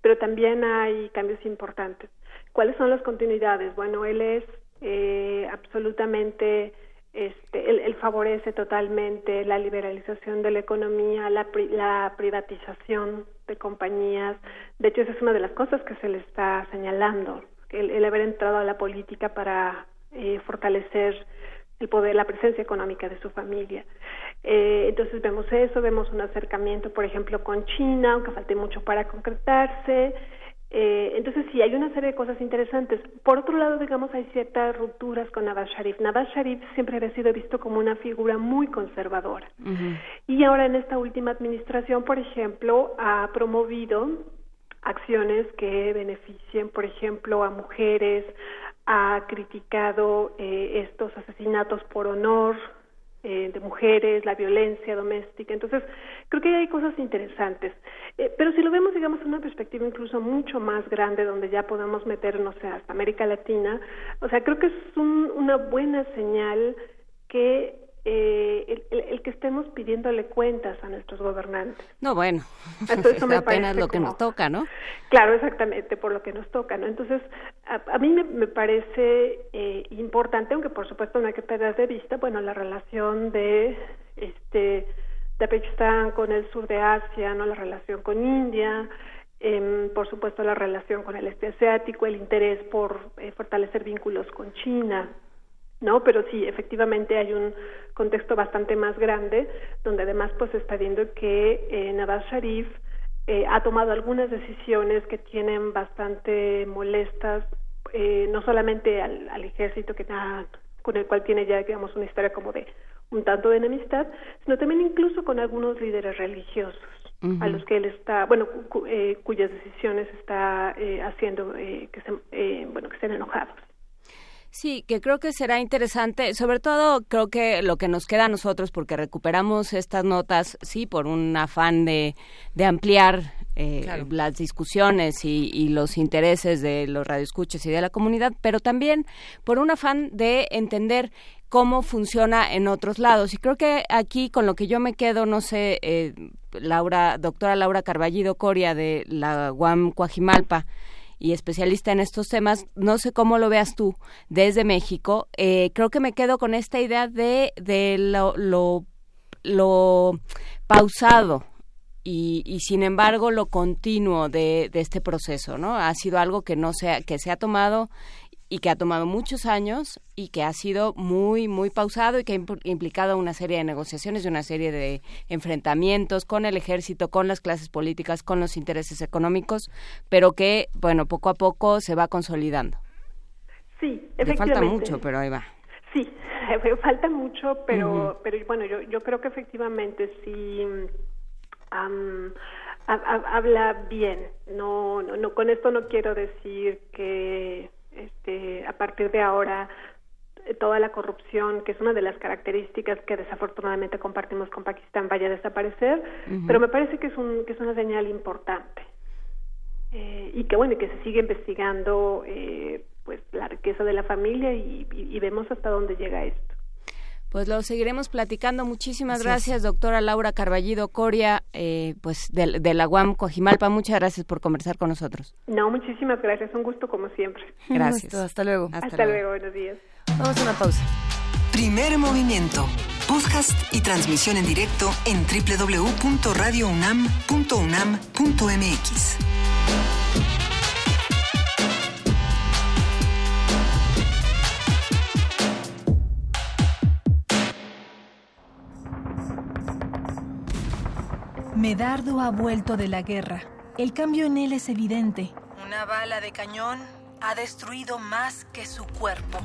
pero también hay cambios importantes. ¿Cuáles son las continuidades? Bueno, él es eh, absolutamente, este, él, favorece totalmente la liberalización de la economía, la, la privatización de compañías. De hecho, esa es una de las cosas que se le está señalando, el, el haber entrado a la política para eh, fortalecer el poder, la presencia económica de su familia. Eh, entonces vemos eso, vemos un acercamiento, por ejemplo, con China, aunque falte mucho para concretarse. Eh, entonces sí, hay una serie de cosas interesantes. Por otro lado, digamos, hay ciertas rupturas con Nawaz Sharif. Nawaz Sharif siempre había sido visto como una figura muy conservadora. Y ahora en esta última administración, por ejemplo, ha promovido acciones que beneficien, por ejemplo, a mujeres, ha criticado eh, estos asesinatos por honor eh, de mujeres, la violencia doméstica. Entonces, creo que hay cosas interesantes. Eh, pero si lo vemos, digamos, en una perspectiva incluso mucho más grande, donde ya podemos meternos hasta América Latina, o sea, creo que es una buena señal que eh, el, que estemos pidiéndole cuentas a nuestros gobernantes. No, bueno, Entonces, eso apenas lo que nos toca, ¿no? Claro, exactamente, por lo que nos toca, ¿no? Entonces, a, mí me, parece eh, importante, aunque por supuesto no hay que perder de vista, bueno, la relación de este de Pakistán con el sur de Asia, no la relación con India, eh, por supuesto la relación con el este asiático, el interés por eh, fortalecer vínculos con China, ¿no? Pero sí, efectivamente hay un contexto bastante más grande, donde además pues está viendo que eh, Nawaz Sharif eh, ha tomado algunas decisiones que tienen bastante molestas, eh, no solamente al, al ejército que con el cual tiene ya, digamos, una historia como de un tanto de enemistad, sino también incluso con algunos líderes religiosos a los que él está, bueno, eh, cuyas decisiones está eh, haciendo eh, que se, bueno, que estén enojados. Sí, que creo que será interesante, sobre todo creo que lo que nos queda a nosotros, porque recuperamos estas notas, sí, por un afán de, de ampliar eh, las discusiones y, los intereses de los radioescuchas y de la comunidad, pero también por un afán de entender cómo funciona en otros lados. Y creo que aquí con lo que yo me quedo, no sé, eh, Laura, doctora Laura Carballido Coria de la UAM Coajimalpa, y especialista en estos temas, no sé cómo lo veas tú desde México, eh, creo que me quedo con esta idea de, de lo, lo, pausado y, y, sin embargo lo continuo de, de, este proceso, ¿no? Ha sido algo que no se que se ha tomado y que ha tomado muchos años y que ha sido muy, muy pausado y que ha implicado una serie de negociaciones y una serie de enfrentamientos con el ejército, con las clases políticas, con los intereses económicos, pero que, bueno, poco a poco se va consolidando. Sí, efectivamente. falta mucho, pero ahí va. Sí, falta mucho, pero, pero bueno, yo, yo creo que efectivamente sí habla bien. No, no, no, con esto no quiero decir que este, a partir de ahora toda la corrupción, que es una de las características que desafortunadamente compartimos con Pakistán, vaya a desaparecer, pero me parece que es, un, que es una señal importante. Eh, y que bueno, que se sigue investigando eh, pues la riqueza de la familia y, vemos hasta dónde llega esto. Pues lo seguiremos platicando. Muchísimas gracias, doctora Laura Carballido Coria, eh, pues de, de, la UAM Cojimalpa. Muchas gracias por conversar con nosotros. No, muchísimas gracias. Un gusto como siempre. Gracias. Hasta luego. Hasta, luego. Buenos días. Vamos a una pausa. Primer movimiento. Podcast y transmisión en directo en www.radiounam.unam.mx. Medardo ha vuelto de la guerra. El cambio en él es evidente. Una bala de cañón ha destruido más que su cuerpo.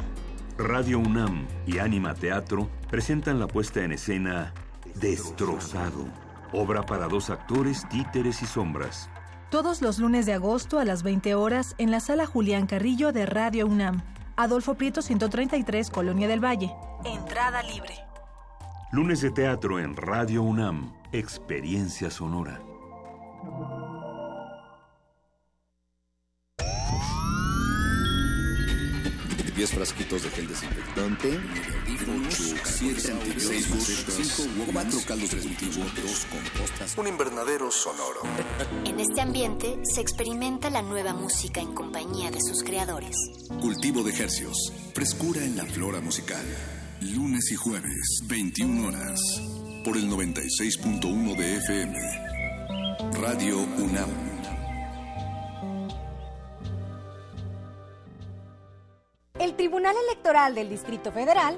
Radio UNAM y Anima Teatro presentan la puesta en escena Destrozado, obra para dos actores, títeres y sombras. Todos los lunes de agosto a las 20 horas en la sala Julián Carrillo de Radio UNAM. Adolfo Prieto 133, Colonia del Valle. Entrada libre. Lunes de teatro en Radio UNAM. Experiencia sonora. Diez frasquitos de gel desinfectante, 8, 7, 6 5 4 caldos dos compostas, un invernadero sonoro. En este ambiente se experimenta la nueva música en compañía de sus creadores. Cultivo de ejercios, frescura en la flora musical. Lunes y jueves, 21 horas por el 96.1 de FM. Radio UNAM. El Tribunal Electoral del Distrito Federal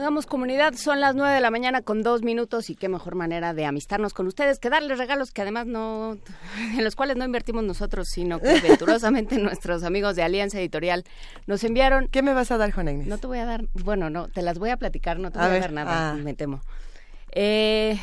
Hagamos comunidad, son las nueve de la mañana con dos minutos y qué mejor manera de amistarnos con ustedes que darles regalos que además no, en los cuales no invertimos nosotros, sino que venturosamente nuestros amigos de Alianza Editorial nos enviaron. ¿Qué me vas a dar, Juan Inés? No te voy a dar, bueno, no, te las voy a platicar, no te voy a dar nada, ah. me temo. Eh,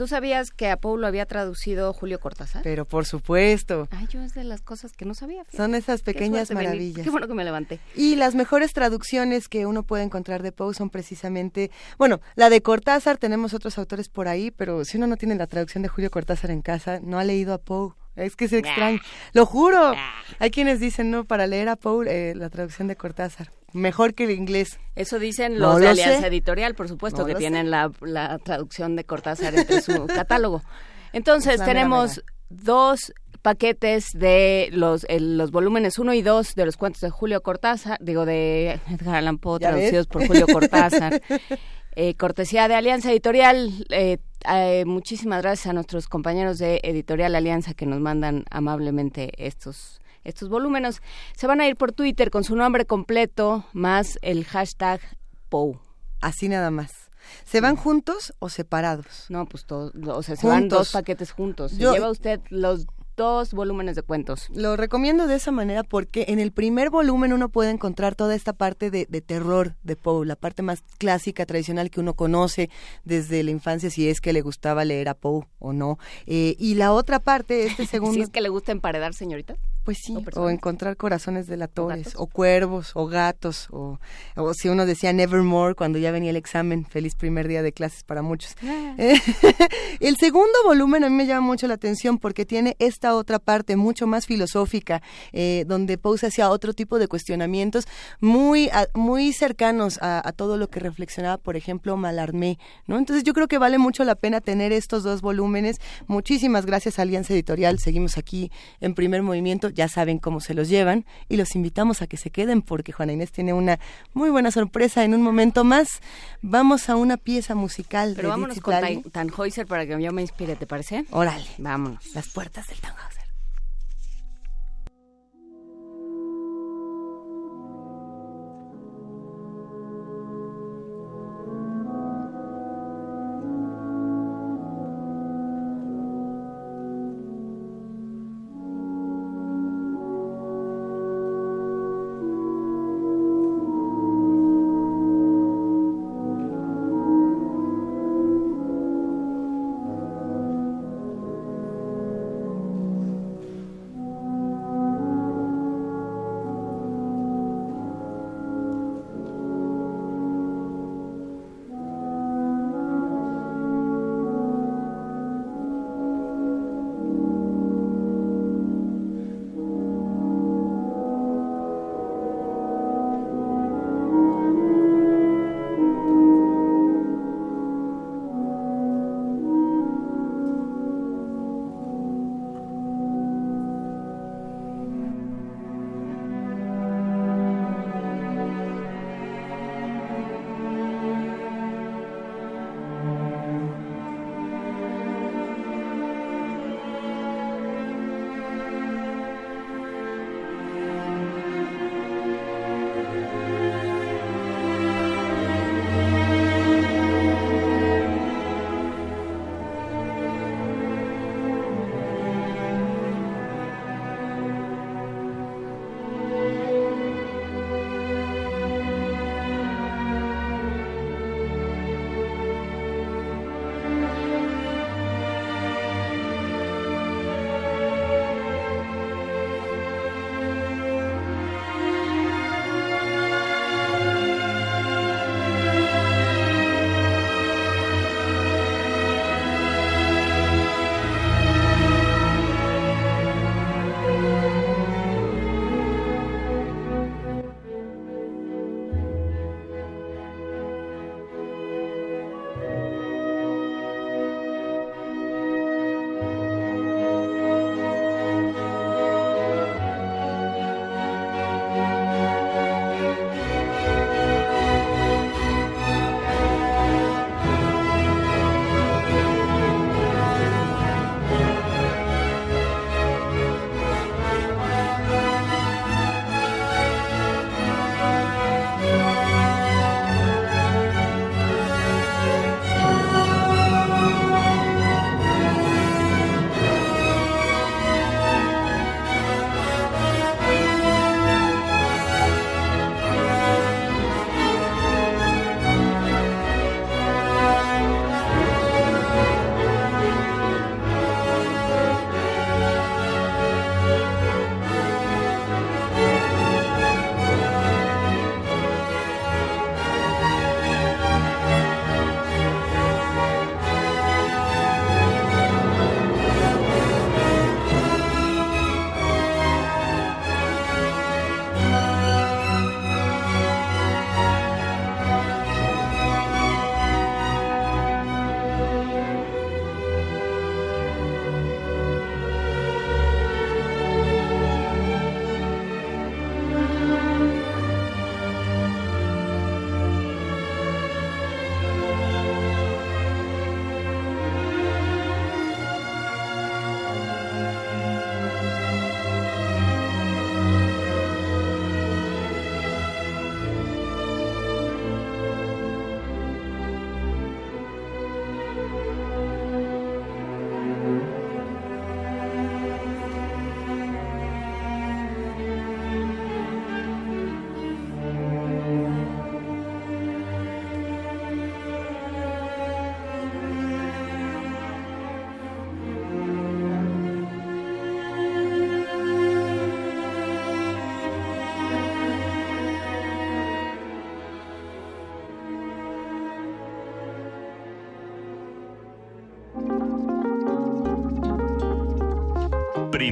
¿Tú sabías que a Paul lo había traducido Julio Cortázar? Pero por supuesto. Ay, yo es de las cosas que no sabía. Son esas pequeñas maravillas. Qué bueno que me levanté. Y las mejores traducciones que uno puede encontrar de Poe son precisamente, bueno, la de Cortázar, tenemos otros autores por ahí, pero si uno no tiene la traducción de Julio Cortázar en casa, no ha leído a Poe. Es que se extraña. Lo juro. Hay quienes dicen, no, para leer a Paul, eh, la traducción de Cortázar. Mejor que el inglés. Eso dicen los de Alianza Editorial, por supuesto, que tienen la, traducción de Cortázar entre su catálogo. Entonces, tenemos dos paquetes de los, los volúmenes 1 y 2 de los cuentos de Julio Cortázar, digo, de Edgar Allan Poe, traducidos por Julio Cortázar. Eh, cortesía de Alianza Editorial. Eh, eh, muchísimas gracias a nuestros compañeros de Editorial Alianza que nos mandan amablemente estos estos volúmenes. Se van a ir por Twitter con su nombre completo más el hashtag POU. Así nada más. ¿Se van juntos o separados? No, pues todos, o sea, se van dos paquetes juntos. lleva usted los dos volúmenes de cuentos. Lo recomiendo de esa manera porque en el primer volumen uno puede encontrar toda esta parte de, terror de Poe, la parte más clásica, tradicional que uno conoce desde la infancia, si es que le gustaba leer a Poe o no. Eh, y la otra parte, este segundo... si es que le gusta emparedar, señorita. Pues sí, o, encontrar corazones delatores, o, o cuervos, o gatos, o, o, si uno decía Nevermore cuando ya venía el examen, feliz primer día de clases para muchos. Ah. el segundo volumen a mí me llama mucho la atención porque tiene esta otra parte mucho más filosófica, eh, donde Poe hacia otro tipo de cuestionamientos muy, muy cercanos a, todo lo que reflexionaba, por ejemplo, Malarmé, ¿no? Entonces yo creo que vale mucho la pena tener estos dos volúmenes. Muchísimas gracias Alianza Editorial, seguimos aquí en primer movimiento ya saben cómo se los llevan y los invitamos a que se queden porque Juana Inés tiene una muy buena sorpresa en un momento más. Vamos a una pieza musical. Pero vámonos con Tannhäuser para que yo me inspire, ¿te parece? Órale. Vámonos. Las puertas del Tannhäuser.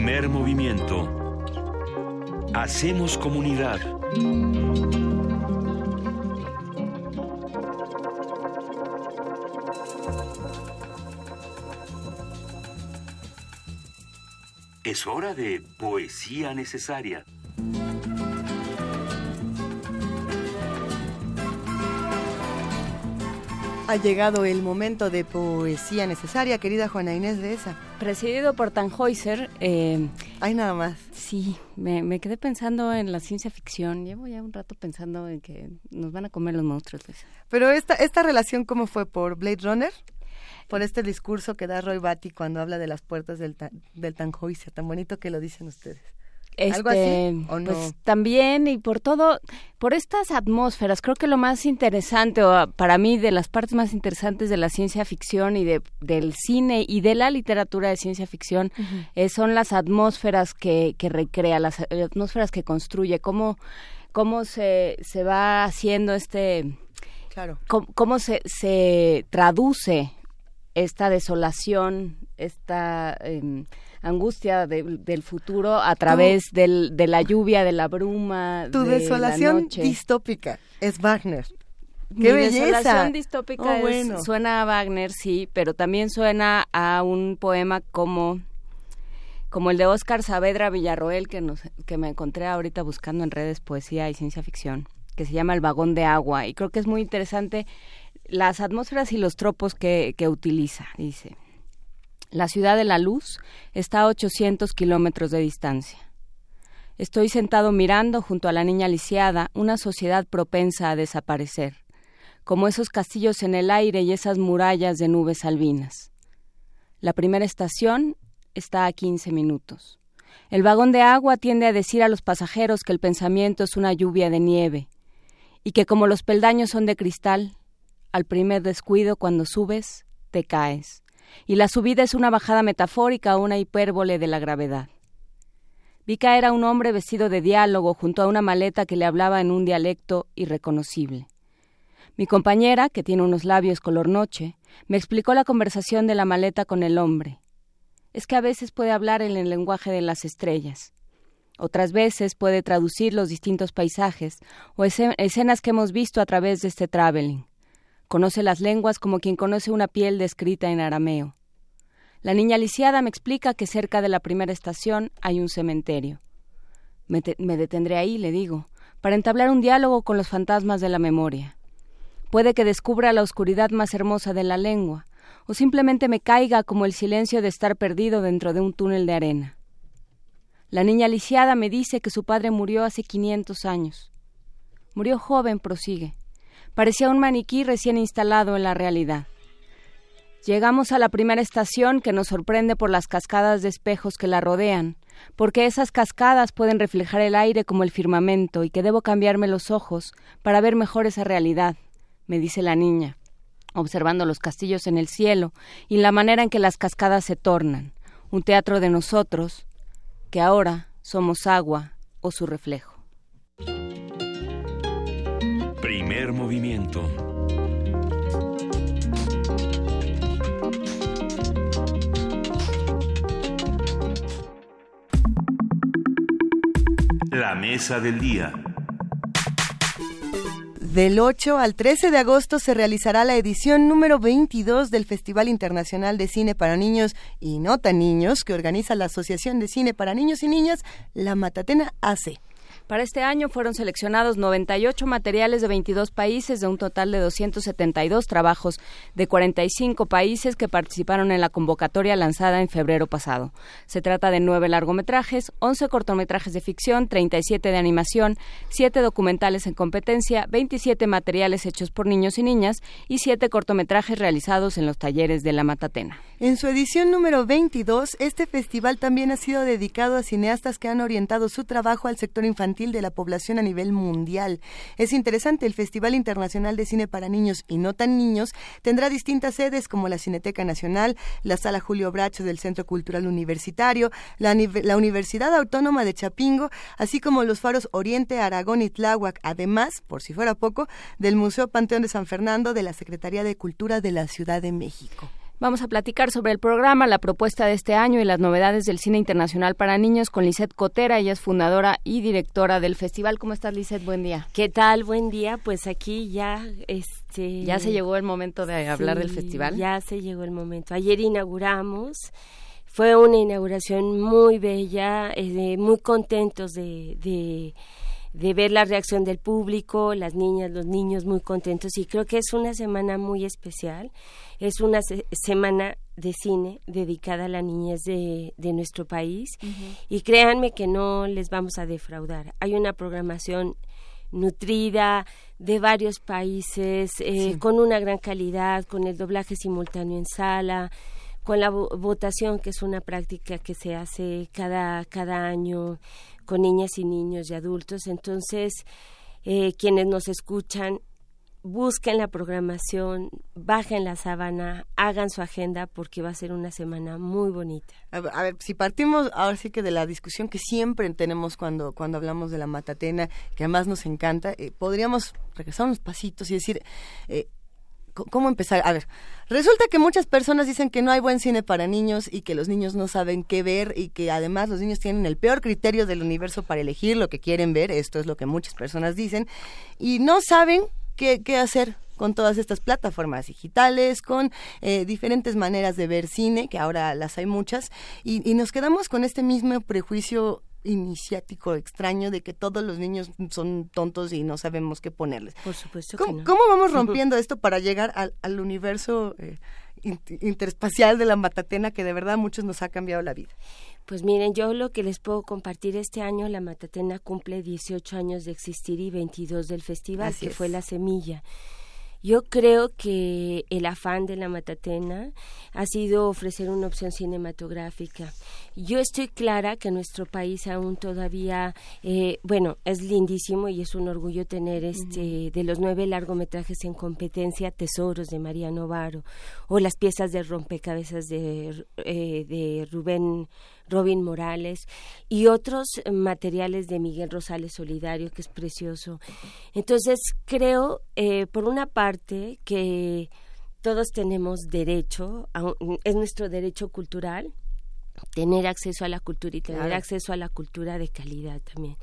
Primer movimiento. Hacemos comunidad. Es hora de poesía necesaria. Ha llegado el momento de poesía necesaria, querida Juana Inés de esa. Presidido por Tannhäuser. Eh, Hay nada más. Sí, me, me, quedé pensando en la ciencia ficción. Llevo ya un rato pensando en que nos van a comer los monstruos. Pero esta, esta relación, ¿cómo fue? ¿Por Blade Runner? Por este discurso que da Roy Batty cuando habla de las puertas del, del Tannhäuser. Tan bonito que lo dicen ustedes. ¿Algo así? Este, ¿o no? Pues también y por todo, por estas atmósferas, creo que lo más interesante, o para mí de las partes más interesantes de la ciencia ficción y de, del cine y de la literatura de ciencia ficción eh, son las atmósferas que, que recrea, las atmósferas que construye, cómo, cómo se, se va haciendo este, Claro. cómo, cómo se, se traduce esta desolación, esta em, angustia de- del futuro a través del, de la lluvia, de la bruma, Tu de la desolación noche. distópica es Wagner. Mi ¡Qué belleza! desolación distópica Oh, es- bueno. suena a Wagner, sí, pero también suena a un poema como como el de Óscar Saavedra Villarroel que nos que me encontré ahorita buscando en redes poesía y ciencia ficción, que se llama El vagón de agua y creo que es muy interesante las atmósferas y los tropos que, que utiliza. Dice, la ciudad de la luz está a 800 kilómetros de distancia. Estoy sentado mirando junto a la niña lisiada una sociedad propensa a desaparecer, como esos castillos en el aire y esas murallas de nubes albinas. La primera estación está a 15 minutos. El vagón de agua tiende a decir a los pasajeros que el pensamiento es una lluvia de nieve y que como los peldaños son de cristal, al primer descuido cuando subes, te caes. Y la subida es una bajada metafórica o una hipérbole de la gravedad. Vi caer a un hombre vestido de diálogo junto a una maleta que le hablaba en un dialecto irreconocible. Mi compañera, que tiene unos labios color noche, me explicó la conversación de la maleta con el hombre. Es que a veces puede hablar en el lenguaje de las estrellas. Otras veces puede traducir los distintos paisajes o escen- escenas que hemos visto a través de este traveling. Conoce las lenguas como quien conoce una piel descrita en arameo. La niña lisiada me explica que cerca de la primera estación hay un cementerio. Me, me detendré ahí, le digo, para entablar un diálogo con los fantasmas de la memoria. Puede que descubra la oscuridad más hermosa de la lengua, o simplemente me caiga como el silencio de estar perdido dentro de un túnel de arena. La niña lisiada me dice que su padre murió hace 500 años. Murió joven, prosigue. Parecía un maniquí recién instalado en la realidad. Llegamos a la primera estación que nos sorprende por las cascadas de espejos que la rodean, porque esas cascadas pueden reflejar el aire como el firmamento y que debo cambiarme los ojos para ver mejor esa realidad, me dice la niña, observando los castillos en el cielo y la manera en que las cascadas se tornan, un teatro de nosotros, que ahora somos agua o su reflejo. Primer movimiento. La mesa del día. Del 8 al 13 de agosto se realizará la edición número 22 del Festival Internacional de Cine para Niños y No Tan Niños que organiza la Asociación de Cine para Niños y Niñas, la Matatena AC. Para este año fueron seleccionados 98 materiales de 22 países de un total de 272 trabajos de 45 países que participaron en la convocatoria lanzada en febrero pasado. Se trata de nueve largometrajes, 11 cortometrajes de ficción, 37 de animación, 7 documentales en competencia, 27 materiales hechos por niños y niñas y 7 cortometrajes realizados en los talleres de la Matatena. En su edición número 22, este festival también ha sido dedicado a cineastas que han orientado su trabajo al sector infantil de la población a nivel mundial. Es interesante, el Festival Internacional de Cine para Niños y No Tan Niños tendrá distintas sedes como la Cineteca Nacional, la Sala Julio Bracho del Centro Cultural Universitario, la, la Universidad Autónoma de Chapingo, así como los faros Oriente, Aragón y Tláhuac, además, por si fuera poco, del Museo Panteón de San Fernando de la Secretaría de Cultura de la Ciudad de México. Vamos a platicar sobre el programa, la propuesta de este año y las novedades del cine internacional para niños con Lisette Cotera. Ella es fundadora y directora del festival. ¿Cómo estás, Lisette? Buen día. ¿Qué tal? Buen día. Pues aquí ya, este, ya se llegó el momento de hablar del festival. Ya se llegó el momento. Ayer inauguramos. Fue una inauguración muy bella, eh, muy contentos de, de de ver la reacción del público, las niñas, los niños muy contentos. Y creo que es una semana muy especial. Es una semana de cine dedicada a la niñez de, de nuestro país. Y créanme que no les vamos a defraudar. Hay una programación nutrida de varios países, eh, con una gran calidad, con el doblaje simultáneo en sala, con la votación, que es una práctica que se hace cada, cada año con niñas y niños y adultos. Entonces, eh, quienes nos escuchan busquen la programación, bajen la sábana, hagan su agenda porque va a ser una semana muy bonita. A ver, si partimos ahora sí que de la discusión que siempre tenemos cuando, cuando hablamos de la matatena, que además nos encanta, eh, podríamos regresar unos pasitos y decir, eh, ¿cómo empezar? A ver, resulta que muchas personas dicen que no hay buen cine para niños y que los niños no saben qué ver y que además los niños tienen el peor criterio del universo para elegir lo que quieren ver, esto es lo que muchas personas dicen, y no saben qué, hacer con todas estas plataformas digitales, con eh, diferentes maneras de ver cine, que ahora las hay muchas, y, nos quedamos con este mismo prejuicio iniciático extraño de que todos los niños son tontos y no sabemos qué ponerles. Por supuesto ¿Cómo, que ¿cómo vamos rompiendo esto para llegar al, universo eh, interespacial de la Matatena que de verdad muchos nos ha cambiado la vida? Pues miren, yo lo que les puedo compartir este año, la Matatena cumple 18 años de existir y 22 del festival, que fue la semilla. Yo creo que el afán de la Matatena ha sido ofrecer una opción cinematográfica. Yo estoy clara que nuestro país aún todavía, eh, bueno, es lindísimo y es un orgullo tener este de los nueve largometrajes en competencia, Tesoros de María Novaro o las piezas de rompecabezas de, eh, de Rubén Robin Morales y otros materiales de Miguel Rosales Solidario, que es precioso. Entonces, creo, eh, por una parte, que todos tenemos derecho, es nuestro derecho cultural, tener acceso a la cultura y tener acceso a la cultura de calidad también.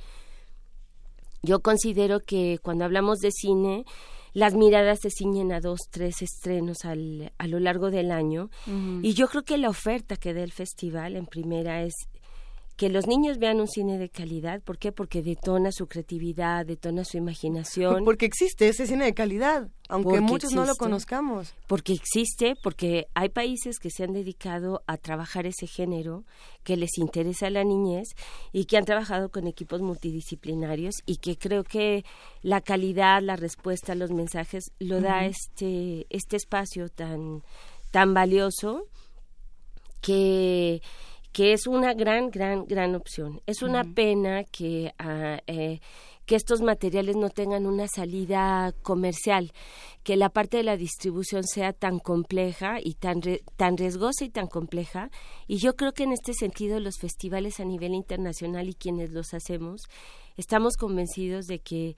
Yo considero que cuando hablamos de cine, las miradas se ciñen a dos, tres estrenos al, a lo largo del año. Y yo creo que la oferta que da el festival en primera es que los niños vean un cine de calidad. ¿Por qué? Porque detona su creatividad, detona su imaginación. Porque existe ese cine de calidad, aunque muchos no lo conozcamos. Porque existe, porque hay países que se han dedicado a trabajar ese género, que les interesa la niñez y que han trabajado con equipos multidisciplinarios y que creo que la calidad, la respuesta, los mensajes lo da este este espacio tan tan valioso que que es una gran, gran, gran opción. Es una pena que, ah, eh, que estos materiales no tengan una salida comercial, que la parte de la distribución sea tan compleja y tan, tan riesgosa y tan compleja. Y yo creo que en este sentido los festivales a nivel internacional y quienes los hacemos, estamos convencidos de que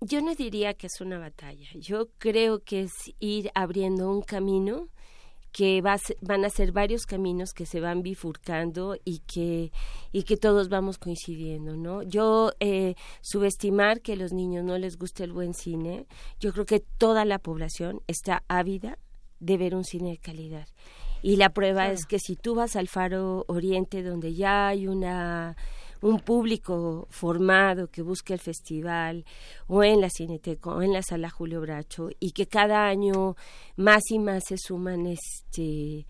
yo no diría que es una batalla, yo creo que es ir abriendo un camino que van a ser varios caminos que se van bifurcando y que y que todos vamos coincidiendo no yo eh, subestimar que a los niños no les guste el buen cine yo creo que toda la población está ávida de ver un cine de calidad. Y la prueba es que si tú vas al Faro Oriente donde ya hay una un público formado que busque el festival o en la Cineteca o en la Sala Julio Bracho y que cada año más y más se suman este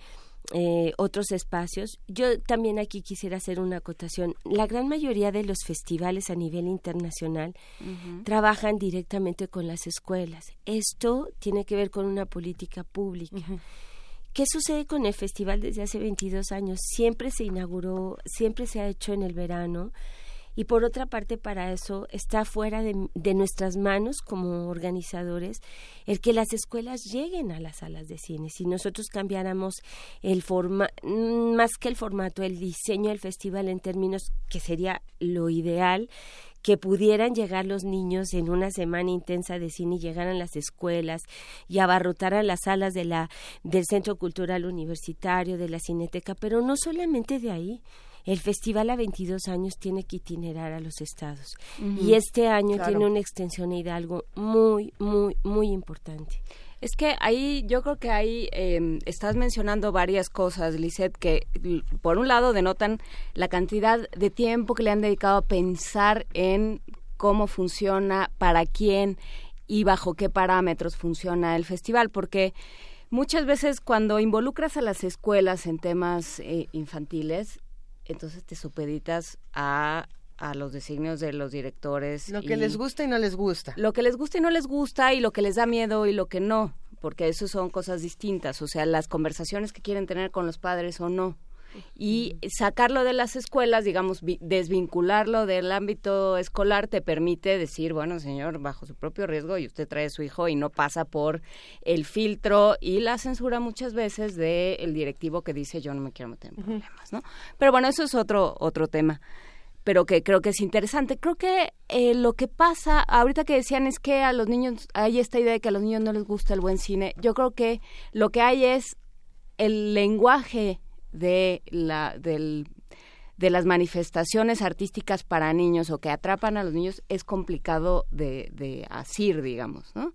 eh, otros espacios. Yo también aquí quisiera hacer una acotación. La gran mayoría de los festivales a nivel internacional trabajan directamente con las escuelas. Esto tiene que ver con una política pública. ¿Qué sucede con el festival desde hace 22 años? Siempre se inauguró, siempre se ha hecho en el verano y por otra parte para eso está fuera de, nuestras manos como organizadores el que las escuelas lleguen a las salas de cine. Si nosotros cambiáramos el forma, más que el formato, el diseño del festival en términos que sería lo ideal, que pudieran llegar los niños en una semana intensa de cine y llegaran a las escuelas y abarrotaran las salas de la del Centro Cultural Universitario, de la Cineteca, pero no solamente de ahí. El festival a 22 años tiene que itinerar a los estados y este año Claro. tiene una extensión a Hidalgo muy, muy, muy importante. Es que ahí, yo creo que ahí eh, estás mencionando varias cosas, Lisette, que por un lado denotan la cantidad de tiempo que le han dedicado a pensar en cómo funciona, para quién y bajo qué parámetros funciona el festival, porque muchas veces cuando involucras a las escuelas en temas eh, infantiles, entonces te supeditas a a los designios de los directores. Lo que les gusta y no les gusta. lo que les gusta y no les gusta y lo que les da miedo y lo que no, porque eso son cosas distintas, o sea, las conversaciones que quieren tener con los padres o no. Y sacarlo de las escuelas, digamos, vi- desvincularlo del ámbito escolar te permite decir, bueno, señor, bajo su propio riesgo y usted trae a su hijo y no pasa por el filtro y la censura muchas veces del directivo que dice yo no me quiero meter en problemas, ¿no? Pero bueno, eso es otro otro tema pero que creo que es interesante. Creo que eh, lo que pasa, ahorita que decían es que a los niños, hay esta idea de que a los niños no les gusta el buen cine. Yo creo que lo que hay es el lenguaje de la, del, de las manifestaciones artísticas para niños o que atrapan a los niños es complicado de, de asir, digamos, ¿no?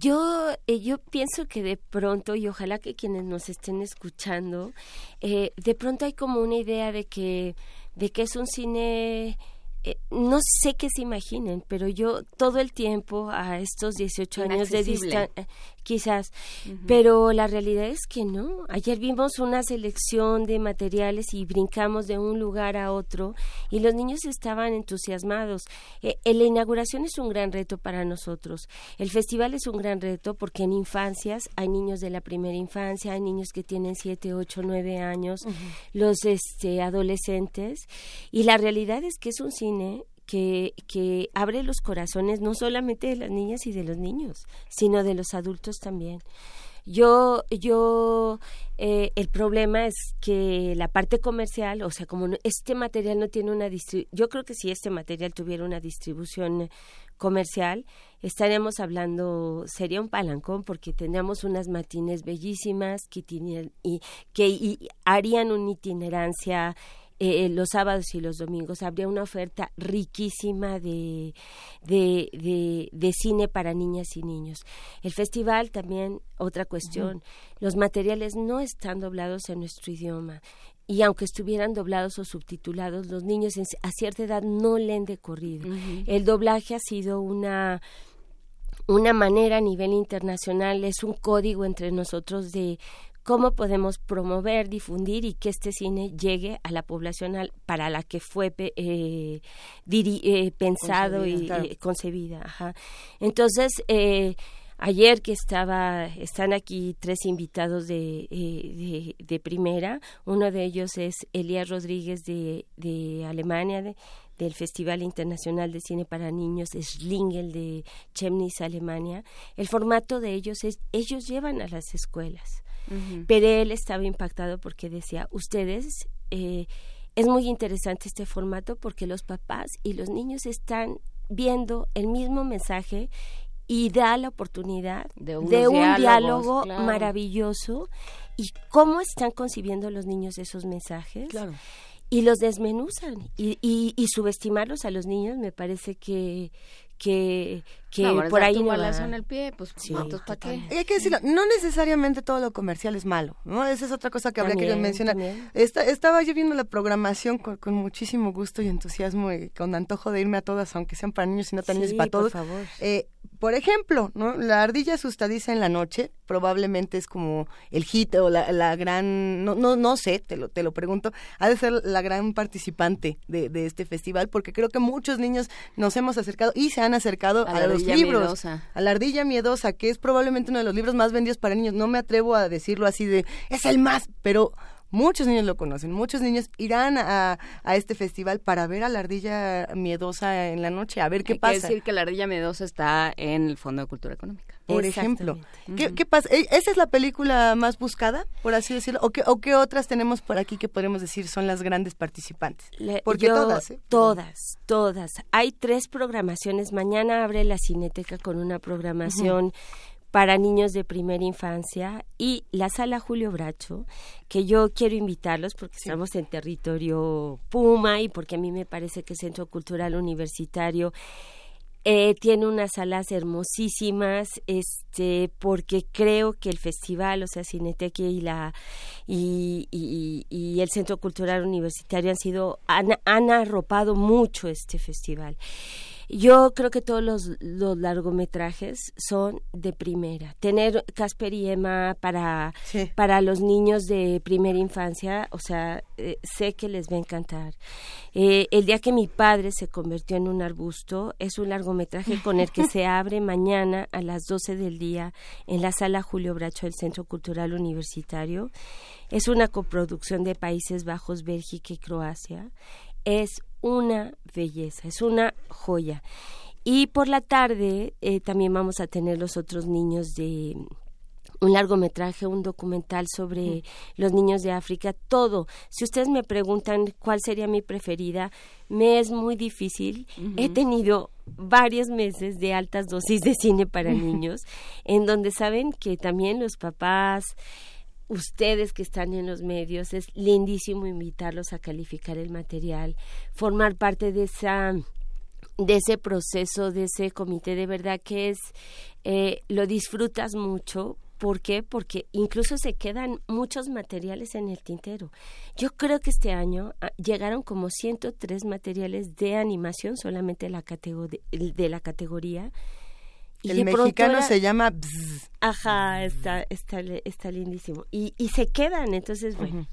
Yo, eh, yo pienso que de pronto, y ojalá que quienes nos estén escuchando, eh, de pronto hay como una idea de que, de que es un cine, eh, no sé qué se imaginen, pero yo todo el tiempo a estos 18 años de distancia, quizás, pero la realidad es que no. Ayer vimos una selección de materiales y brincamos de un lugar a otro y los niños estaban entusiasmados. Eh, la inauguración es un gran reto para nosotros. El festival es un gran reto porque en infancias hay niños de la primera infancia, hay niños que tienen 7, 8, 9 años, los este, adolescentes y la realidad es que es un cine que, que abre los corazones no solamente de las niñas y de los niños, sino de los adultos también. Yo, yo, eh, el problema es que la parte comercial, o sea, como no- este material no tiene una distribución, yo creo que si este material tuviera una distribución comercial, estaríamos hablando, sería un palancón porque tendríamos unas matines bellísimas que, y, que y harían una itinerancia eh, los sábados y los domingos habría una oferta riquísima de, de, de, de cine para niñas y niños. El festival también, otra cuestión, los materiales no están doblados en nuestro idioma. Y aunque estuvieran doblados o subtitulados, los niños a cierta edad no leen de corrido. El doblaje ha sido una una manera a nivel internacional, es un código entre nosotros de cómo podemos promover, difundir y que este cine llegue a la población al- para la que fue eh, diri- eh, pensado Concebida, y claro. eh, concebida. Ajá. Entonces, eh, ayer que estaba, están aquí tres invitados de, eh, de, de primera, uno de ellos es Elías Rodríguez de, de Alemania, de- del Festival Internacional de Cine para Niños, Schlingel de Chemnitz, Alemania. El formato de ellos es, ellos llevan a las escuelas. Pero él estaba impactado porque decía, ustedes, eh, es muy interesante este formato porque los papás y los niños están viendo el mismo mensaje y da la oportunidad de, un diálogo claro. maravilloso y cómo están concibiendo los niños esos mensajes y los desmenuzan y, y, y subestimarlos a los niños me parece que que, que No, por ahí no en el pie, pues Sí, ¿cuántos para qué? Y hay que decirlo, no necesariamente todo lo comercial es malo, ¿no? Esa es otra cosa que habría que mencionar. Esta- estaba yo viendo la programación con, con muchísimo gusto y entusiasmo y con antojo de irme a todas, aunque sean para niños y no tan niños y Sí, para por todos. favor. Eh, por ejemplo, ¿no? La ardilla asustadiza en la noche probablemente es como el hit o la, la gran, no, no, no sé, te lo, te lo pregunto, ha de ser la gran participante de, de este festival porque creo que muchos niños nos hemos acercado y se han acercado A a, los libros, miedosa. a la ardilla miedosa, que es probablemente uno de los libros más vendidos para niños. No me atrevo a decirlo así de, es el más, pero muchos niños lo conocen, muchos niños irán a, a este festival para ver a la ardilla miedosa en la noche, a ver qué Hay pasa. que decir que la ardilla miedosa está en el Fondo de Cultura Económica. por ejemplo. ¿Qué, qué pasa? ¿E- ¿Esa es la película más buscada, por así decirlo? ¿O qué, ¿O qué otras tenemos por aquí que podemos decir son las grandes participantes? Porque yo- todas, ¿eh? Todas, todas. Hay tres programaciones. Mañana abre la Cineteca con una programación para niños de primera infancia y la sala Julio Bracho, que yo quiero invitarlos porque estamos en territorio Puma y porque a mí me parece que el Centro Cultural Universitario eh, tiene unas salas hermosísimas, este, porque creo que el festival, o sea, Cineteca y la y, y- y el Centro Cultural Universitario han sido han, han arropado mucho este festival. Yo creo que todos los, los largometrajes son de primera. Tener Casper y Emma para, para los niños de primera infancia, o sea, eh, sé que les va a encantar. Eh, el día que mi padre se convirtió en un arbusto es un largometraje con el que se abre mañana a las 12 del día en la sala Julio Bracho del Centro Cultural Universitario. Es una coproducción de Países Bajos, Bélgica y Croacia. Es una belleza, es una joya. Y por la tarde eh, también vamos a tener los otros niños de un largometraje, un documental sobre los niños de África, todo. Si ustedes me preguntan cuál sería mi preferida, me es muy difícil. He tenido varios meses de altas dosis de cine para niños, en donde saben que también los papás, ustedes que están en los medios, es lindísimo invitarlos a calificar el material, formar parte de esa de ese proceso, de ese comité, de verdad que es, eh, lo disfrutas mucho. ¿Por qué? Porque incluso se quedan muchos materiales en el tintero. Yo creo que este año ah, llegaron como 103 materiales de animación solamente de la, categori- de la categoría. Y El mexicano era- se llama Bzz. Ajá, está, está, está lindísimo. Y, y se quedan, entonces, bueno.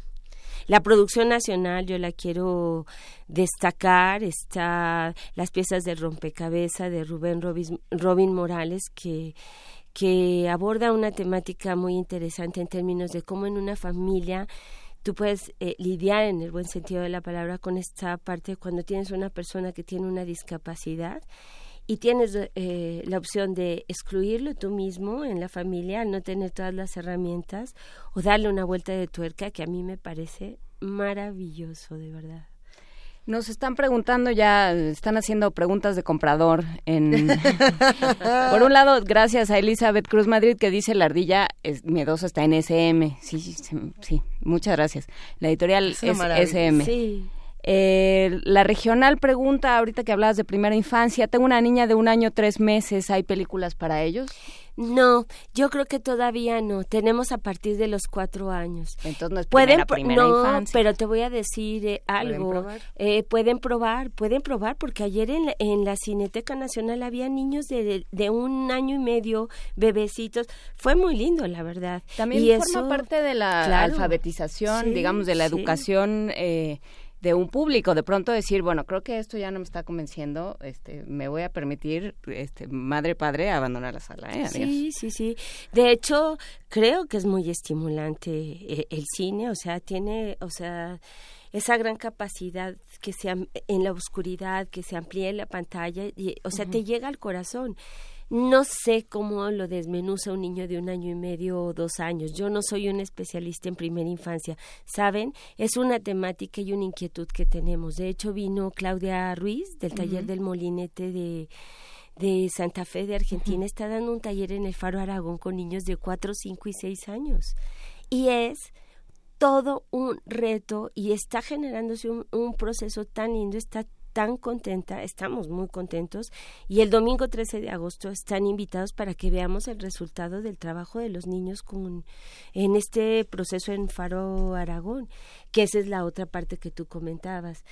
La producción nacional yo la quiero destacar, está las piezas de rompecabezas de Rubén Robis- Robin Morales que que aborda una temática muy interesante en términos de cómo en una familia tú puedes eh, lidiar en el buen sentido de la palabra con esta parte cuando tienes una persona que tiene una discapacidad y tienes eh, la opción de excluirlo tú mismo en la familia al no tener todas las herramientas o darle una vuelta de tuerca que a mí me parece maravilloso de verdad. Nos están preguntando ya, están haciendo preguntas de comprador. En... Por un lado, gracias a Elizabeth Cruz Madrid que dice la ardilla es miedosa está en SM. Sí, sí, sí, muchas gracias. La editorial Es. SM. Sí. Eh, la regional pregunta, ahorita que hablabas de primera infancia, tengo una niña de un año, tres meses, ¿hay películas para ellos? No, yo creo que todavía no. Tenemos a partir de los cuatro años. Entonces no es pueden primera, pro- primera no, infancia. pero te voy a decir eh, ¿Pueden algo. probar? Eh, pueden probar, pueden probar, porque ayer en la, en la Cineteca Nacional había niños de, de un año y medio, bebecitos. Fue muy lindo, la verdad. También y forma eso- parte de la Claro. alfabetización, Sí, digamos, de la sí. educación eh, de un público. De pronto decir, bueno, creo que esto ya no me está convenciendo, este, me voy a permitir, este, madre, padre, abandonar la sala. ¿eh? Sí, sí, sí. De hecho, creo que es muy estimulante eh, el cine, o sea, tiene, o sea, esa gran capacidad que se en la oscuridad, que se amplíe la pantalla, y, o sea, te llega al corazón. No sé cómo lo desmenuza un niño de un año y medio o dos años. Yo no soy un especialista en primera infancia. ¿Saben? Es una temática y una inquietud que tenemos. De hecho, vino Claudia Ruiz del taller del Molinete de, de Santa Fe de Argentina. Está dando un taller en el Faro Aragón con niños de 4, 5 y 6 años. Y es todo un reto y está generándose un, un proceso tan lindo, está tan contenta, estamos muy contentos y el domingo 13 de agosto están invitados para que veamos el resultado del trabajo de los niños con en este proceso en Faro Aragón, que esa es la otra parte que tú comentabas.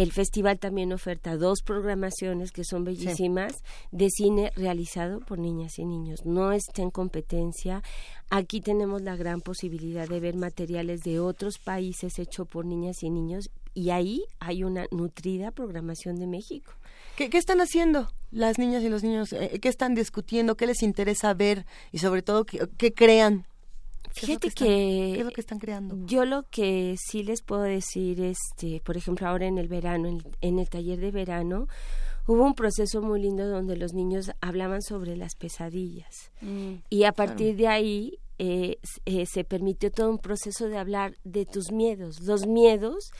El festival también oferta dos programaciones que son bellísimas de cine realizado por niñas y niños. No está en competencia. Aquí tenemos la gran posibilidad de ver materiales de otros países hecho por niñas y niños y ahí hay una nutrida programación de México. ¿Qué, qué están haciendo las niñas y los niños? Eh, ¿Qué están discutiendo? ¿Qué les interesa ver? Y sobre todo, ¿qué, qué crean? Fíjate que, ¿Qué es lo que están creando? Yo lo que sí les puedo decir, este, por ejemplo, ahora en el verano, en, en el taller de verano, hubo un proceso muy lindo donde los niños hablaban sobre las pesadillas. Mm, y a partir de ahí eh, eh, se permitió todo un proceso de hablar de tus miedos, los miedos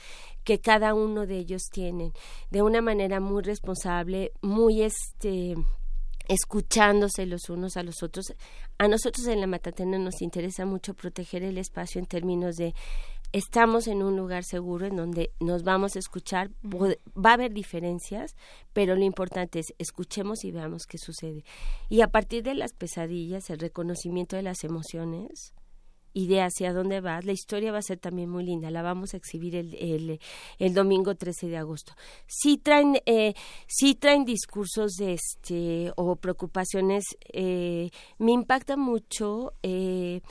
que cada uno de ellos tienen, de una manera muy responsable, muy este escuchándose los unos a los otros. A nosotros en la Matatena nos interesa mucho proteger el espacio en términos de estamos en un lugar seguro en donde nos vamos a escuchar, va a haber diferencias, pero lo importante es escuchemos y veamos qué sucede. Y a partir de las pesadillas, el reconocimiento de las emociones y de hacia dónde vas, la historia va a ser también muy linda, la vamos a exhibir el, el, el domingo 13 de agosto. Sí traen, eh, traen discursos de este o preocupaciones, eh, me impacta mucho eh,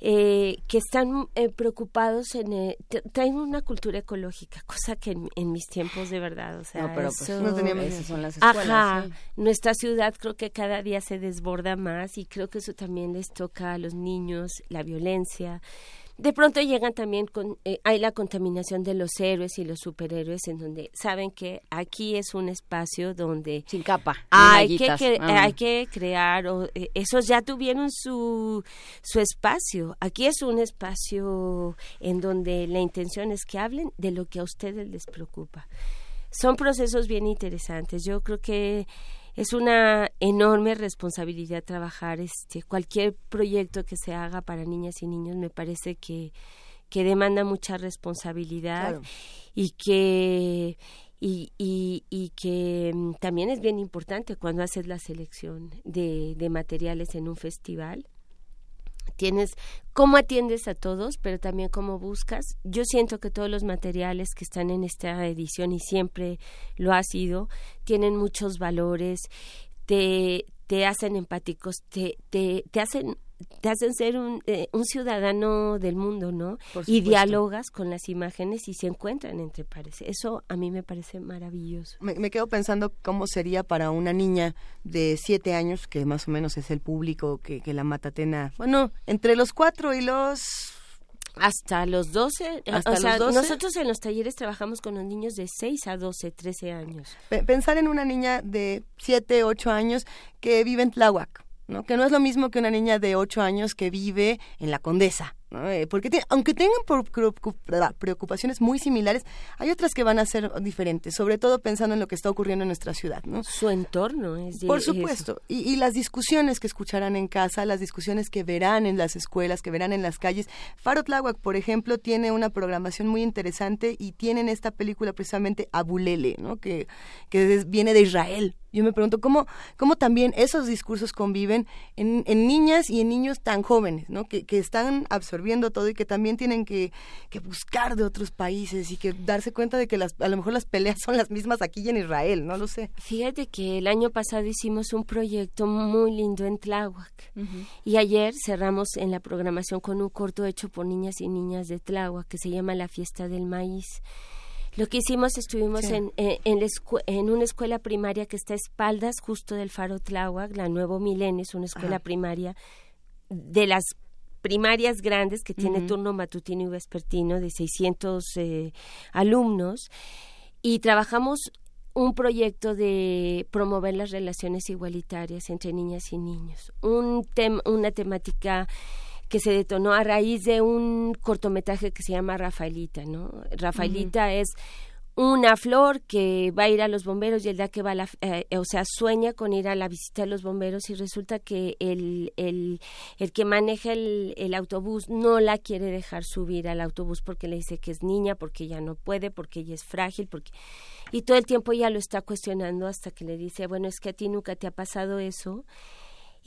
eh, que están eh, preocupados en eh, tra- traen una cultura ecológica cosa que en, en mis tiempos de verdad o sea No, pero, pues, eso- no teníamos esas son las escuelas, Ajá, sí. nuestra ciudad creo que cada día se desborda más y creo que eso también les toca a los niños la violencia de pronto llegan también con eh, hay la contaminación de los héroes y los superhéroes en donde saben que aquí es un espacio donde sin capa hay que, cre- Ah. hay que crear o, eh, esos ya tuvieron su su espacio. Aquí es un espacio en donde la intención es que hablen de lo que a ustedes les preocupa. Son procesos bien interesantes. Yo creo que es una enorme responsabilidad trabajar este cualquier proyecto que se haga para niñas y niños me parece que que demanda mucha responsabilidad Claro. y que y, y, y que mm, también es bien importante cuando haces la selección de, de materiales en un festival tienes cómo atiendes a todos, pero también cómo buscas. Yo siento que todos los materiales que están en esta edición y siempre lo ha sido, tienen muchos valores, te, te hacen empáticos, te, te, te hacen te hacen ser un, eh, un ciudadano del mundo, ¿no? Y dialogas con las imágenes y se encuentran entre pares. Eso a mí me parece maravilloso. Me, me quedo pensando cómo sería para una niña de siete años, que más o menos es el público que, que la Matatena, bueno, entre los cuatro y los... Hasta los 12, eh, Hasta o sea, los 12. nosotros en los talleres trabajamos con los niños de 6 a 12, 13 años. Pe- Pensar en una niña de siete, ocho años que vive en Tláhuac, ¿no? Que no es lo mismo que una niña de ocho años que vive en La Condesa, porque te- aunque tengan preocupaciones muy similares, hay otras que van a ser diferentes, sobre todo pensando en lo que está ocurriendo en nuestra ciudad, ¿no? Su entorno es de- Por es- supuesto. Y, y las discusiones que escucharán en casa, las discusiones que verán en las escuelas, que verán en las calles. Faro Tláhuac, por ejemplo, tiene una programación muy interesante y tienen esta película precisamente Abulele, ¿no? Que, que viene de Israel. Yo me pregunto cómo, cómo también esos discursos conviven en, en niñas y en niños tan jóvenes, ¿no? Que, que están absorbiendo todo y que también tienen que, que buscar de otros países y que darse cuenta de que las, a lo mejor las peleas son las mismas aquí y en Israel, no lo sé. Fíjate que el año pasado hicimos un proyecto muy lindo en Tláhuac y ayer cerramos en la programación con un corto hecho por niñas y niñas de Tláhuac que se llama La Fiesta del Maíz. Lo que hicimos, estuvimos Sí. en, en, en la en una escuela primaria que está a espaldas justo del Faro Tláhuac, la Nuevo Milenio, es una escuela Ajá. primaria de las primarias grandes que tiene turno matutino y vespertino de 600 eh, alumnos. Y trabajamos un proyecto de promover las relaciones igualitarias entre niñas y niños, un tem- una temática que se detonó a raíz de un cortometraje que se llama Rafaelita, ¿no? Rafaelita es una flor que va a ir a los bomberos y el día que va a la, eh, o sea, sueña con ir a la visita de los bomberos y resulta que el, el, el que maneja el, el autobús no la quiere dejar subir al autobús porque le dice que es niña, porque ella no puede, porque ella es frágil, porque y todo el tiempo ella lo está cuestionando hasta que le dice, bueno, es que a ti nunca te ha pasado eso.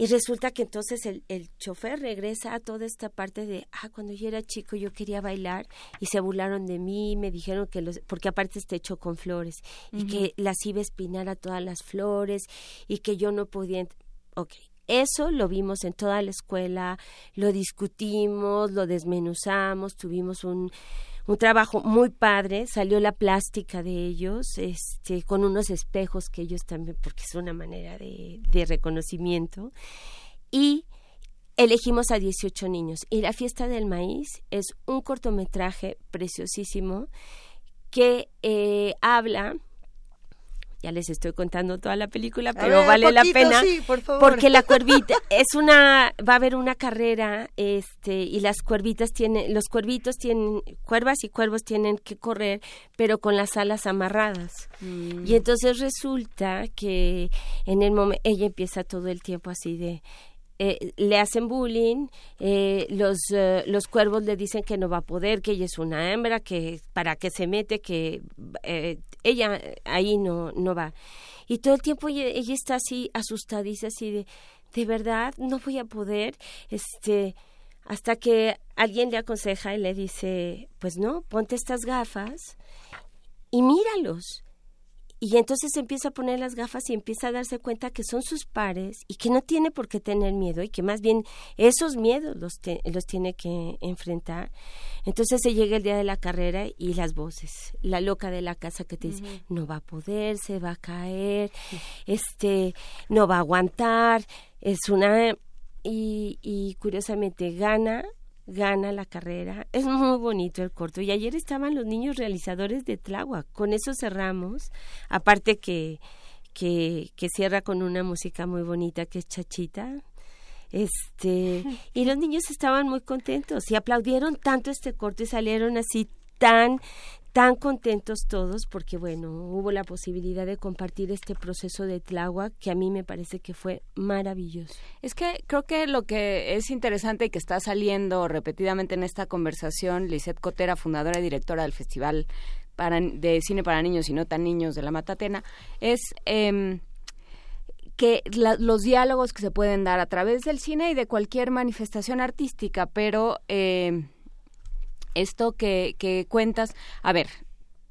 Y resulta que entonces el, el chofer regresa a toda esta parte de, ah, cuando yo era chico yo quería bailar y se burlaron de mí, me dijeron que los, porque aparte está hecho con flores, y que las iba a espinar a todas las flores y que yo no podía, ok. Eso lo vimos en toda la escuela, lo discutimos, lo desmenuzamos, tuvimos un, un trabajo muy padre, salió la plástica de ellos, este, con unos espejos que ellos también, porque es una manera de, de reconocimiento, y elegimos a 18 niños. Y La fiesta del maíz es un cortometraje preciosísimo que eh, habla ya les estoy contando toda la película, pero vale la pena porque la cuervita es una va a haber una carrera este y las cuervitas tienen los cuervitos tienen cuervas y cuervos tienen que correr, pero con las alas amarradas. Mm. Y entonces resulta que en el momento ella empieza todo el tiempo así de eh, le hacen bullying, eh, los, eh, los cuervos le dicen que no va a poder, que ella es una hembra, que para qué se mete, que ella ahí no, no va. Y todo el tiempo ella, está así asustadiza, así de, de verdad, no voy a poder, este, hasta que alguien le aconseja y le dice, pues no, ponte estas gafas y míralos. Y entonces empieza a poner las gafas y empieza a darse cuenta que son sus pares y que no tiene por qué tener miedo y que más bien esos miedos los, los tiene que enfrentar. Entonces se llega el día de la carrera y las voces, la loca de la casa que te dice, no va a poder, se va a caer, este, no va a aguantar, es una... Y, y curiosamente gana gana la carrera. Es muy bonito el corto. Y ayer estaban los niños realizadores de Tláhuac. Con eso cerramos. Aparte que, que, que cierra con una música muy bonita que es Chachita. Este, y los niños estaban muy contentos y aplaudieron tanto este corto y salieron así tan tan contentos todos porque bueno, hubo la posibilidad de compartir este proceso de Tláhuac que a mí me parece que fue maravilloso. Es que creo que lo que es interesante y que está saliendo repetidamente en esta conversación, Lisette Cotera, fundadora y directora del Festival para, de Cine para Niños y No Tan Niños de la Matatena, es em, que los diálogos que se pueden dar a través del cine y de cualquier manifestación artística, pero... Eh, esto que, que cuentas, a ver,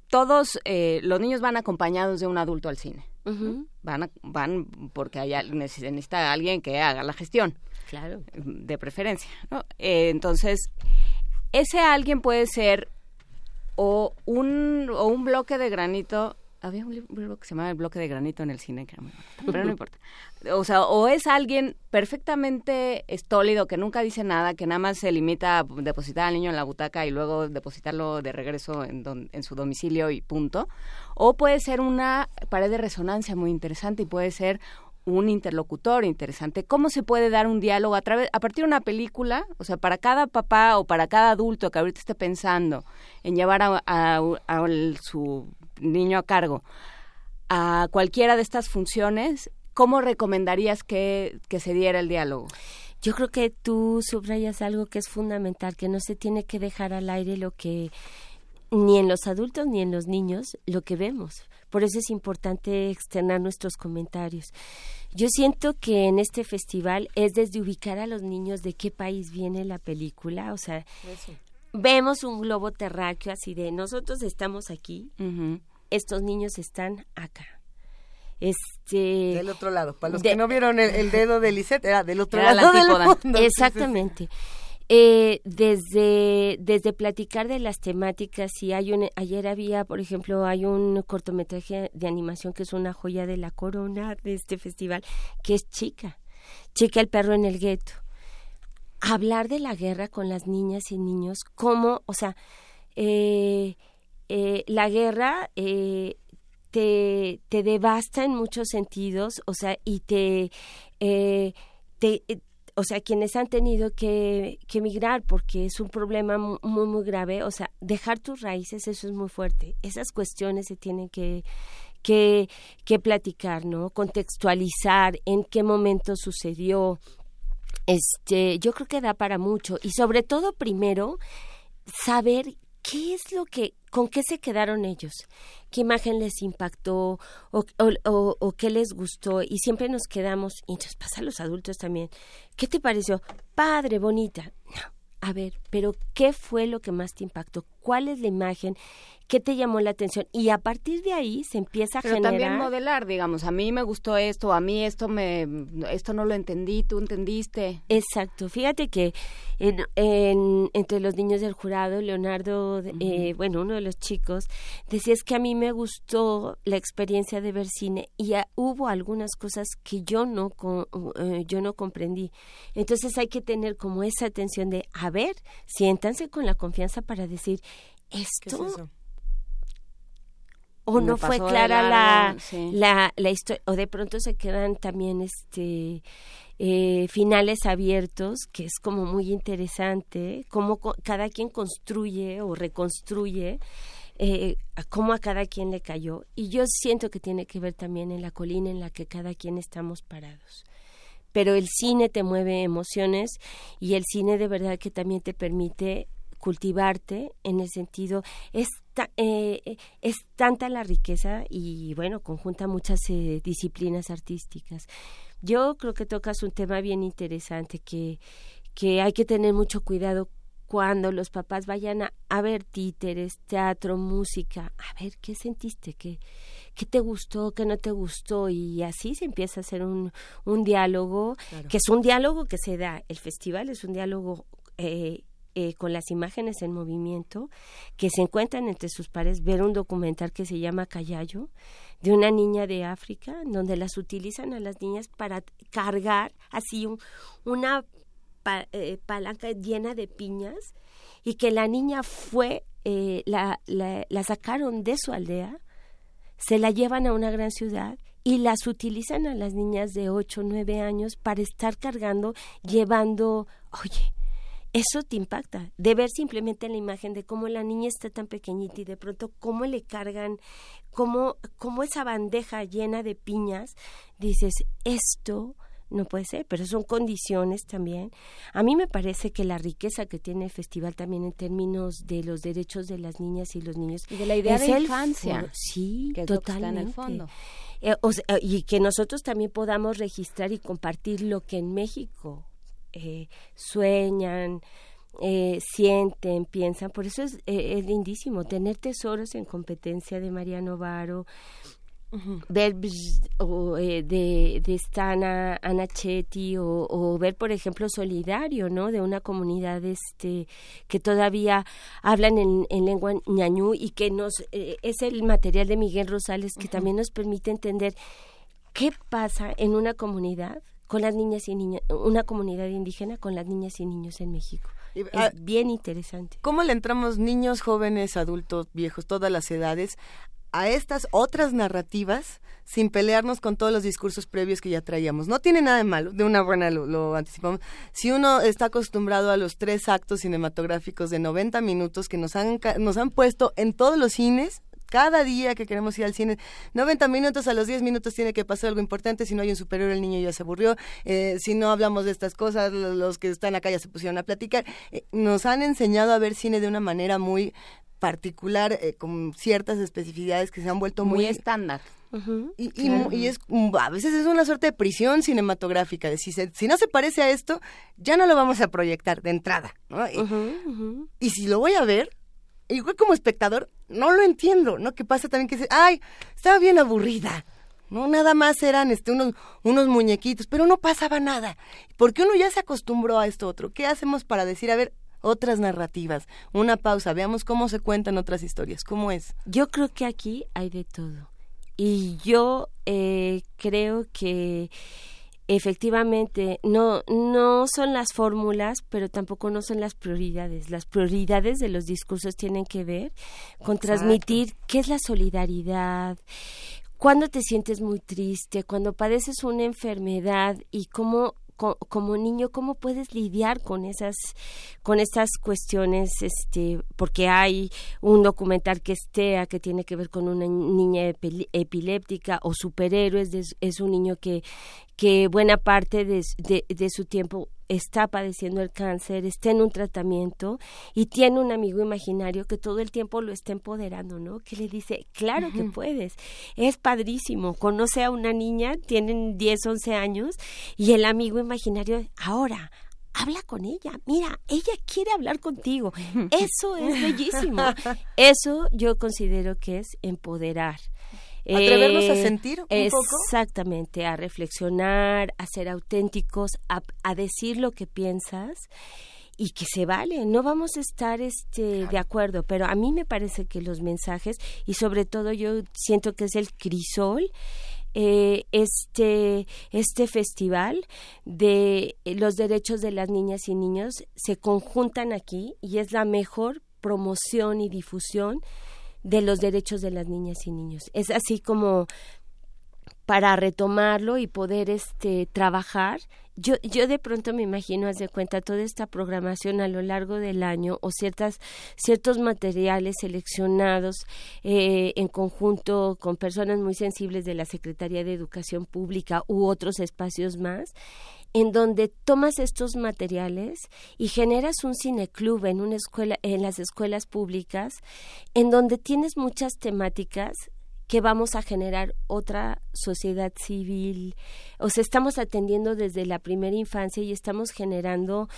todos eh, los niños van acompañados de un adulto al cine. Van, van porque haya, necesita alguien que haga la gestión. Claro. De preferencia. ¿no? Eh, entonces, ese alguien puede ser o un, o un bloque de granito había un libro que se llamaba El bloque de granito en el cine, que era muy bonito, pero no importa. O sea, o es alguien perfectamente estólido, que nunca dice nada, que nada más se limita a depositar al niño en la butaca y luego depositarlo de regreso en, en su domicilio y punto. O puede ser una pared de resonancia muy interesante y puede ser un interlocutor interesante. ¿Cómo se puede dar un diálogo a través, a partir de una película? O sea, para cada papá o para cada adulto que ahorita esté pensando en llevar a su niño a cargo a cualquiera de estas funciones, ¿cómo recomendarías que, que se diera el diálogo? Yo creo que tú subrayas algo que es fundamental, que no se tiene que dejar al aire lo que ni en los adultos ni en los niños lo que vemos. Por eso es importante externar nuestros comentarios. Yo siento que en este festival es desde ubicar a los niños de qué país viene la película, o sea, vemos un globo terráqueo así de nosotros estamos aquí, estos niños están acá. Este del otro lado, para los que no vieron el, dedo de Lisette, era del otro lado del Exactamente. Eh, desde, desde platicar de las temáticas, y hay un, ayer había, por ejemplo, hay un cortometraje de animación que es una joya de la corona de este festival, que es Chica, Chica el perro en el gueto. Hablar de la guerra con las niñas y niños, como, o sea, eh, eh, la guerra eh, te, te, devasta en muchos sentidos, o sea, y te, eh, te o sea, quienes han tenido que, que, emigrar porque es un problema muy, muy grave, o sea, dejar tus raíces, eso es muy fuerte. Esas cuestiones se tienen que, que, que platicar, ¿no? Contextualizar en qué momento sucedió. Este, yo creo que da para mucho y sobre todo primero saber qué es lo que ¿Con qué se quedaron ellos? ¿Qué imagen les impactó o, qué les gustó? Y siempre nos quedamos, y entonces pasa a los adultos también. ¿Qué te pareció? Padre, bonita. No, a ver, pero ¿qué fue lo que más te impactó? Cuál es la imagen ¿Qué te llamó la atención? Y a partir de ahí se empieza a Pero generar... también modelar, digamos, a mí me gustó esto, a mí esto me esto no lo entendí, tú entendiste. Exacto. Fíjate que en, entre los niños del jurado, Leonardo, eh, bueno, uno de los chicos, decía es que a mí me gustó la experiencia de ver cine y hubo algunas cosas que yo no eh, yo no comprendí. Entonces hay que tener como esa atención de, a ver, siéntanse con la confianza para decir, esto o no fue clara la, la, la historia, o de pronto se quedan también este eh, finales abiertos, que es como muy interesante, cómo cada quien construye o reconstruye eh, cómo a cada quien le cayó. Y yo siento que tiene que ver también en la colina en la que cada quien estamos parados. Pero el cine te mueve emociones y el cine de verdad que también te permite cultivarte en el sentido es, eh, es tanta la riqueza y bueno conjunta muchas eh, disciplinas artísticas. Yo creo que tocas un tema bien interesante que que hay que tener mucho cuidado cuando los papás vayan a, ver títeres, teatro, música, a ver qué sentiste, qué, qué te gustó, qué no te gustó, y así se empieza a hacer un, un diálogo, que es un diálogo que se da, el festival es un diálogo eh, eh, con las imágenes en movimiento que se encuentran entre sus pares, ver un documental que se llama Callayo, de una niña de África, donde las utilizan a las niñas para cargar así una eh, palanca llena de piñas y que la niña fue, eh, la, la, sacaron de su aldea, se la llevan a una gran ciudad y las utilizan a las niñas de 8 o 9 años para estar cargando, llevando, oye, eso te impacta, de ver simplemente la imagen de cómo la niña está tan pequeñita y de pronto cómo le cargan, cómo, cómo esa bandeja llena de piñas, dices, esto no puede ser, pero son condiciones también. A mí me parece que la riqueza que tiene el festival también en términos de los derechos de las niñas y los niños y de la idea de infancia, sí, totalmente. en el fondo. Eh, y que nosotros también podamos registrar y compartir lo que en México eh, sueñan, eh, sienten, piensan. Por eso es, eh, es, lindísimo tener tesoros en competencia de Mariano Varo, ver o, de, de Stana Anachetti o, o, ver por ejemplo Solidario no de una comunidad este que todavía hablan en, en lengua ñañú y que nos es el material de Miguel Rosales que también nos permite entender qué pasa en una comunidad con las niñas y niños, una comunidad indígena con las niñas y niños en México. es ah, bien interesante. ¿Cómo le entramos niños, jóvenes, adultos, viejos, todas las edades a estas otras narrativas sin pelearnos con todos los discursos previos que ya traíamos. No tiene nada de malo, de una buena lo, lo, anticipamos. Si uno está acostumbrado a los tres actos cinematográficos de 90 minutos que nos han, nos han puesto en todos los cines, cada día que queremos ir al cine, 90 minutos, a los 10 minutos tiene que pasar algo importante, si no hay un superior el niño ya se aburrió, eh, si no hablamos de estas cosas, los que están acá ya se pusieron a platicar. Eh, nos han enseñado a ver cine de una manera muy particular, eh, con ciertas especificidades que se han vuelto muy, estándar. y, y, es a veces es una suerte de prisión cinematográfica de si, si no se parece a esto ya no lo vamos a proyectar de entrada y si lo voy a ver igual como espectador, no lo entiendo, ¿no? Que pasa también que dice, ay, estaba bien aburrida, ¿no? Nada más eran este, unos, unos muñequitos, pero no pasaba nada. Porque uno ya se acostumbró a esto otro. ¿Qué hacemos para decir, a ver, otras narrativas? Una pausa, veamos cómo se cuentan otras historias, ¿cómo es? Yo creo que aquí hay de todo. Y yo eh, creo que efectivamente no no son las fórmulas pero tampoco no son las prioridades. Las prioridades de los discursos tienen que ver con transmitir qué es la solidaridad cuando te sientes muy triste cuando padeces una enfermedad y cómo como niño cómo puedes lidiar con esas con estas cuestiones este porque hay un documental que estea que tiene que ver con una niña epiléptica o superhéroes es un niño que que buena parte de, de, su tiempo está padeciendo el cáncer, está en un tratamiento y tiene un amigo imaginario que todo el tiempo lo está empoderando, ¿no? Que le dice, claro que puedes, es padrísimo, conoce a una niña, tienen 10, 11 años y el amigo imaginario, ahora, habla con ella. Mira, ella quiere hablar contigo. Eso es bellísimo. Eso yo considero que es empoderar. Atrevernos a sentir un poco. Exactamente, a reflexionar, a ser auténticos, a, a decir lo que piensas y que se vale, no vamos a estar este de acuerdo, pero a mí me parece que los mensajes y sobre todo yo siento que es el crisol eh, este este festival de los derechos de las niñas y niños se conjuntan aquí y es la mejor promoción y difusión de los derechos de las niñas y niños. Es así como para retomarlo y poder este trabajar yo yo de pronto me imagino haz de cuenta toda esta programación a lo largo del año o ciertas ciertos materiales seleccionados eh, en conjunto con personas muy sensibles de la Secretaría de Educación Pública u otros espacios más en donde tomas estos materiales y generas un cineclub en una escuela en las escuelas públicas en donde tienes muchas temáticas que vamos a generar otra sociedad civil. O sea, estamos atendiendo desde la primera infancia y estamos generando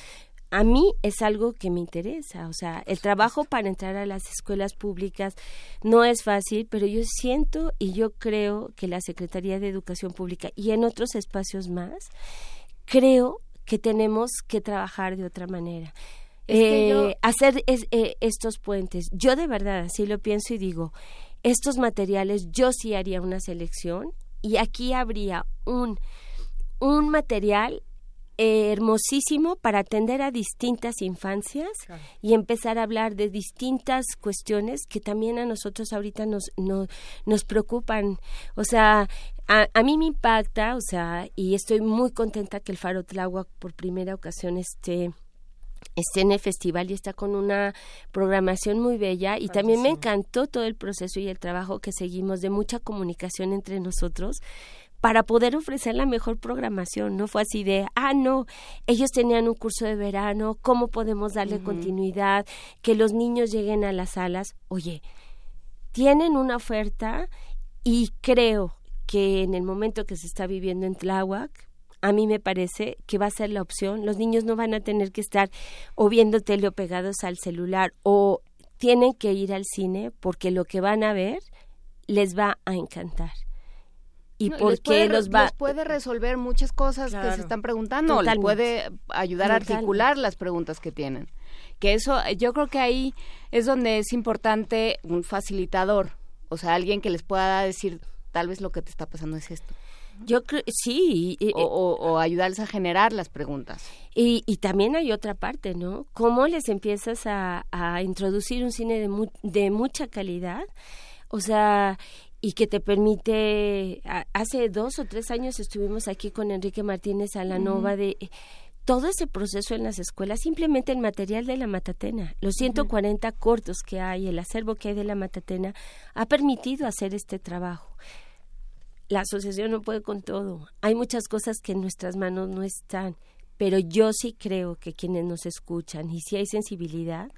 a mí es algo que me interesa, o sea, el trabajo para entrar a las escuelas públicas no es fácil, pero yo siento y yo creo que la Secretaría de Educación Pública y en otros espacios más, creo que tenemos que trabajar de otra manera. Eh, hacer eh, estos puentes. Yo de verdad así lo pienso y digo, estos materiales yo sí haría una selección y aquí habría un, un material hermosísimo para atender a distintas infancias y empezar a hablar de distintas cuestiones que también a nosotros ahorita nos, nos preocupan. O sea, a, a, mí me impacta, o sea, y estoy muy contenta que el Faro Tláhuac por primera ocasión esté esté en el festival y está con una programación muy bella y también me encantó todo el proceso y el trabajo que seguimos de mucha comunicación entre nosotros para poder ofrecer la mejor programación, no fue así de, ah, no, ellos tenían un curso de verano, ¿cómo podemos darle continuidad? Que los niños lleguen a las salas. Oye, tienen una oferta y creo que en el momento que se está viviendo en Tláhuac, a mí me parece que va a ser la opción. Los niños no van a tener que estar o viendo tele o pegados al celular o tienen que ir al cine porque lo que van a ver les va a encantar. Y porque los va puede resolver muchas cosas que se están preguntando, les puede ayudar a articular las preguntas que tienen. Que eso yo creo que ahí es donde es importante un facilitador, o sea, alguien que les pueda decir tal vez lo que te está pasando es esto. Yo creo, sí. o, ayudarles a generar las preguntas. Y, y, también hay otra parte, ¿no? ¿Cómo les empiezas a, introducir un cine de, de mucha calidad? O sea, y que te permite, hace dos o tres años estuvimos aquí con Enrique Martínez Alanova de todo ese proceso en las escuelas, simplemente el material de la Matatena, los 140 cortos que hay, el acervo que hay de la Matatena, ha permitido hacer este trabajo. La asociación no puede con todo. Hay muchas cosas que en nuestras manos no están, pero yo sí creo que quienes nos escuchan y si hay sensibilidad,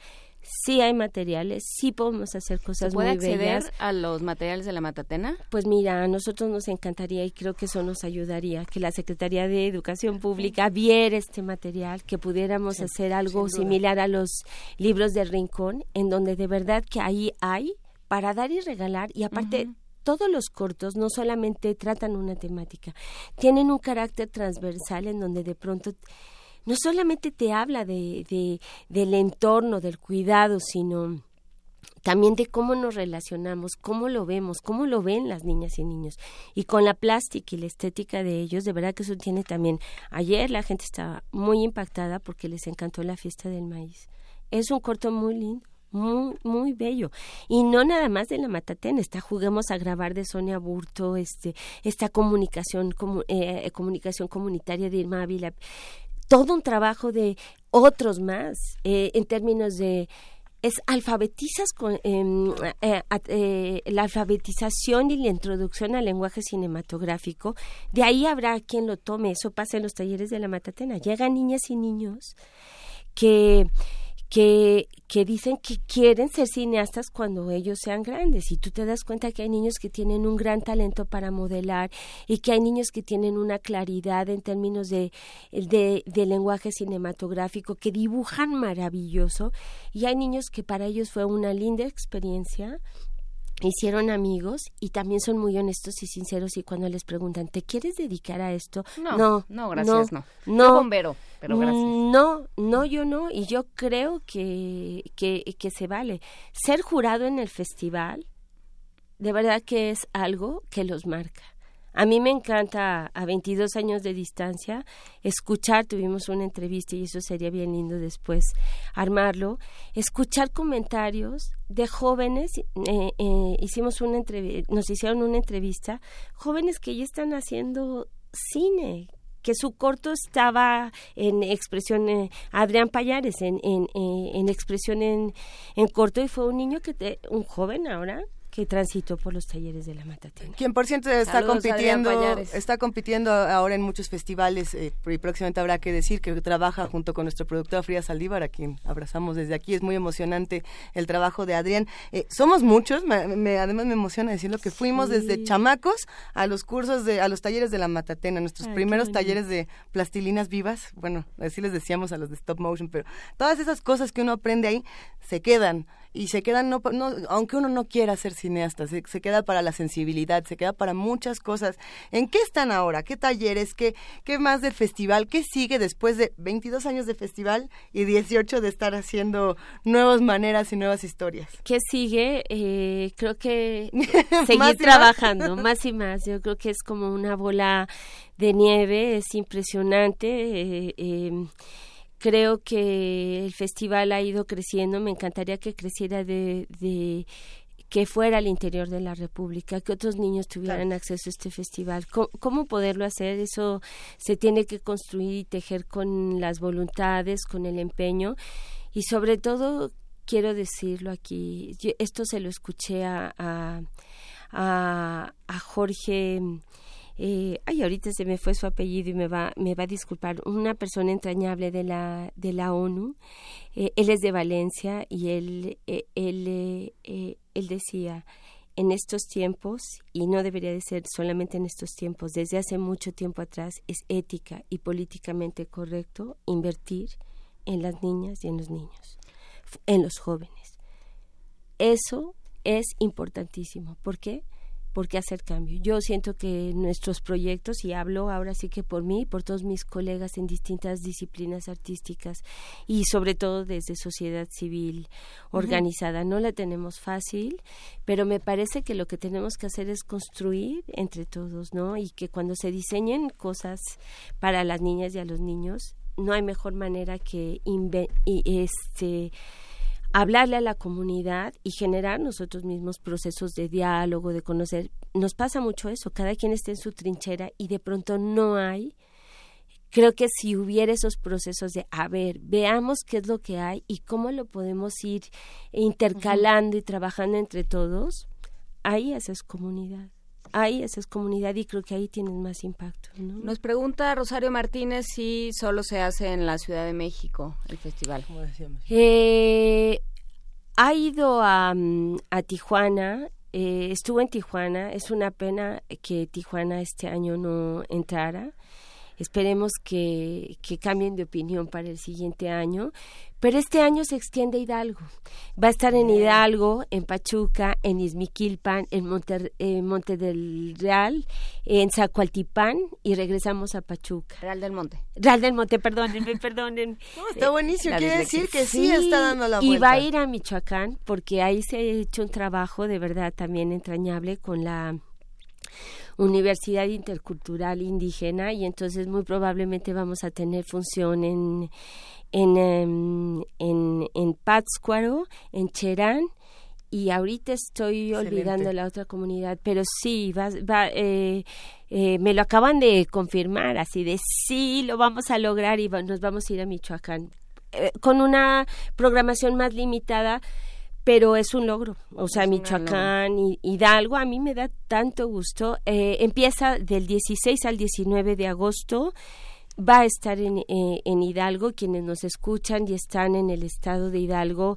sí hay materiales, sí podemos hacer cosas ¿Se puede muy acceder bellas. a los materiales de la Matatena? Pues mira, a nosotros nos encantaría y creo que eso nos ayudaría que la Secretaría de Educación Pública viera este material, que pudiéramos hacer algo similar a los libros de Rincón, en donde de verdad que ahí hay para dar y regalar y aparte todos los cortos no solamente tratan una temática, tienen un carácter transversal en donde de pronto no solamente te habla de, de, del entorno, del cuidado, sino también de cómo nos relacionamos, cómo lo vemos, cómo lo ven las niñas y niños. Y con la plástica y la estética de ellos, de verdad que eso tiene también. Ayer la gente estaba muy impactada porque les encantó la fiesta del maíz. Es un corto muy lindo muy, muy bello. Y no nada más de la Matatena, está Juguemos a grabar de Sonia Burto, este, esta comunicación, eh, comunicación comunitaria de Irma Ávila, todo un trabajo de otros más, eh, en términos de es alfabetizas con em, eh, la alfabetización y la introducción al lenguaje cinematográfico. De ahí habrá quien lo tome. Eso pasa en los talleres de la matatena. Llegan niñas y niños que que, que dicen que quieren ser cineastas cuando ellos sean grandes. Y tú te das cuenta que hay niños que tienen un gran talento para modelar y que hay niños que tienen una claridad en términos de, de, de lenguaje cinematográfico, que dibujan maravilloso. Y hay niños que para ellos fue una linda experiencia hicieron amigos y también son muy honestos y sinceros y cuando les preguntan, ¿te quieres dedicar a esto? No, no, gracias, no. No, bombero, pero gracias. No, no, yo no y yo creo que, que, que se vale. Ser jurado en el festival, de verdad que es algo que los marca. A mí me encanta, a 22 años de distancia, escuchar, tuvimos una entrevista y eso sería bien lindo después armarlo, escuchar comentarios de jóvenes, eh, eh, hicimos una nos hicieron una entrevista, jóvenes que ya están haciendo cine, que su corto estaba en expresión, eh, Adrián Payares, en, en, en expresión en, en corto, y fue un niño que, te, un joven ahora, que transitó por los talleres de la Matatena. Quien por cierto está compitiendo, está compitiendo ahora en muchos festivales eh, y próximamente habrá que decir que trabaja junto con nuestro productor Frida Saldívar, a quien abrazamos desde aquí. Es muy emocionante el trabajo de Adrián. Eh, somos muchos, me, además me emociona decirlo que fuimos desde chamacos a los cursos de, a los talleres de la Matatena, nuestros primeros talleres de plastilinas vivas. Bueno, así les decíamos a los de stop motion, pero todas esas cosas que uno aprende ahí se quedan y se quedan, no, no, aunque uno no quiera ser cineasta, se, queda para la sensibilidad, se queda para muchas cosas. ¿En qué están ahora? ¿Qué talleres? ¿Qué, qué más del festival? ¿Qué sigue después de 22 años de festival y 18 de estar haciendo nuevas maneras y nuevas historias? ¿Qué sigue? Eh, creo que seguir trabajando, más? y más. Yo creo que es como una bola de nieve, es impresionante. Eh, eh, creo que el festival ha ido creciendo, me encantaría que creciera de, de que fuera al interior de la República, que otros niños tuvieran acceso a este festival. ¿Cómo, poderlo hacer? Eso se tiene que construir y tejer con las voluntades, con el empeño y sobre todo quiero decirlo aquí, esto se lo escuché a, a, a Jorge eh, ay, ahorita se me fue su apellido y me va, me va a disculpar, una persona entrañable de la, de la ONU. Eh, él es de Valencia y él, eh, él, eh, él decía, en estos tiempos, y no debería de ser solamente en estos tiempos, desde hace mucho tiempo atrás, es ética y políticamente correcto invertir en las niñas y en los niños, en los jóvenes. Eso es importantísimo. ¿Por qué? Por qué hacer cambio. Yo siento que nuestros proyectos, y hablo ahora sí que por mí, por todos mis colegas en distintas disciplinas artísticas y sobre todo desde sociedad civil organizada, no la tenemos fácil, pero me parece que lo que tenemos que hacer es construir entre todos, ¿no? Y que cuando se diseñen cosas para las niñas y a los niños, no hay mejor manera que este hablarle a la comunidad y generar nosotros mismos procesos de diálogo, de conocer. Nos pasa mucho eso, cada quien está en su trinchera y de pronto no hay. Creo que si hubiera esos procesos de, a ver, veamos qué es lo que hay y cómo lo podemos ir intercalando y trabajando entre todos, ahí esa es comunidad ahí esa es comunidad y creo que ahí tienen más impacto. Nos pregunta Rosario Martínez si solo se hace en la Ciudad de México el festival. Eh, ha ido a, a Tijuana, eh, estuvo en Tijuana, es una pena que Tijuana este año no entrara. Esperemos que, que cambien de opinión para el siguiente año, pero este año se extiende Hidalgo. Va a estar en Hidalgo, en Pachuca, en Izmiquilpan, en Monte, del Real, en Zacualtipán y regresamos a Pachuca. Real del Monte. Real del Monte, perdónenme, perdonen. está buenísimo, quiere decir que sí, está dando la vuelta. Y va a ir a Michoacán porque ahí se ha hecho un trabajo de verdad también entrañable con la Universidad Intercultural Indígena y entonces muy probablemente vamos a tener función en, en, em, en, en Pátzcuaro, en Cherán y ahorita estoy olvidando la otra comunidad, pero sí, va, va eh, eh, me lo acaban de confirmar, así de sí, lo vamos a lograr y nos vamos a ir a Michoacán, eh, con una programación más limitada pero es un logro. O sea, Michoacán y Hidalgo a mí me da tanto gusto. Eh, empieza del 16 al 19 de agosto. Va a estar en, eh, en Hidalgo, quienes nos escuchan y están en el estado de Hidalgo,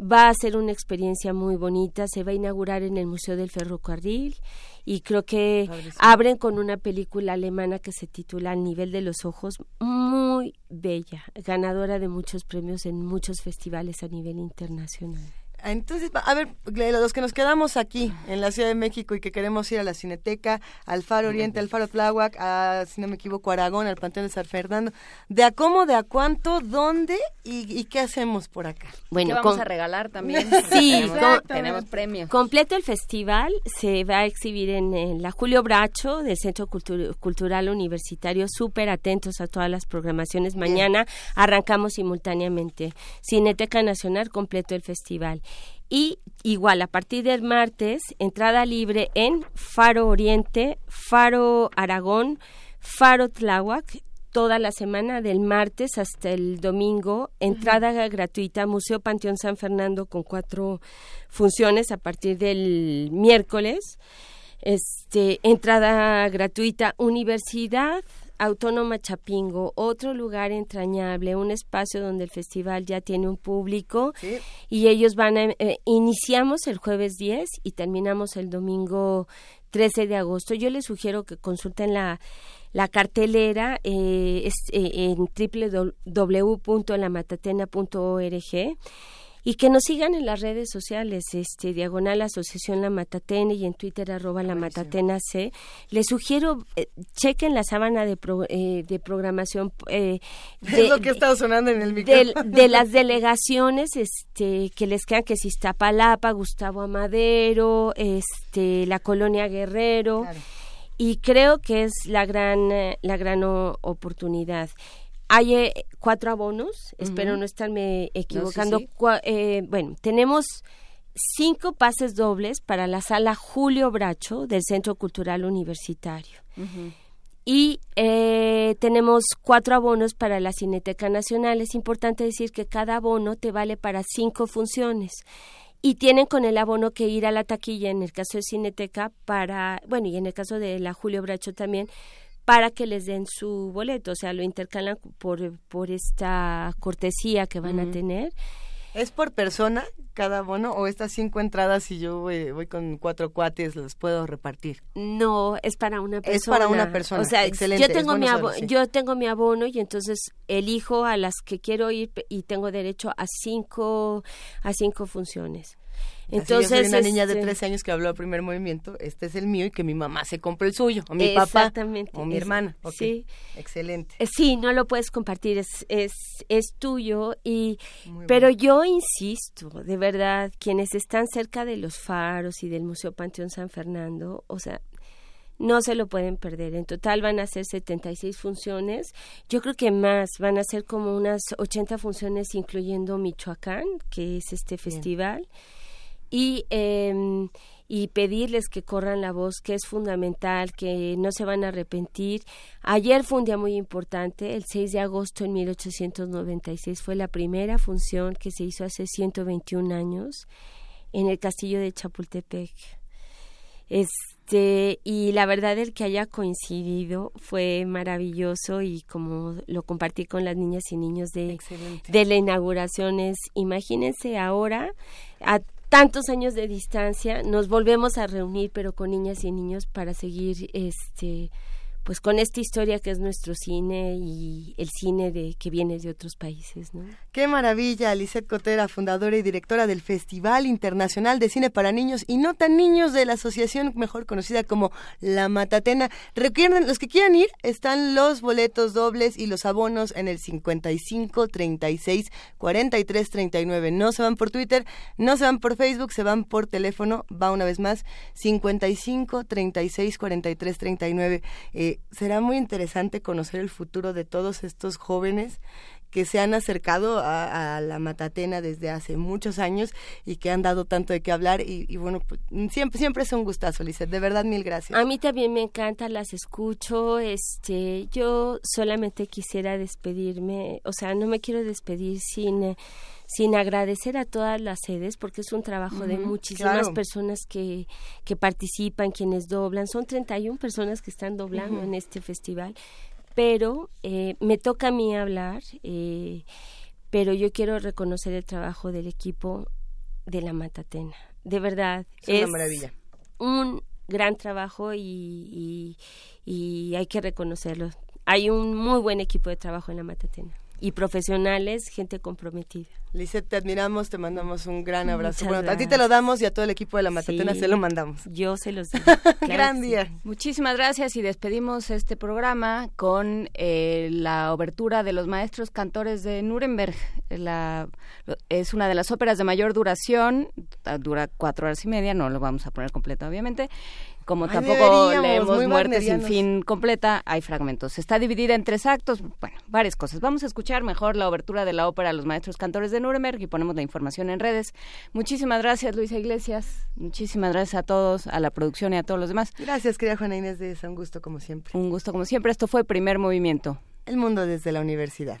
va a ser una experiencia muy bonita, se va a inaugurar en el Museo del Ferrocarril y creo que abren con una película alemana que se titula Al nivel de los ojos, muy bella, ganadora de muchos premios en muchos festivales a nivel internacional. Entonces, a ver, los que nos quedamos aquí en la Ciudad de México y que queremos ir a la Cineteca, al Faro Oriente, al Faro Tláhuac, a, si no me equivoco, Aragón, al Panteón de San Fernando, ¿de a cómo, de a cuánto, dónde y, qué hacemos por acá? Bueno, vamos a regalar también. sí, tenemos, premios. Completo el festival, se va a exhibir en, la Julio Bracho del Centro Cultural Universitario. Súper atentos a todas las programaciones. Mañana arrancamos simultáneamente. Cineteca Nacional, completo el festival. Y igual, a partir del martes, entrada libre en Faro Oriente, Faro Aragón, Faro Tláhuac, toda la semana, del martes hasta el domingo, entrada gratuita, Museo Panteón San Fernando con cuatro funciones a partir del miércoles. Este, entrada gratuita, Universidad Autónoma Chapingo, otro lugar entrañable, un espacio donde el festival ya tiene un público. Y ellos van a, eh, iniciamos el jueves 10 y terminamos el domingo 13 de agosto. Yo les sugiero que consulten la, la cartelera eh, es, eh, en www.lamatatena.org y que nos sigan en las redes sociales, este diagonal Asociación La Matatena y en Twitter arroba La Matatena C. Les sugiero eh, chequen la sábana de, eh, de programación eh, de, lo que está sonando en el micrófono. De, las delegaciones este que les quedan que si Iztapalapa, Gustavo Amadero, este la Colonia Guerrero. y creo que es la gran la gran oportunidad hay eh, cuatro abonos, espero no estarme equivocando. Eh, bueno, tenemos cinco pases dobles para la sala Julio Bracho del Centro Cultural Universitario. Y eh, tenemos cuatro abonos para la Cineteca Nacional. Es importante decir que cada abono te vale para cinco funciones. Y tienen con el abono que ir a la taquilla, en el caso de Cineteca, para, bueno, y en el caso de la Julio Bracho también, para que les den su boleto, o sea, lo intercalan por, por esta cortesía que van a tener. ¿Es por persona cada bono o estas cinco entradas si yo voy, con cuatro cuates los puedo repartir? No, es para una persona. Es para una persona. O sea, yo tengo mi abono, yo tengo mi abono y entonces elijo a las que quiero ir y tengo derecho a cinco a cinco funciones. Entonces, yo soy una niña de 13 este años que habló al primer movimiento, este es el mío y que mi mamá se compre el suyo, o mi papá, o mi hermana. Sí. Excelente. Eh, sí, no lo puedes compartir, es, es, es tuyo, y pero yo insisto, de verdad, quienes están cerca de los faros y del Museo Panteón San Fernando, o sea, no se lo pueden perder. En total van a ser 76 funciones. Yo creo que más, van a ser como unas 80 funciones incluyendo Michoacán, que es este festival y, eh, y pedirles que corran la voz, que es fundamental, que no se van a arrepentir. Ayer fue un día muy importante, el 6 de agosto en 1896 fue la primera función que se hizo hace 121 años en el castillo de Chapultepec. Este, y la verdad el que haya coincidido fue maravilloso y como lo compartí con las niñas y niños de, de la inauguración es, imagínense ahora a tantos años de distancia, nos volvemos a reunir, pero con niñas y niños para seguir este pues con esta historia que es nuestro cine y el cine de que viene de otros países, ¿no? Qué maravilla, Lisette Cotera, fundadora y directora del Festival Internacional de Cine para Niños y no tan niños de la asociación mejor conocida como La Matatena. Recuerden, los que quieran ir, están los boletos dobles y los abonos en el 55 36 43 39. No se van por Twitter, no se van por Facebook, se van por teléfono, va una vez más 55 36 43 39. Eh, será muy interesante conocer el futuro de todos estos jóvenes que se han acercado a, la Matatena desde hace muchos años y que han dado tanto de qué hablar y, bueno, pues, siempre siempre es un gustazo, Lizeth, de verdad mil gracias. A mí también me encanta, las escucho, este, yo solamente quisiera despedirme, o sea, no me quiero despedir sin sin agradecer a todas las sedes, porque es un trabajo de muchísimas personas que, que participan, quienes doblan. Son 31 personas que están doblando en este festival pero eh, me toca a mí hablar, eh, pero yo quiero reconocer el trabajo del equipo de la Matatena. De verdad, es, una maravilla. Un gran trabajo y, y hay que reconocerlo. Hay un muy buen equipo de trabajo en la Matatena y profesionales, gente comprometida. Lisette, te admiramos, te mandamos un gran abrazo. bueno, a ti te lo damos y a todo el equipo de la Matatena se lo mandamos. Yo se los doy. gran día. Muchísimas gracias y despedimos este programa con eh, la obertura de los maestros cantores de Nuremberg. La, es una de las óperas de mayor duración, dura cuatro horas y media, no lo vamos a poner completo obviamente, como tampoco leemos Muerte sin fin completa, hay fragmentos. Está dividida en tres actos, bueno, varias cosas. Vamos a escuchar mejor la obertura de la ópera Los Maestros Cantores de Nuremberg y ponemos la información en redes. Muchísimas gracias, Luisa Iglesias. Muchísimas gracias a todos, a la producción y a todos los demás. Gracias, querida Juana Inés de Un gusto como siempre. Un gusto como siempre. Esto fue Primer Movimiento. El mundo desde la universidad.